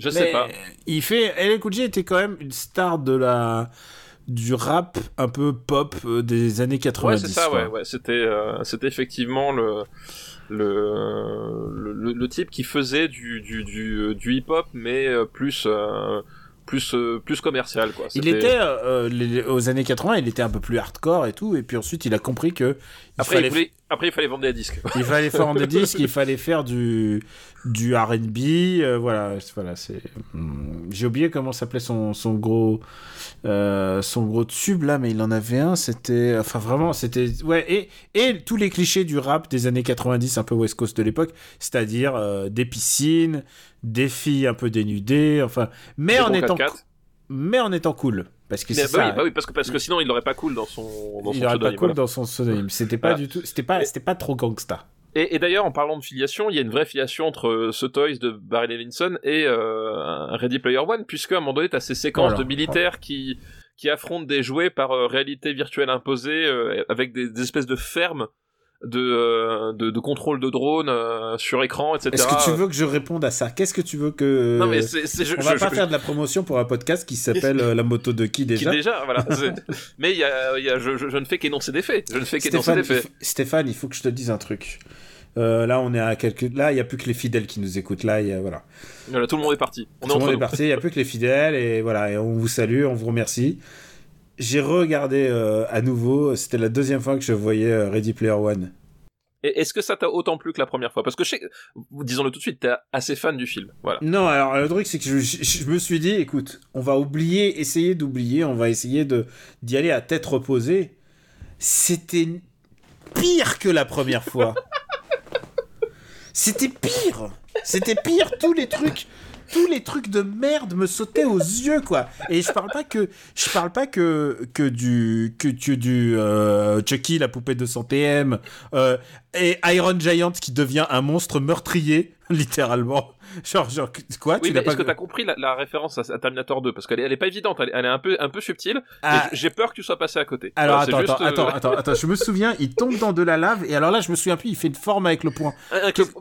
Je sais pas. Il fait. LL Cool J était quand même une star de la du rap un peu pop euh, des années 90. Ouais, c'est ça, quoi. ouais, ouais. C'était, euh, c'était effectivement le, le, le, le type qui faisait du, du, du, du hip-hop, mais euh, plus, euh, plus, euh, plus commercial, quoi. Il était euh, les- aux années 80, il était un peu plus hardcore et tout, et puis ensuite il a compris que Après, il voulait- après, il fallait vendre des disques. il fallait faire des disques, il fallait faire du du R&B, euh, voilà, c'est- voilà, c'est. hmm, J'ai oublié comment s'appelait son son gros euh, son gros tube là, mais il en avait un, c'était, enfin vraiment, c'était ouais et et tous les clichés du rap des années 90, un peu West Coast de l'époque, c'est-à-dire euh, des piscines, des filles un peu dénudées, enfin, mais en étant 4x4. mais en étant cool, parce que bah ça. oui, bah oui, parce que, parce que sinon, il l'aurait pas cool dans son, dans son il pas pseudonyme, cool voilà. dans son pseudonyme. C'était pas Voilà. du tout, c'était pas, c'était pas trop gangsta. Et, et d'ailleurs, en parlant de filiation, il y a une vraie filiation entre euh, ce Toys de Barry Levinson et euh, Ready Player One, puisque à un moment donné, t'as ces séquences Voilà. de militaires qui qui affrontent des jouets par euh, réalité virtuelle imposée, euh, avec des, des espèces de fermes de, euh, de, de contrôle de drone euh, sur écran, etc. Est-ce que tu veux que je réponde à ça? Qu'est-ce que tu veux que Non mais c'est, c'est- je, on va je- pas je- faire de la promotion pour un podcast qui s'appelle euh, La moto de qui qui déjà déjà, voilà. c'est- mais il y a, il y a je, ne fais qu'énoncer des faits. Je ne fais qu'énoncer Stéphane, des il faits. faut- Stéphane, il faut que je te dise un truc. Euh, là, on est à quelques. Là, il y a plus que les fidèles qui nous écoutent. Là, il y a voilà. Voilà, tout le monde est parti. On Tout est le monde est parti. Il y a plus que les fidèles et voilà. Et on vous salue, on vous remercie. J'ai regardé euh, à nouveau. C'était la deuxième fois que je voyais euh, Ready Player One. Est-ce que ça t'a autant plu que la première fois? Parce que je sais, disons-le tout de suite, t'es assez fan du film. Voilà. Non, alors le truc c'est que je, je- je me suis dit, écoute, on va oublier, essayer d'oublier, on va essayer de d'y aller à tête reposée. C'était pire que la première fois. C'était pire. C'était pire. Tous les trucs, tous les trucs de merde me sautaient aux yeux, quoi. Et je parle pas que, je parle pas que que du que du euh, Chucky, la poupée de 100 TM, euh, et Iron Giant qui devient un monstre meurtrier, littéralement. Genre, genre quoi Oui, Tu mais l'as pas est-ce que t'as compris la, la référence à, à Terminator 2 Parce qu'elle est, elle est pas évidente, elle est, elle est un peu, un peu subtile. Ah. J'ai peur que tu sois passé à côté. Alors attends, juste, attends, euh, attends, attends, attends, je me souviens, il tombe dans de la lave et alors là je me souviens plus, il fait une forme avec le poing.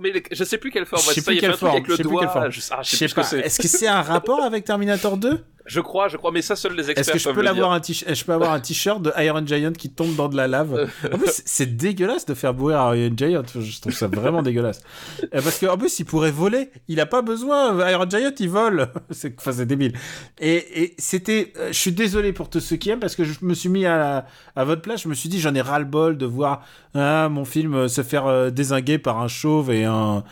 mais je sais plus quelle forme. Je sais plus quelle forme, je sais plus quelle forme. Je, ah, sais pas. Est-ce que c'est un rapport avec Terminator 2 Je crois, je crois, mais ça seuls les experts Est-ce que je peux l'avoir un Je peux avoir un t-shirt de Iron Giant qui tombe dans de la lave. En plus, c'est- dégueulasse de faire boire Iron Giant. Je trouve ça vraiment dégueulasse. Euh, Parce qu'en plus, il pourrait voler. Il a pas besoin. Iron Giant, il vole. C'est enfin, c'est débile. Et, et c'était. euh, Je suis désolé pour tous ceux qui aiment parce que je me suis mis à, la- à votre place. Je me suis dit, j'en ai ras le bol de voir hein, mon film euh, se faire désinguer par un chauve et un.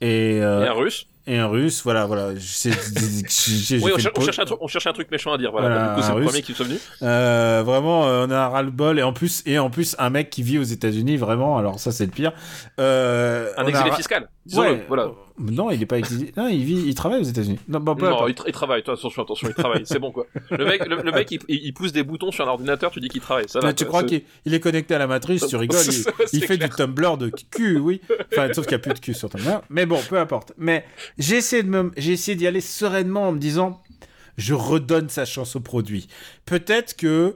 Et, euh, Et un russe. Et un russe, voilà, voilà. C'est- j'ai- j'ai Oui, on, fait cher- le on cherche un truc, on un truc méchant à dire. Voilà. Voilà, du coup, c'est un le russe. premier qui venu. Euh, vraiment, euh, on a un ras-le-bol et en plus et en plus un mec qui vit aux États-Unis, vraiment. Alors ça, c'est le pire. Euh, Un on a exilé ra- fiscal. Ouais. voilà. Non, il est pas exilé. Non, il vit, il travaille aux États-Unis. Non, bon, peu Non, importe. il, tra- il travaille. Toi, attention, attention, il travaille. C'est bon, quoi. Le mec, le, le mec, il, il pousse des boutons sur un ordinateur. Tu dis qu'il travaille. Ça va. Mais tu crois qu'il il est connecté à la matrice, tu rigoles, il, fait clair. du Tumblr de cul, oui. Enfin, sauf qu'il n'y a plus de cul sur Tumblr. Mais bon, peu importe. Mais j'ai essayé de me, j'ai essayé d'y aller sereinement en me disant, je redonne sa chance au produit. Peut-être que,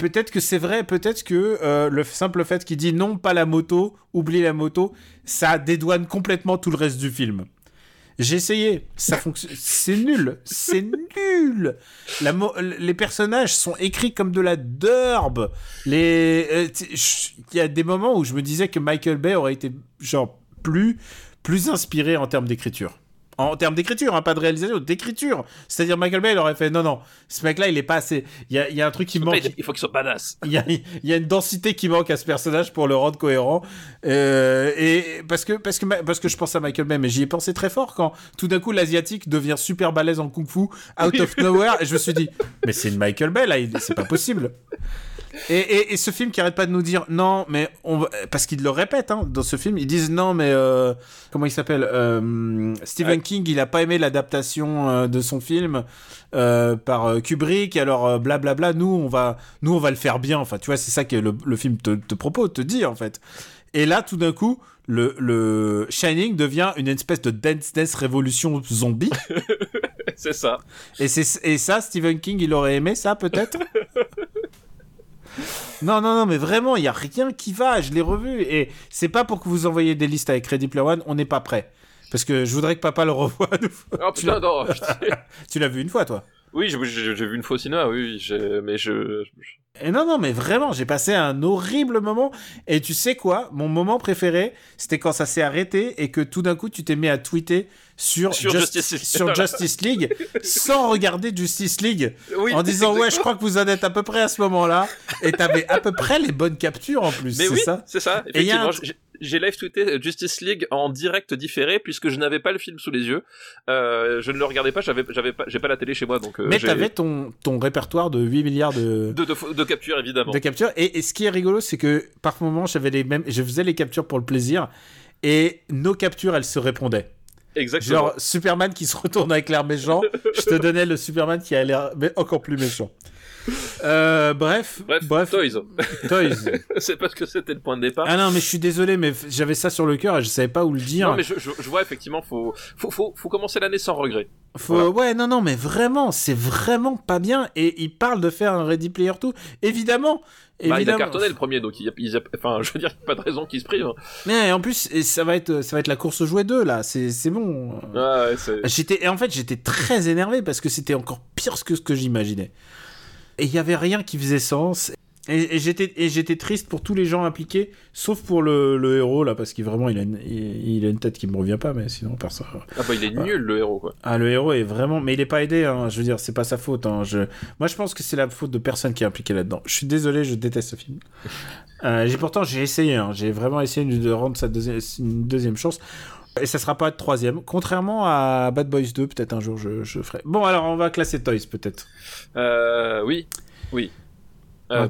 peut-être que c'est vrai, peut-être que euh, le simple fait qu'il dit non, pas la moto, oublie la moto, ça dédouane complètement tout le reste du film. J'ai essayé, ça fonctionne, c'est nul, c'est nul. La les personnages sont écrits comme de la derbe. Les, euh, il y a des moments où je me disais que Michael Bay aurait été genre plus, plus inspiré en termes d'écriture. En termes d'écriture, hein, pas de réalisation, d'écriture. C'est-à-dire Michael Bay, il aurait fait non, non, ce mec-là, il est pas assez. Il y a, il y a un truc qui manque. il- Il faut qu'il soit badass. Il y, a, il y a une densité qui manque à ce personnage pour le rendre cohérent. Euh, et parce que, parce, que, parce que je pense à Michael Bay, mais j'y ai pensé très fort quand tout d'un coup l'asiatique devient super balèze en kung fu, out of nowhere, et je me suis dit, mais c'est une Michael Bay là, c'est pas possible. Et, et, et ce film qui arrête pas de nous dire non, mais on va- parce qu'ils le répètent hein, dans ce film, ils disent non, mais euh, comment il s'appelle Euh, Stephen King, il a pas aimé l'adaptation euh, de son film par Kubrick, alors blablabla. Nous, on va, nous, on va le faire bien. Enfin, tu vois, c'est ça que le, le film te, te propose, te dit en fait. Et là, tout d'un coup, le, le Shining devient une espèce de dance dance révolution zombie. C'est ça. Et ça, Stephen King, il aurait aimé ça, peut-être? Non, non, non, mais vraiment, il y a rien qui va. Je l'ai revu. Et c'est pas pour que vous envoyiez des listes avec Ready Player One, on n'est pas prêt. Parce que je voudrais que papa le revoie. fois. Oh putain, non. tu l'as vu une fois, toi Oui, j'ai- vu une cinéma, oui, mais je. Et non, non, mais vraiment, j'ai passé un horrible moment. Et tu sais quoi? Mon moment préféré, c'était quand ça s'est arrêté et que tout d'un coup, tu t'es mis à tweeter sur, Sur Just- Justice League. sur Justice League sans regarder Justice League. Oui, en disant, ouais, je crois que vous en êtes à peu près à ce moment-là. Et t'avais à peu près les bonnes captures en plus. C'est oui, ça? c'est ça. Et il y a un Effectivement, j'ai- live tweeté Justice League en direct différé puisque je n'avais pas le film sous les yeux. Euh, je ne le regardais pas, j'avais, j'avais pas, j'ai pas la télé chez moi, donc. euh, Mais t'avais ton, ton répertoire de 8 milliards de, de, de, de capture évidemment. de captures. Et, et ce qui est rigolo, c'est que par moment, j'avais les mêmes, je faisais les captures pour le plaisir. Et nos captures, elles se répondaient. Exactement. Genre Superman qui se retourne avec l'air méchant, je te donnais le Superman qui a l'air encore plus méchant. Euh, bref, Bref, bref, Toys. Toys. c'est parce que c'était le point de départ. Ah non, mais je suis désolé, mais j'avais ça sur le cœur et je savais pas où le dire. Non, mais je, je, je vois effectivement, faut, faut, faut, faut commencer l'année sans regret. Faut... Voilà. Ouais, non, non, mais vraiment, c'est vraiment pas bien. Et il parle de faire un Ready Player 2. Évidemment. Bah, il a cartonné le premier, donc il y a, il y a- enfin, je veux dire, il y a pas de raison qu'il se prive. Mais en plus, et ça va être, ça va être la course aux jouets 2 là. C'est, c'est bon. Ah, ouais, c'est... J'étais, et en fait, j'étais très énervé parce que c'était encore pire que ce que j'imaginais. Et il y avait rien qui faisait sens. Et, et j'étais, et j'étais triste pour tous les gens impliqués, sauf pour le, le héros là, parce qu'il vraiment, il a, une, il, il a une tête qui me revient pas, mais sinon personne. Ah bah il est nul le héros quoi. Ah, le héros est vraiment, mais il est pas aidé. Hein, je veux dire, c'est pas sa faute. Hein, je... Moi, je pense que c'est la faute de personne qui est impliquée là-dedans. Je suis désolé, je déteste ce film. Euh, j'ai pourtant, j'ai essayé. Hein, j'ai vraiment essayé de rendre sa une deuxième chance. Et ça sera pas troisième. Contrairement à Bad Boys 2, peut-être un jour je, je ferai. Bon, alors on va classer Toys, peut-être. Euh, oui, oui. Euh,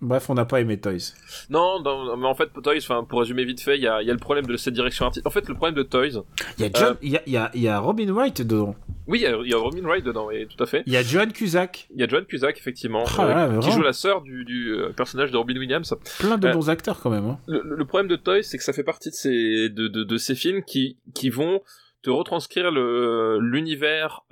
bref. on n'a pas aimé Toys. Non, non, mais en fait, Toys, pour résumer vite fait, il y a, il y a le problème de cette direction artistique. En fait, le problème de Toys, Il y a, Euh. y, a, y, a, il y a Robin Wright dedans. oui, il y a, Robin Wright dedans, oui, tout à fait. Il y a Joan Cusack. Il y a Joan Cusack, effectivement, Ah là, euh, qui joue la sœur du, du personnage de Robin Williams. Plein de bons acteurs quand même. Hein. Le, le problème de Toys, c'est que ça fait partie de ces, de, de, de ces films qui, qui vont te retranscrire l'univers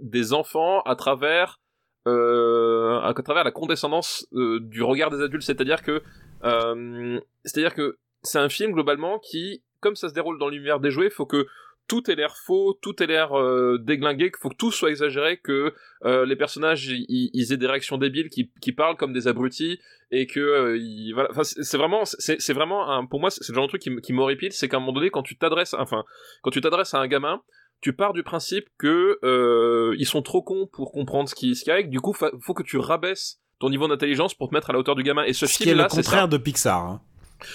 des enfants à travers à travers la condescendance euh, du regard des adultes. C'est-à-dire que euh, c'est-à-dire que c'est un film globalement qui, comme ça se déroule dans l'univers des jouets, faut que tout ait l'air faux, tout ait l'air euh, déglingué, qu'il faut que tout soit exagéré, que euh, les personnages ils, aient des réactions débiles, qui, parlent comme des abrutis, et que euh, voilà. C'est vraiment, c'est vraiment un, pour moi, c'est le genre de truc qui m'horripile, c'est qu'à un moment donné, quand tu t'adresses, enfin, quand tu t'adresses à un gamin, tu pars du principe que euh, ils sont trop cons pour comprendre ce qui ce qu'il y a, et que du coup, fa- faut que tu rabaisses ton niveau d'intelligence pour te mettre à la hauteur du gamin. Et ce, Ce qui est le ça contraire de Pixar. hein.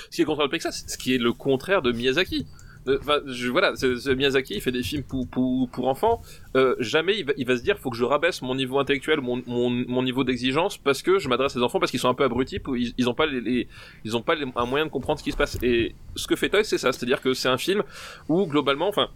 ce qui est le contraire de Pixar, c'est ce qui est le contraire de Miyazaki. Euh, Enfin, je, voilà, c'est- c'est Miyazaki, il fait des films pour, pour, pour enfants. Euh, jamais il va, il va se dire, faut que je rabaisse mon niveau intellectuel, mon, mon, mon niveau d'exigence, parce que je m'adresse des enfants, parce qu'ils sont un peu abrutis, ils, ils ont pas les, les- ils ont pas les- un moyen de comprendre ce qui se passe. Et ce que fait Toy, c'est ça, c'est-à-dire que c'est un film où globalement, enfin,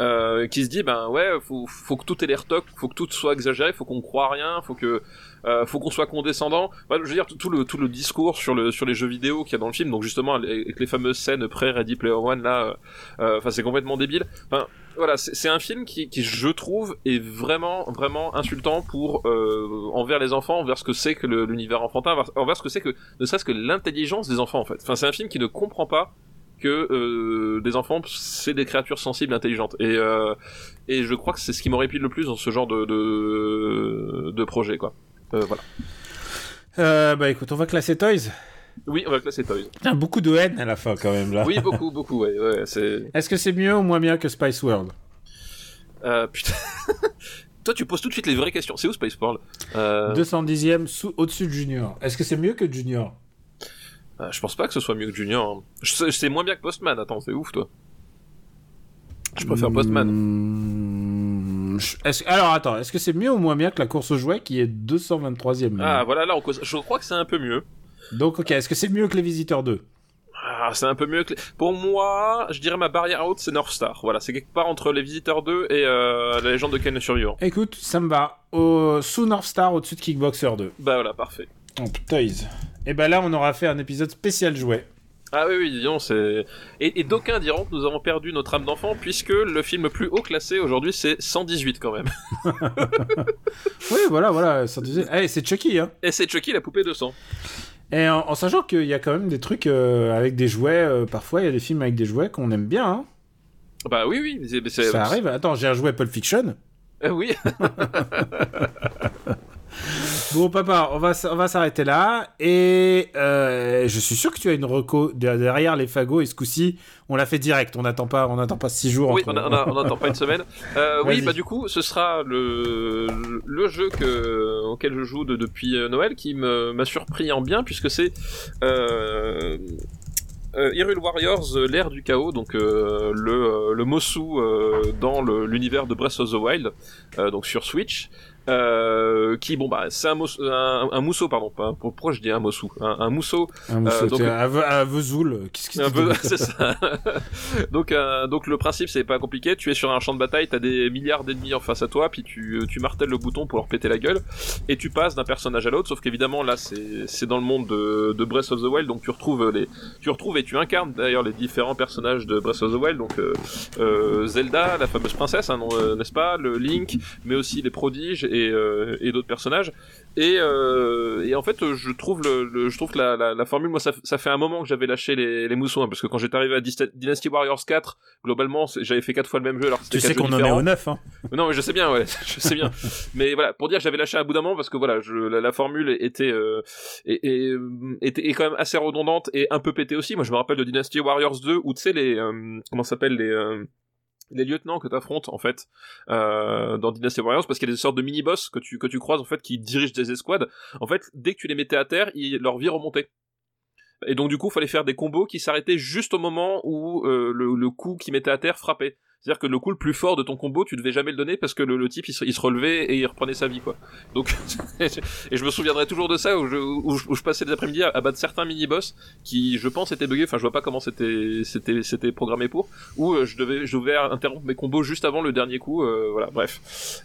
euh, qui se dit, ben ouais, faut, faut que tout ait l'air toc, faut que tout soit exagéré, faut qu'on croit rien, faut que, euh, faut qu'on soit condescendant. Je veux dire, tout, le, tout le discours sur, le, sur les jeux vidéo qu'il y a dans le film, donc justement, avec les fameuses scènes pré-Ready Player One, là, euh, enfin, c'est complètement débile. Enfin, voilà, c'est un film qui, je trouve, est vraiment, vraiment insultant pour, euh, envers les enfants, envers ce que c'est que l'univers enfantin, envers ce que c'est que, ne serait-ce que l'intelligence des enfants, en fait. Enfin, c'est un film qui ne comprend pas que euh, des enfants, c'est des créatures sensibles, intelligentes. Et, euh, et je crois que c'est ce qui m'horripile le plus dans ce genre de, de, de projet, quoi. Euh, voilà. Bah écoute, on va classer Toys. Oui, on va classer Toys. Putain, beaucoup de haine à la fin quand même là. Oui, beaucoup, beaucoup, ouais, ouais, c'est... Est-ce que c'est mieux ou moins bien que Spice World? Putain... Toi, tu poses tout de suite les vraies questions. C'est où Space World? Euh... 210e sous, au-dessus de Junior. Est-ce que c'est mieux que Junior? Euh, Je pense pas que ce soit mieux que Junior. hein. C'est moins bien que Postman, attends, c'est ouf, toi. Je préfère Postman. Je- est-ce- Alors attends, est-ce que c'est mieux ou moins bien que la course aux jouets qui est 223e Ah, voilà, là, on cause- je crois que c'est un peu mieux. Donc ok, est-ce que c'est mieux que les Visiteurs 2 Ah, c'est un peu mieux que... les- Pour moi, je dirais ma barrière haute, c'est North Star. Voilà, c'est quelque part entre les Visiteurs 2 et euh, la légende de Ken le Survivant. Écoute, ça me va. Au... Sous North Star, au-dessus de Kickboxer 2. Bah voilà, parfait. Oh Toys. Et ben là, on aura fait un épisode spécial jouet. Ah oui, oui, disons, c'est... Et, et d'aucuns diront que nous avons perdu notre âme d'enfant, puisque le film le plus haut classé aujourd'hui, c'est 118 quand même. Oui, voilà, voilà. Ça disait... Eh, c'est Chucky, hein. Et c'est Chucky, la poupée de sang. Et en, en sachant qu'il y a quand même des trucs euh, avec des jouets, euh, parfois il y a des films avec des jouets qu'on aime bien. Hein. Bah oui, oui, c'est... c'est- Ça arrive. Attends, j'ai un jouet Pulp Fiction. Euh, oui. Bon, papa, on va, on va s'arrêter là. Et euh, je suis sûr que tu as une reco de- derrière les fagots. Et ce coup-ci, on l'a fait direct. On n'attend pas, on pas six jours. Oui, entre- on n'attend pas une semaine. Euh, oui, bah du coup, ce sera le, le jeu que, auquel je joue de- depuis euh, Noël qui me- m'a surpris en bien puisque c'est euh, euh, Hyrule Warriors, euh, l'ère du chaos, donc euh, le, le Mosu dans l'univers de Breath of the Wild, donc sur Switch. Euh, qui bon bah c'est un, un, un mousseau pardon pas pourquoi je dis un mousseau un, un mousseau Un mousseau, Euh, donc- un, ve- un Vesoul. Qu'est-ce que c'est ça. donc, euh, donc le principe c'est pas compliqué. Tu es sur un champ de bataille, t'as des milliards d'ennemis en face à toi, puis tu, tu martèles le bouton pour leur péter la gueule, et tu passes d'un personnage à l'autre. Sauf qu'évidemment là c'est c'est dans le monde de, de Breath of the Wild, donc tu retrouves les, tu retrouves et tu incarnes d'ailleurs les différents personnages de Breath of the Wild. Donc euh, euh, Zelda, la fameuse princesse, hein, n'est-ce pas, le Link, mais aussi les prodiges et, euh, et d'autres personnages. Et, euh, et en fait, je trouve le, le- je trouve que la, la, la formule, moi, ça, fait un moment que j'avais lâché les, les moussons, hein, parce que quand j'étais arrivé à Dynasty Warriors 4, globalement, j'avais fait quatre fois le même jeu. Alors Tu sais qu'on en est au neuf. Hein. Non, mais je sais bien, ouais, je sais bien. mais voilà, pour dire que j'avais lâché un bout d'un moment parce que voilà, je, la, la formule était, euh, et, et, était est quand même assez redondante et un peu pétée aussi. Moi, je me rappelle de Dynasty Warriors 2 où tu sais les, comment ça s'appelle les les lieutenants que t'affrontes en fait euh, dans Dynasty Warriors parce qu'il y a des sortes de mini boss que tu que tu croises en fait qui dirigent des escouades. En fait dès que tu les mettais à terre leur vie remontait. Et donc du coup fallait faire des combos qui s'arrêtaient juste au moment où euh, le, le coup qui mettait à terre frappait c'est-à-dire que le coup le plus fort de ton combo, tu devais jamais le donner parce que le, le type il se, il se relevait et il reprenait sa vie quoi. Donc et je me souviendrai toujours de ça où je, où je, où je passais des après-midi à, à battre certains mini-boss qui je pense étaient buggés, enfin je vois pas comment c'était c'était c'était programmé pour. Où euh, je devais je devais interrompre mes combos juste avant le dernier coup euh, voilà bref.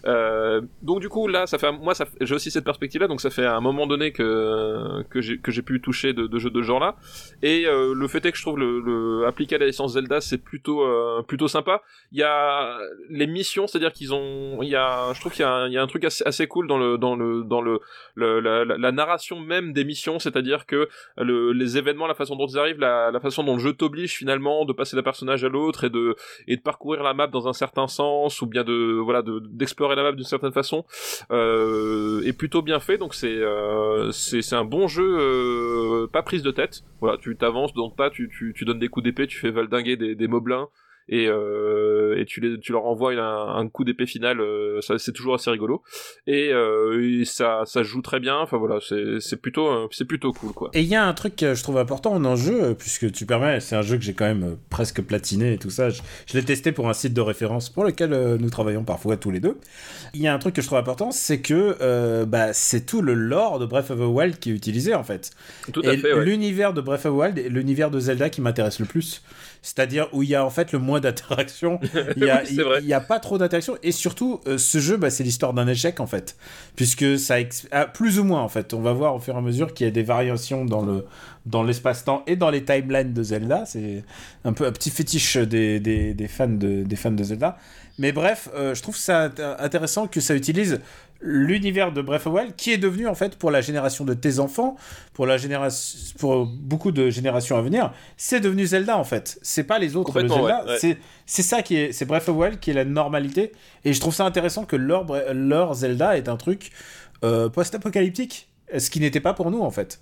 Euh, donc du coup là ça fait moi ça j'ai aussi cette perspective là donc ça fait un moment donné que que j'ai que j'ai pu toucher de, de jeux de ce genre là et euh, le fait est que je trouve le, le appliqué à la licence Zelda c'est plutôt euh, plutôt sympa il y a les missions, c'est-à-dire qu'ils ont, il y a, je trouve qu'il y a, un, truc assez, cool dans le, dans le, dans le, la, narration même des missions, c'est-à-dire que le, les événements, la façon dont ils arrivent, la, façon dont le jeu t'oblige finalement de passer d'un personnage à l'autre et de, et de parcourir la map dans un certain sens ou bien de, voilà, de, d'explorer la map d'une certaine façon, euh, est plutôt bien fait. Donc c'est, euh, c'est, un bon jeu, euh, pas prise de tête. Voilà, tu t'avances le tas, tu, tu, tu donnes des coups d'épée, tu fais valdinguer des, des moblins et, euh, et tu, les, tu leur envoies un, un coup d'épée final, euh, ça c'est toujours assez rigolo et, euh, et ça ça joue très bien. Enfin voilà, c'est plutôt c'est plutôt cool quoi. Et il y a un truc que je trouve important dans le jeu, euh, puisque tu permets, c'est un jeu que j'ai quand même presque platiné et tout ça. Je, je l'ai testé pour un site de référence pour lequel nous travaillons parfois tous les deux. Il y a un truc que je trouve important, c'est que euh, bah, c'est tout le lore de Breath of the Wild qui est utilisé en fait. Tout à et fait. Ouais. l'univers de Breath of the Wild est l'univers de Zelda qui m'intéresse le plus. C'est-à-dire où il y a en fait le moins d'interaction. Il y a, Oui, pas trop d'interaction. Et surtout, euh, ce jeu, bah, c'est l'histoire d'un échec en fait. Puisque ça. ex- ah, plus ou moins en fait. On va voir au fur et à mesure qu'il y a des variations dans le dans l'espace-temps et dans les timelines de Zelda. C'est un peu un petit fétiche des, des, des fans, de, des fans de Zelda. Mais bref, euh, je trouve ça int- intéressant que ça utilise l'univers de Breath of the Wild qui est devenu en fait pour la génération de tes enfants, pour la génération, pour beaucoup de générations à venir, c'est devenu Zelda en fait. C'est pas les autres Zelda, ouais, ouais. c'est c'est ça qui est c'est Breath of the Wild qui est la normalité et je trouve ça intéressant que leur leur Zelda est un truc euh, post-apocalyptique, ce qui n'était pas pour nous en fait.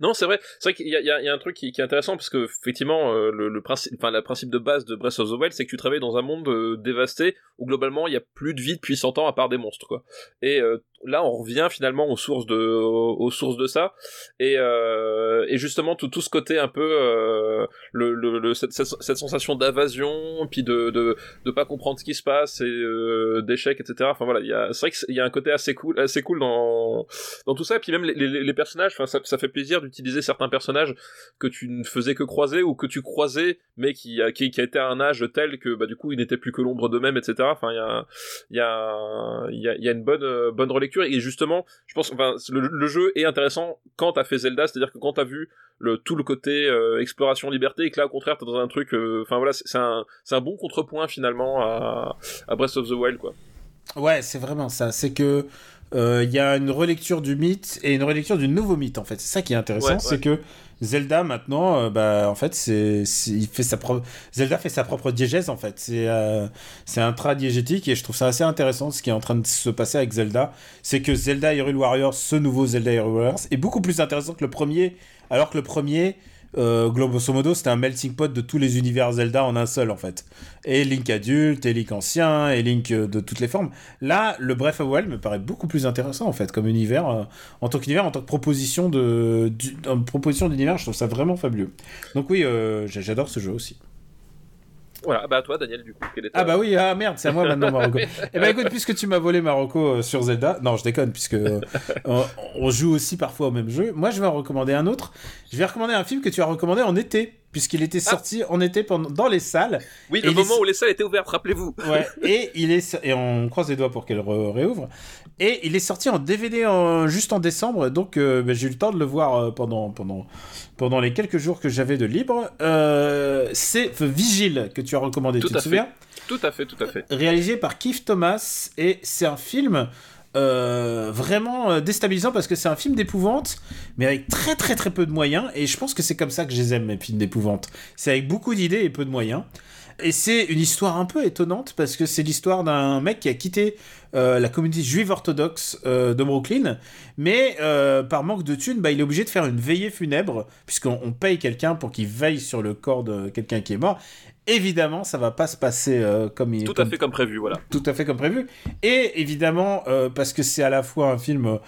Non, c'est vrai. C'est vrai qu'il y a, un truc qui, est intéressant parce que effectivement, euh, le, principe, enfin, principe de base de Breath of the Wild, c'est que tu travailles dans un monde euh, dévasté où globalement il y a plus de vie depuis 100 ans à part des monstres, quoi. Et euh, là, on revient finalement aux sources de, aux, sources de ça. Et, euh, et justement, tout, tout ce côté un peu, euh, le, cette, cette, sensation d'invasion, puis de, de, de pas comprendre ce qui se passe et euh, d'échec, etc. Enfin voilà, il y a, c'est vrai qu'il y a un côté assez cool, assez cool dans dans tout ça. Et puis même les, personnages, enfin ça, ça fait plaisir d'utiliser certains personnages que tu ne faisais que croiser ou que tu croisais, mais qui a, qui, qui a à un âge tel que bah du coup ils n'étaient plus que l'ombre d'eux-mêmes, etc. Enfin il y a il y a il y une bonne bonne et justement je pense enfin le, jeu est intéressant quand t'as fait Zelda, c'est-à-dire que quand t'as vu tout le côté euh, exploration liberté et que là au contraire t'es dans un truc euh, enfin voilà c'est un bon contrepoint finalement à, à Breath of the Wild quoi Ouais, c'est vraiment ça. C'est que il y a une relecture du mythe et une relecture du nouveau mythe en fait. C'est ça qui est intéressant, Ouais, c'est ouais. que Zelda maintenant, euh, bah en fait c'est, il fait sa propre, Zelda fait sa propre diégèse en fait. C'est euh, c'est un trait diégétique et je trouve ça assez intéressant ce qui est en train de se passer avec Zelda, c'est que Zelda Hyrule Warriors, ce nouveau Zelda Hyrule Warriors, est beaucoup plus intéressant que le premier, alors que le premier euh, c'était un melting pot de tous les univers Zelda en un seul, en fait. Et Link adulte, et Link ancien, et Link euh, de toutes les formes. Là, le Breath of Wild me paraît beaucoup plus intéressant, en fait, comme univers, euh, en tant qu'univers, en tant que proposition de, proposition d'univers, je trouve ça vraiment fabuleux. Donc oui, euh, j'a- j'adore ce jeu aussi. Voilà, bah toi, Daniel, du coup, quel est Ah bah oui, ah merde, c'est à moi maintenant Marocco. eh ben écoute, puisque tu m'as volé Marocco euh, sur Zelda, non je déconne, puisque euh, on, on joue aussi parfois au même jeu, moi je vais en recommander un autre. Je vais recommander un film que tu as recommandé en été, puisqu'il était sorti en été pendant, dans les salles. Oui, le moment est- où les salles étaient ouvertes, rappelez-vous. Ouais, et il est et on croise les doigts pour qu'elle re- réouvre. Et il est sorti en DVD en- juste en décembre, donc euh, ben, j'ai eu le temps de le voir euh, pendant pendant pendant les quelques jours que j'avais de libre. Euh, c'est The Vigile que tu as recommandé, Tout tu à te fait. souviens? Tout à fait, tout à fait. réalisé par Keith Thomas et c'est un film euh, vraiment euh, déstabilisant parce que c'est un film d'épouvante mais avec très très très peu de moyens et je pense que c'est comme ça que je les aime mes films d'épouvante c'est avec beaucoup d'idées et peu de moyens et c'est une histoire un peu étonnante parce que c'est l'histoire d'un mec qui a quitté euh, la communauté juive orthodoxe de Brooklyn, mais par manque de thunes, bah, il est obligé de faire une veillée funèbre, puisqu'on on paye quelqu'un pour qu'il veille sur le corps de quelqu'un qui est mort. Évidemment, ça va pas se passer euh, comme il Tout comme- à fait comme prévu, voilà. tout à fait comme prévu. Et évidemment, euh, parce que c'est à la fois un film euh,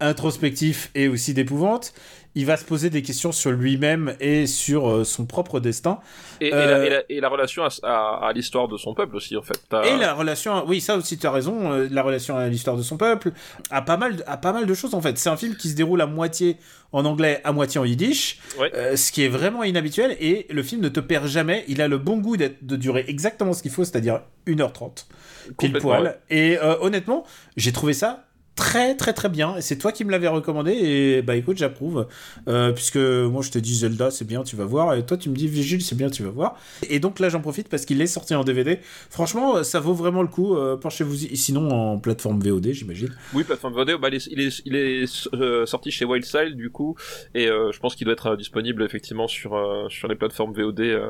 introspectif et aussi d'épouvante, il va se poser des questions sur lui-même et sur euh, son propre destin. Et, et la, et la- et la relation à, à- à l'histoire de son peuple aussi, en fait. Et la relation, oui, ça aussi tu as raison, euh, la relation à l'histoire de son peuple, à pas mal, à pas mal de choses en fait. C'est un film qui se déroule à moitié en anglais, à moitié en yiddish, Ouais. euh, ce qui est vraiment inhabituel. Et le film ne te perd jamais. Il a le bon goût de durer exactement ce qu'il faut, c'est-à-dire 1h30, pile poil. ouais. Et euh, honnêtement, j'ai trouvé ça très très très bien. Et c'est toi qui me l'avais recommandé. Et bah écoute j'approuve. Euh, puisque moi je te dis Zelda c'est bien tu vas voir. Et toi tu me dis Vigile c'est bien tu vas voir. Et donc là j'en profite parce qu'il est sorti en DVD franchement ça vaut vraiment le coup. Euh, penchez-vous sinon en plateforme VOD j'imagine. Oui, plateforme VOD, bah, il est, il est, il est, euh, sorti chez Wildside du coup, et euh, je pense qu'il doit être disponible effectivement sur, sur les plateformes VOD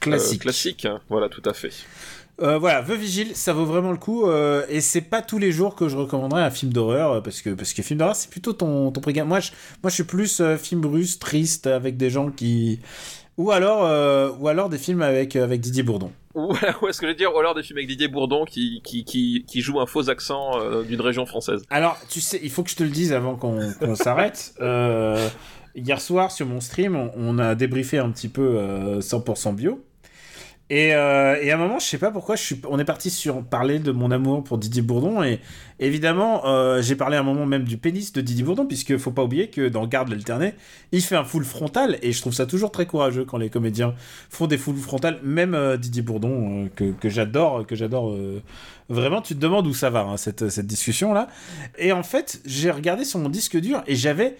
classique. classiques. hein. Voilà, tout à fait. Euh, voilà, The Vigile, ça vaut vraiment le coup. euh, et c'est pas tous les jours que je recommanderais un film d'horreur, euh, parce que, parce que film d'horreur, c'est plutôt ton, ton préga- Moi, je, moi, je suis plus euh, film russe, triste, avec des gens qui. Ou alors, ou alors des films avec, avec Didier Bourdon. Ou, est-ce que je veux dire, ou alors des films avec Didier Bourdon qui, qui, qui, qui joue un faux accent d'une région française. Alors, tu sais, il faut que je te le dise avant qu'on s'arrête. Hier soir, sur mon stream, on, on a débriefé un petit peu euh, 100% bio. Et, euh, et à un moment, je sais pas pourquoi, je suis, on est parti sur parler de mon amour pour Didier Bourdon. Et évidemment, euh, j'ai parlé à un moment même du pénis de Didier Bourdon, puisque faut pas oublier que dans Garde l'alterné, il fait un full frontal. Et je trouve ça toujours très courageux quand les comédiens font des full frontales. Même euh, Didier Bourdon, que, j'adore, que j'adore vraiment. Tu te demandes où ça va, hein, cette, cette discussion-là. Et en fait, j'ai regardé sur mon disque dur et j'avais.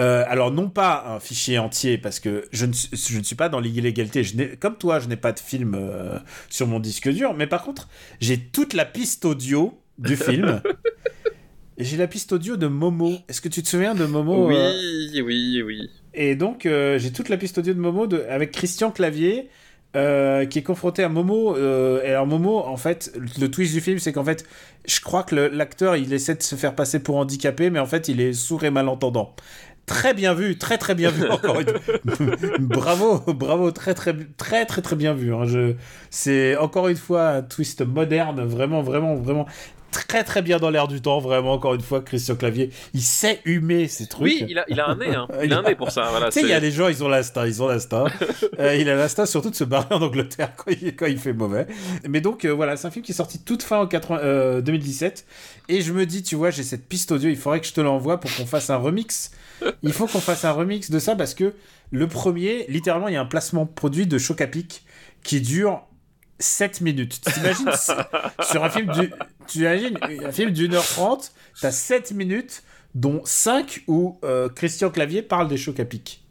Euh, alors non pas un fichier entier parce que je ne, suis- je ne suis pas dans l'illégalité. Je Comme toi, je n'ai pas de film euh, sur mon disque dur, mais par contre, j'ai toute la piste audio du film. Et j'ai la piste audio de Momo. Est-ce que tu te souviens de Momo euh, oui, oui, oui. et donc, j'ai toute la piste audio de Momo de, avec Christian Clavier, euh, qui est confronté à Momo. euh, et alors, Momo, en fait, le twist du film, c'est qu'en fait, je crois que l'acteur, il essaie de se faire passer pour handicapé, mais en fait, il est sourd et malentendant. Très bien vu, très très bien vu encore une bravo, bravo, très très très très très bien vu. hein. Je, c'est encore une fois un twist moderne, vraiment vraiment vraiment très très bien dans l'air du temps, vraiment encore une fois Christian Clavier, il sait humer ces trucs. Oui, il a, il a un nez, hein. Il a un nez pour ça. Voilà, Tu sais, il y a des gens, ils ont l'instinct, ils ont l'instinct. Euh, il a l'instinct surtout de se barrer en Angleterre quand il, quand il fait mauvais. Mais donc, euh, voilà, c'est un film qui est sorti toute fin en 80, euh, 2017. Et je me dis, tu vois, j'ai cette piste audio, il faudrait que je te l'envoie pour qu'on fasse un remix. Il faut qu'on fasse un remix de ça parce que le premier, littéralement, il y a un placement produit de Choc à Pic qui dure 7 minutes. T'imagines sur un film du, tu imagines un film d'une heure trente, t'as 7 minutes, dont 5 où euh, Christian Clavier parle des chocs à pic.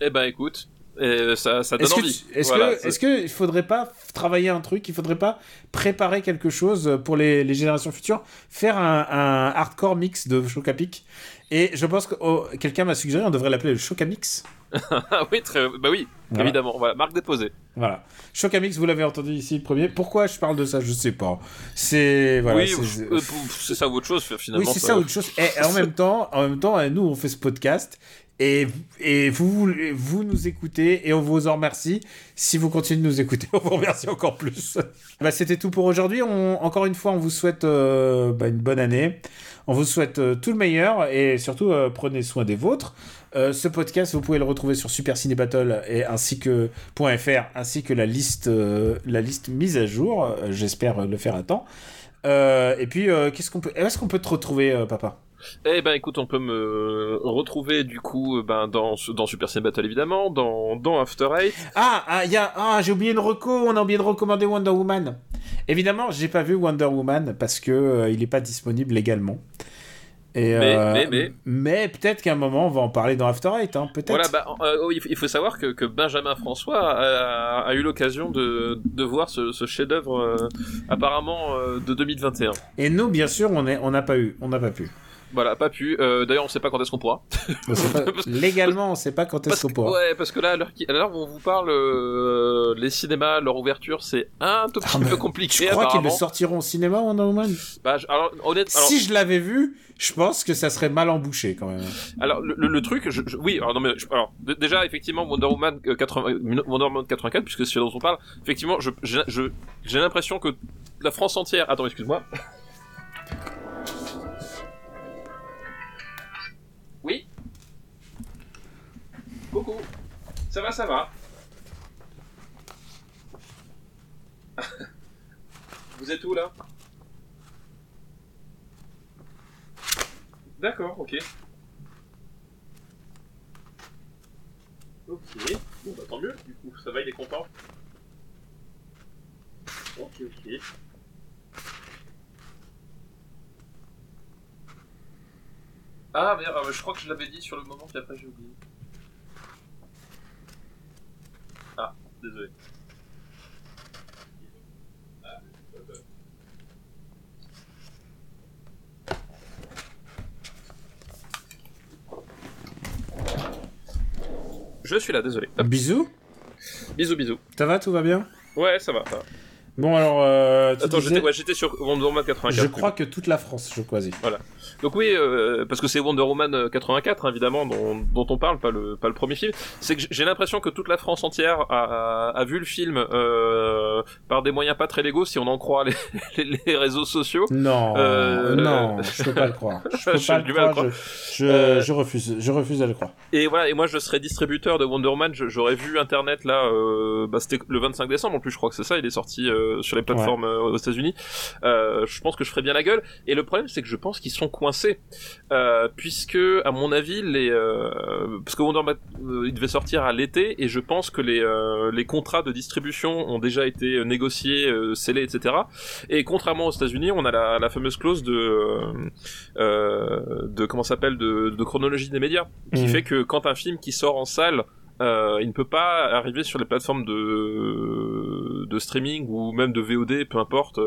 Eh ben écoute, Et ça, ça donne Est-ce que, envie. tu- est-ce Voilà, que, est-ce que il faudrait pas travailler un truc, il faudrait pas préparer quelque chose pour les, les générations futures, faire un, un hardcore mix de Chocapic Et je pense que oh, quelqu'un m'a suggéré, on devrait l'appeler le Chocamix. Ah oui, très... bah oui, Voilà. évidemment. Voilà, marque déposée. Voilà. Chocamix, vous l'avez entendu ici le premier. Pourquoi je parle de ça Je sais pas. C'est voilà. oui, c'est- euh, c'est ça ou autre chose finalement. Oui, c'est ça autre chose. Et en même temps, en même temps, euh, nous on fait ce podcast et, et vous vous nous écoutez et on vous en remercie. Si vous continuez de nous écouter, on vous remercie encore plus. bah, c'était tout pour aujourd'hui. Encore une fois, on vous souhaite euh, bah, une bonne année. On vous souhaite euh, tout le meilleur et surtout euh, prenez soin des vôtres. Euh, ce podcast, vous pouvez le retrouver sur Super Ciné Battle et ainsi que .fr ainsi que la liste euh, la liste mise à jour. Euh, J'espère le faire à temps. Et puis, qu'est-ce qu'on peut, est-ce qu'on peut te retrouver, papa? Eh ben écoute, on peut me retrouver du coup ben, dans, dans Super Ciné Battle évidemment, dans, dans After Eight. Ah, ah, y a, ah, j'ai oublié une reco. On a oublié de recommander Wonder Woman. Évidemment, j'ai pas vu Wonder Woman parce que euh, il est pas disponible légalement. Et, Mais- euh, mais- mais- mais peut-être qu'à un moment on va en parler dans After Eight, hein, peut-être. Voilà, bah, euh, il faut- savoir que, que Benjamin François a, a eu l'occasion de, de voir ce, ce chef-d'œuvre euh, apparemment de 2021. Et nous, bien sûr, on n'a pas eu, on n'a pas pu. Voilà, pas pu. Euh, D'ailleurs, on sait pas quand est-ce qu'on pourra. Pas- légalement, on sait pas quand est-ce qu'on pourra. ouais, parce que là, à l'heure qui- où on vous parle, euh, les cinémas, leur ouverture, c'est un tout petit Ah, mais peu compliqué. Je crois qu'ils le sortiront au cinéma, Wonder Woman. Bah, je- alors, honnête, alors, Si je l'avais vu, je pense que ça serait mal embouché quand même. alors le, le- le truc, je, je- oui, alors non mais alors déjà effectivement Wonder Woman euh, 80, euh, Wonder Woman 84, puisque c'est ce dont on parle, effectivement, j'ai l'impression que la France entière, attends, excuse-moi. Coucou. Ça va, ça va. Vous êtes où là? D'accord, ok. Ok, bon bah tant mieux, du coup, ça va, il est content. Ok, ok. Ah merde, ah, je crois que je l'avais dit sur le moment, puis après j'ai oublié. Ah, désolé. Je suis là, désolé. Hop, Bisous. bisous, bisous. Ça va, tout va bien? Ouais, ça va. ça va. Bon alors, euh, tu Attends, disais- j'étais ouais, j'étais sur Wonder Woman 84. je crois que toute la France, je choisis. Donc oui, euh, parce que c'est Wonder Woman euh, 84 hein, évidemment dont, dont on parle, pas le pas le premier film. C'est que j'ai l'impression que toute la France entière a, a, a vu le film euh, par des moyens pas très légaux, si on en croit les, les, les réseaux sociaux. Non, Euh, non, je peux pas le croire. Je peux pas le croire. le Je, je, Euh, je refuse. Je refuse de le croire. Et voilà, et moi je serais distributeur de Wonder Woman, j'aurais vu Internet là, euh, bah, c'était le 25 décembre en plus, je crois que c'est ça, il est sorti euh, sur les plateformes euh, aux États-Unis. Euh, je pense que je ferais bien la gueule. Et le problème, c'est que je pense qu'ils sont coincés, euh, puisque à mon avis, les, euh, parce que Wonder euh, il devait sortir à l'été, et je pense que les les contrats de distribution ont déjà été négociés, scellés, etc. Et contrairement aux États-Unis, on a la, la fameuse clause de de comment ça s'appelle de, de chronologie des médias qui Mhm. fait que quand un film qui sort en salle euh, il ne peut pas arriver sur les plateformes de streaming ou même de VOD, peu importe.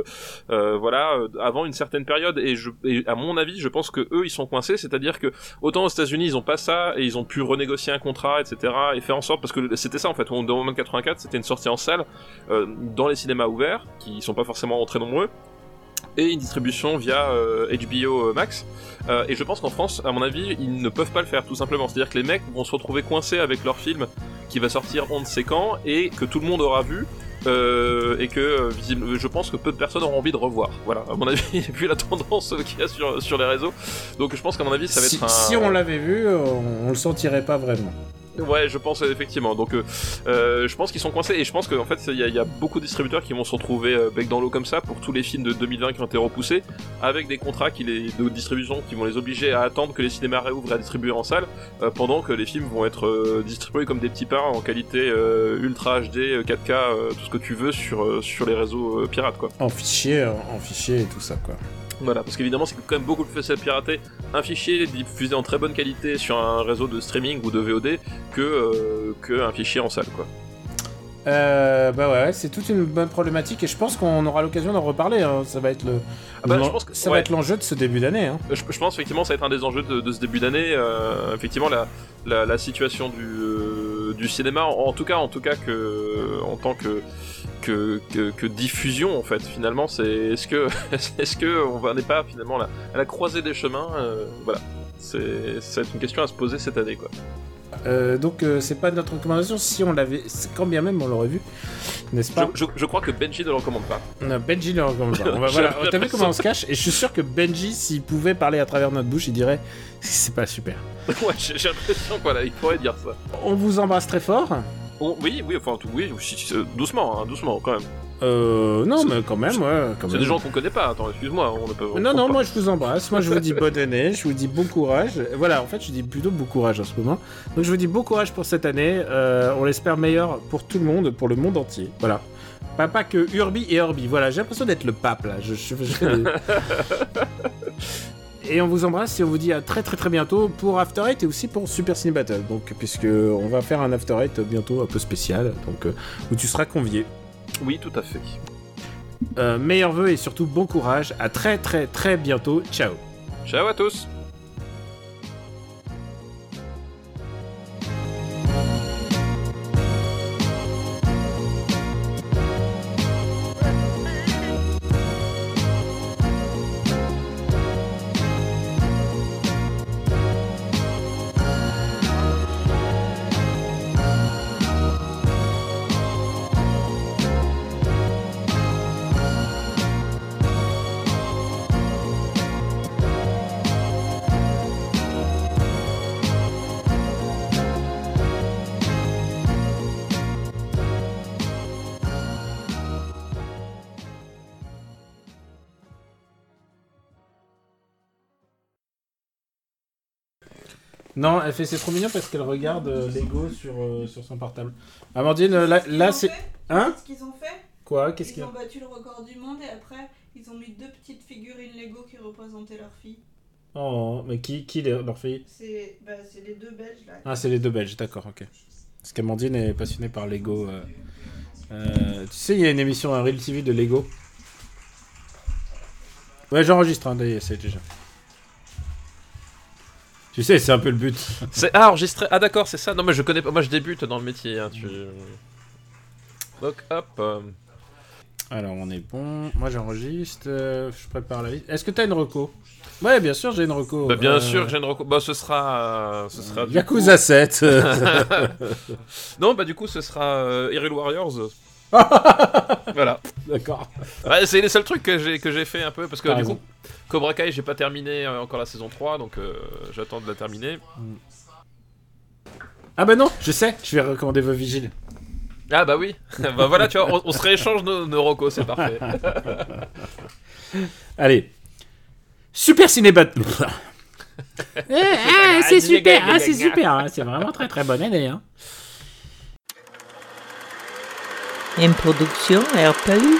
euh, voilà, euh, avant une certaine période. Et, à mon avis, je pense que eux, ils sont coincés. C'est-à-dire que autant aux États-Unis, ils ont pas ça et ils ont pu renégocier un contrat, etc. Et faire en sorte parce que c'était ça en fait. Wonder Woman 84, c'était une sortie en salle dans les cinémas ouverts, qui sont pas forcément très nombreux et une distribution via euh, HBO Max. Euh, et je pense qu'en France, à mon avis, ils ne peuvent pas le faire tout simplement. C'est-à-dire que les mecs vont se retrouver coincés avec leur film qui va sortir on ne sait quand et que tout le monde aura vu. euh, et que euh, je pense que peu de personnes auront envie de revoir. Voilà, à mon avis, vu la tendance qu'il y a sur, sur les réseaux. Donc je pense qu'à mon avis, ça va si, être un. si on l'avait vu, on, on le sentirait pas vraiment. Ouais, je pense euh, effectivement. Donc, euh, euh, je pense qu'ils sont coincés et je pense qu'en fait, il y, a- beaucoup de distributeurs qui vont se retrouver euh, bec dans l'eau comme ça pour tous les films de 2020 qui ont été repoussés, avec des contrats qui les, de distribution qui vont les obliger à attendre que les cinémas réouvrent à distribuer en salle, pendant que les films vont être distribués comme des petits pains en qualité ultra HD, euh, 4K, euh, tout ce que tu veux sur sur les réseaux pirates, quoi. En fichier, en fichier et tout ça, quoi. Voilà, parce qu'évidemment, c'est quand même beaucoup plus facile à pirater un fichier diffusé en très bonne qualité sur un réseau de streaming ou de VOD que, euh, que un fichier en salle, quoi. Euh, bah ouais, c'est toute une bonne problématique et je pense qu'on aura l'occasion d'en reparler. hein. Ça va être le, Ah bah, l'en- je pense que- ça ouais. va être l'enjeu de ce début d'année. hein. Je, je pense effectivement ça va être un des enjeux de, de ce début d'année. euh, effectivement la, la, la situation du, du cinéma, en, tout cas en tout cas que en tant que que, que, diffusion en fait finalement c'est est-ce que est-ce que on n'est pas finalement là, à la croisée des chemins euh, voilà c'est une question à se poser cette année quoi. Euh, donc euh, c'est pas notre recommandation si on l'avait, quand bien même on l'aurait vu, n'est-ce pas je, je crois que Benji ne le recommande pas. Non, Benji le recommande pas. On va- voilà, t'as vu comment on se cache Et je suis sûr que Benji, s'il pouvait parler à travers notre bouche, il dirait c'est pas super. ouais j'ai l'impression voilà il pourrait dire ça. On vous embrasse très fort. Oui oui enfin tout oui si- doucement hein, doucement quand même. Euh, non, mais quand même, ouais. Quand C'est même. des gens qu'on connaît pas attends excuse-moi on ne peut. Non, on non, moi je vous embrasse. Moi je vous dis bonne année. Je vous dis bon courage. Voilà, en fait, je dis plutôt bon courage en ce moment. Donc je vous dis bon courage pour cette année. Euh, on l'espère meilleur pour tout le monde, pour le monde entier. Voilà. Pas, pas que Urbi et Orbi. Voilà, j'ai l'impression d'être le pape là. Je, Et on vous embrasse et on vous dit à très très très bientôt pour After Eight et aussi pour Super Ciné Battle. Donc, puisque on va faire un After Eight bientôt un peu spécial, donc euh, où tu seras convié. Oui tout à fait. Euh, meilleurs vœux et surtout bon courage. À très très très bientôt. Ciao. Ciao à tous. Non, elle fait c'est trop mignon parce qu'elle regarde euh, Lego sur, euh, sur son portable. Amandine, euh, là, là c'est. Hein Ce qu'ils ont fait, Quoi? Qu'est-ce ils qu'il y a ont battu le record du monde et après ils ont mis deux petites figurines Lego qui représentaient leur fille. Oh, mais qui, qui les- leur fait C'est bah, c'est les deux Belges là. Ah, c'est les deux Belges, d'accord, ok. Parce qu'Amandine est passionnée par Lego. tu sais, il y a une émission à Real TV de Lego. Ouais, j'enregistre, hein, d'ailleurs, c'est déjà. Tu sais, c'est un peu le but. C'est ah, enregistré. Ah d'accord, c'est ça. Non mais je connais pas. Moi je débute dans le métier. Hein, tu... Donc hop. euh, Alors, on est bon. Moi, j'enregistre. euh, je prépare la liste. Est-ce que t'as une reco? Ouais, bien sûr, j'ai une reco. Bah, bien Euh, sûr j'ai une reco- Bah ce sera. euh, ce sera. du Yakuza 7. coup- non bah du coup ce sera euh, Hyrule Warriors. voilà. D'accord. Ouais, c'est les seuls trucs que j'ai que j'ai fait un peu parce que du raison. coup Cobra Kai j'ai pas terminé euh, encore la saison 3 donc euh, j'attends de la terminer. Ah bah non, je sais, je vais recommander vos vigiles. Ah bah oui. bah voilà tu vois on, on se rééchange nos, nos recos c'est parfait. Allez. Super Cinébat. Eh, ah, c'est super, ah, c'est super, hein, c'est vraiment très très bonne année. Hein. Une production RPU.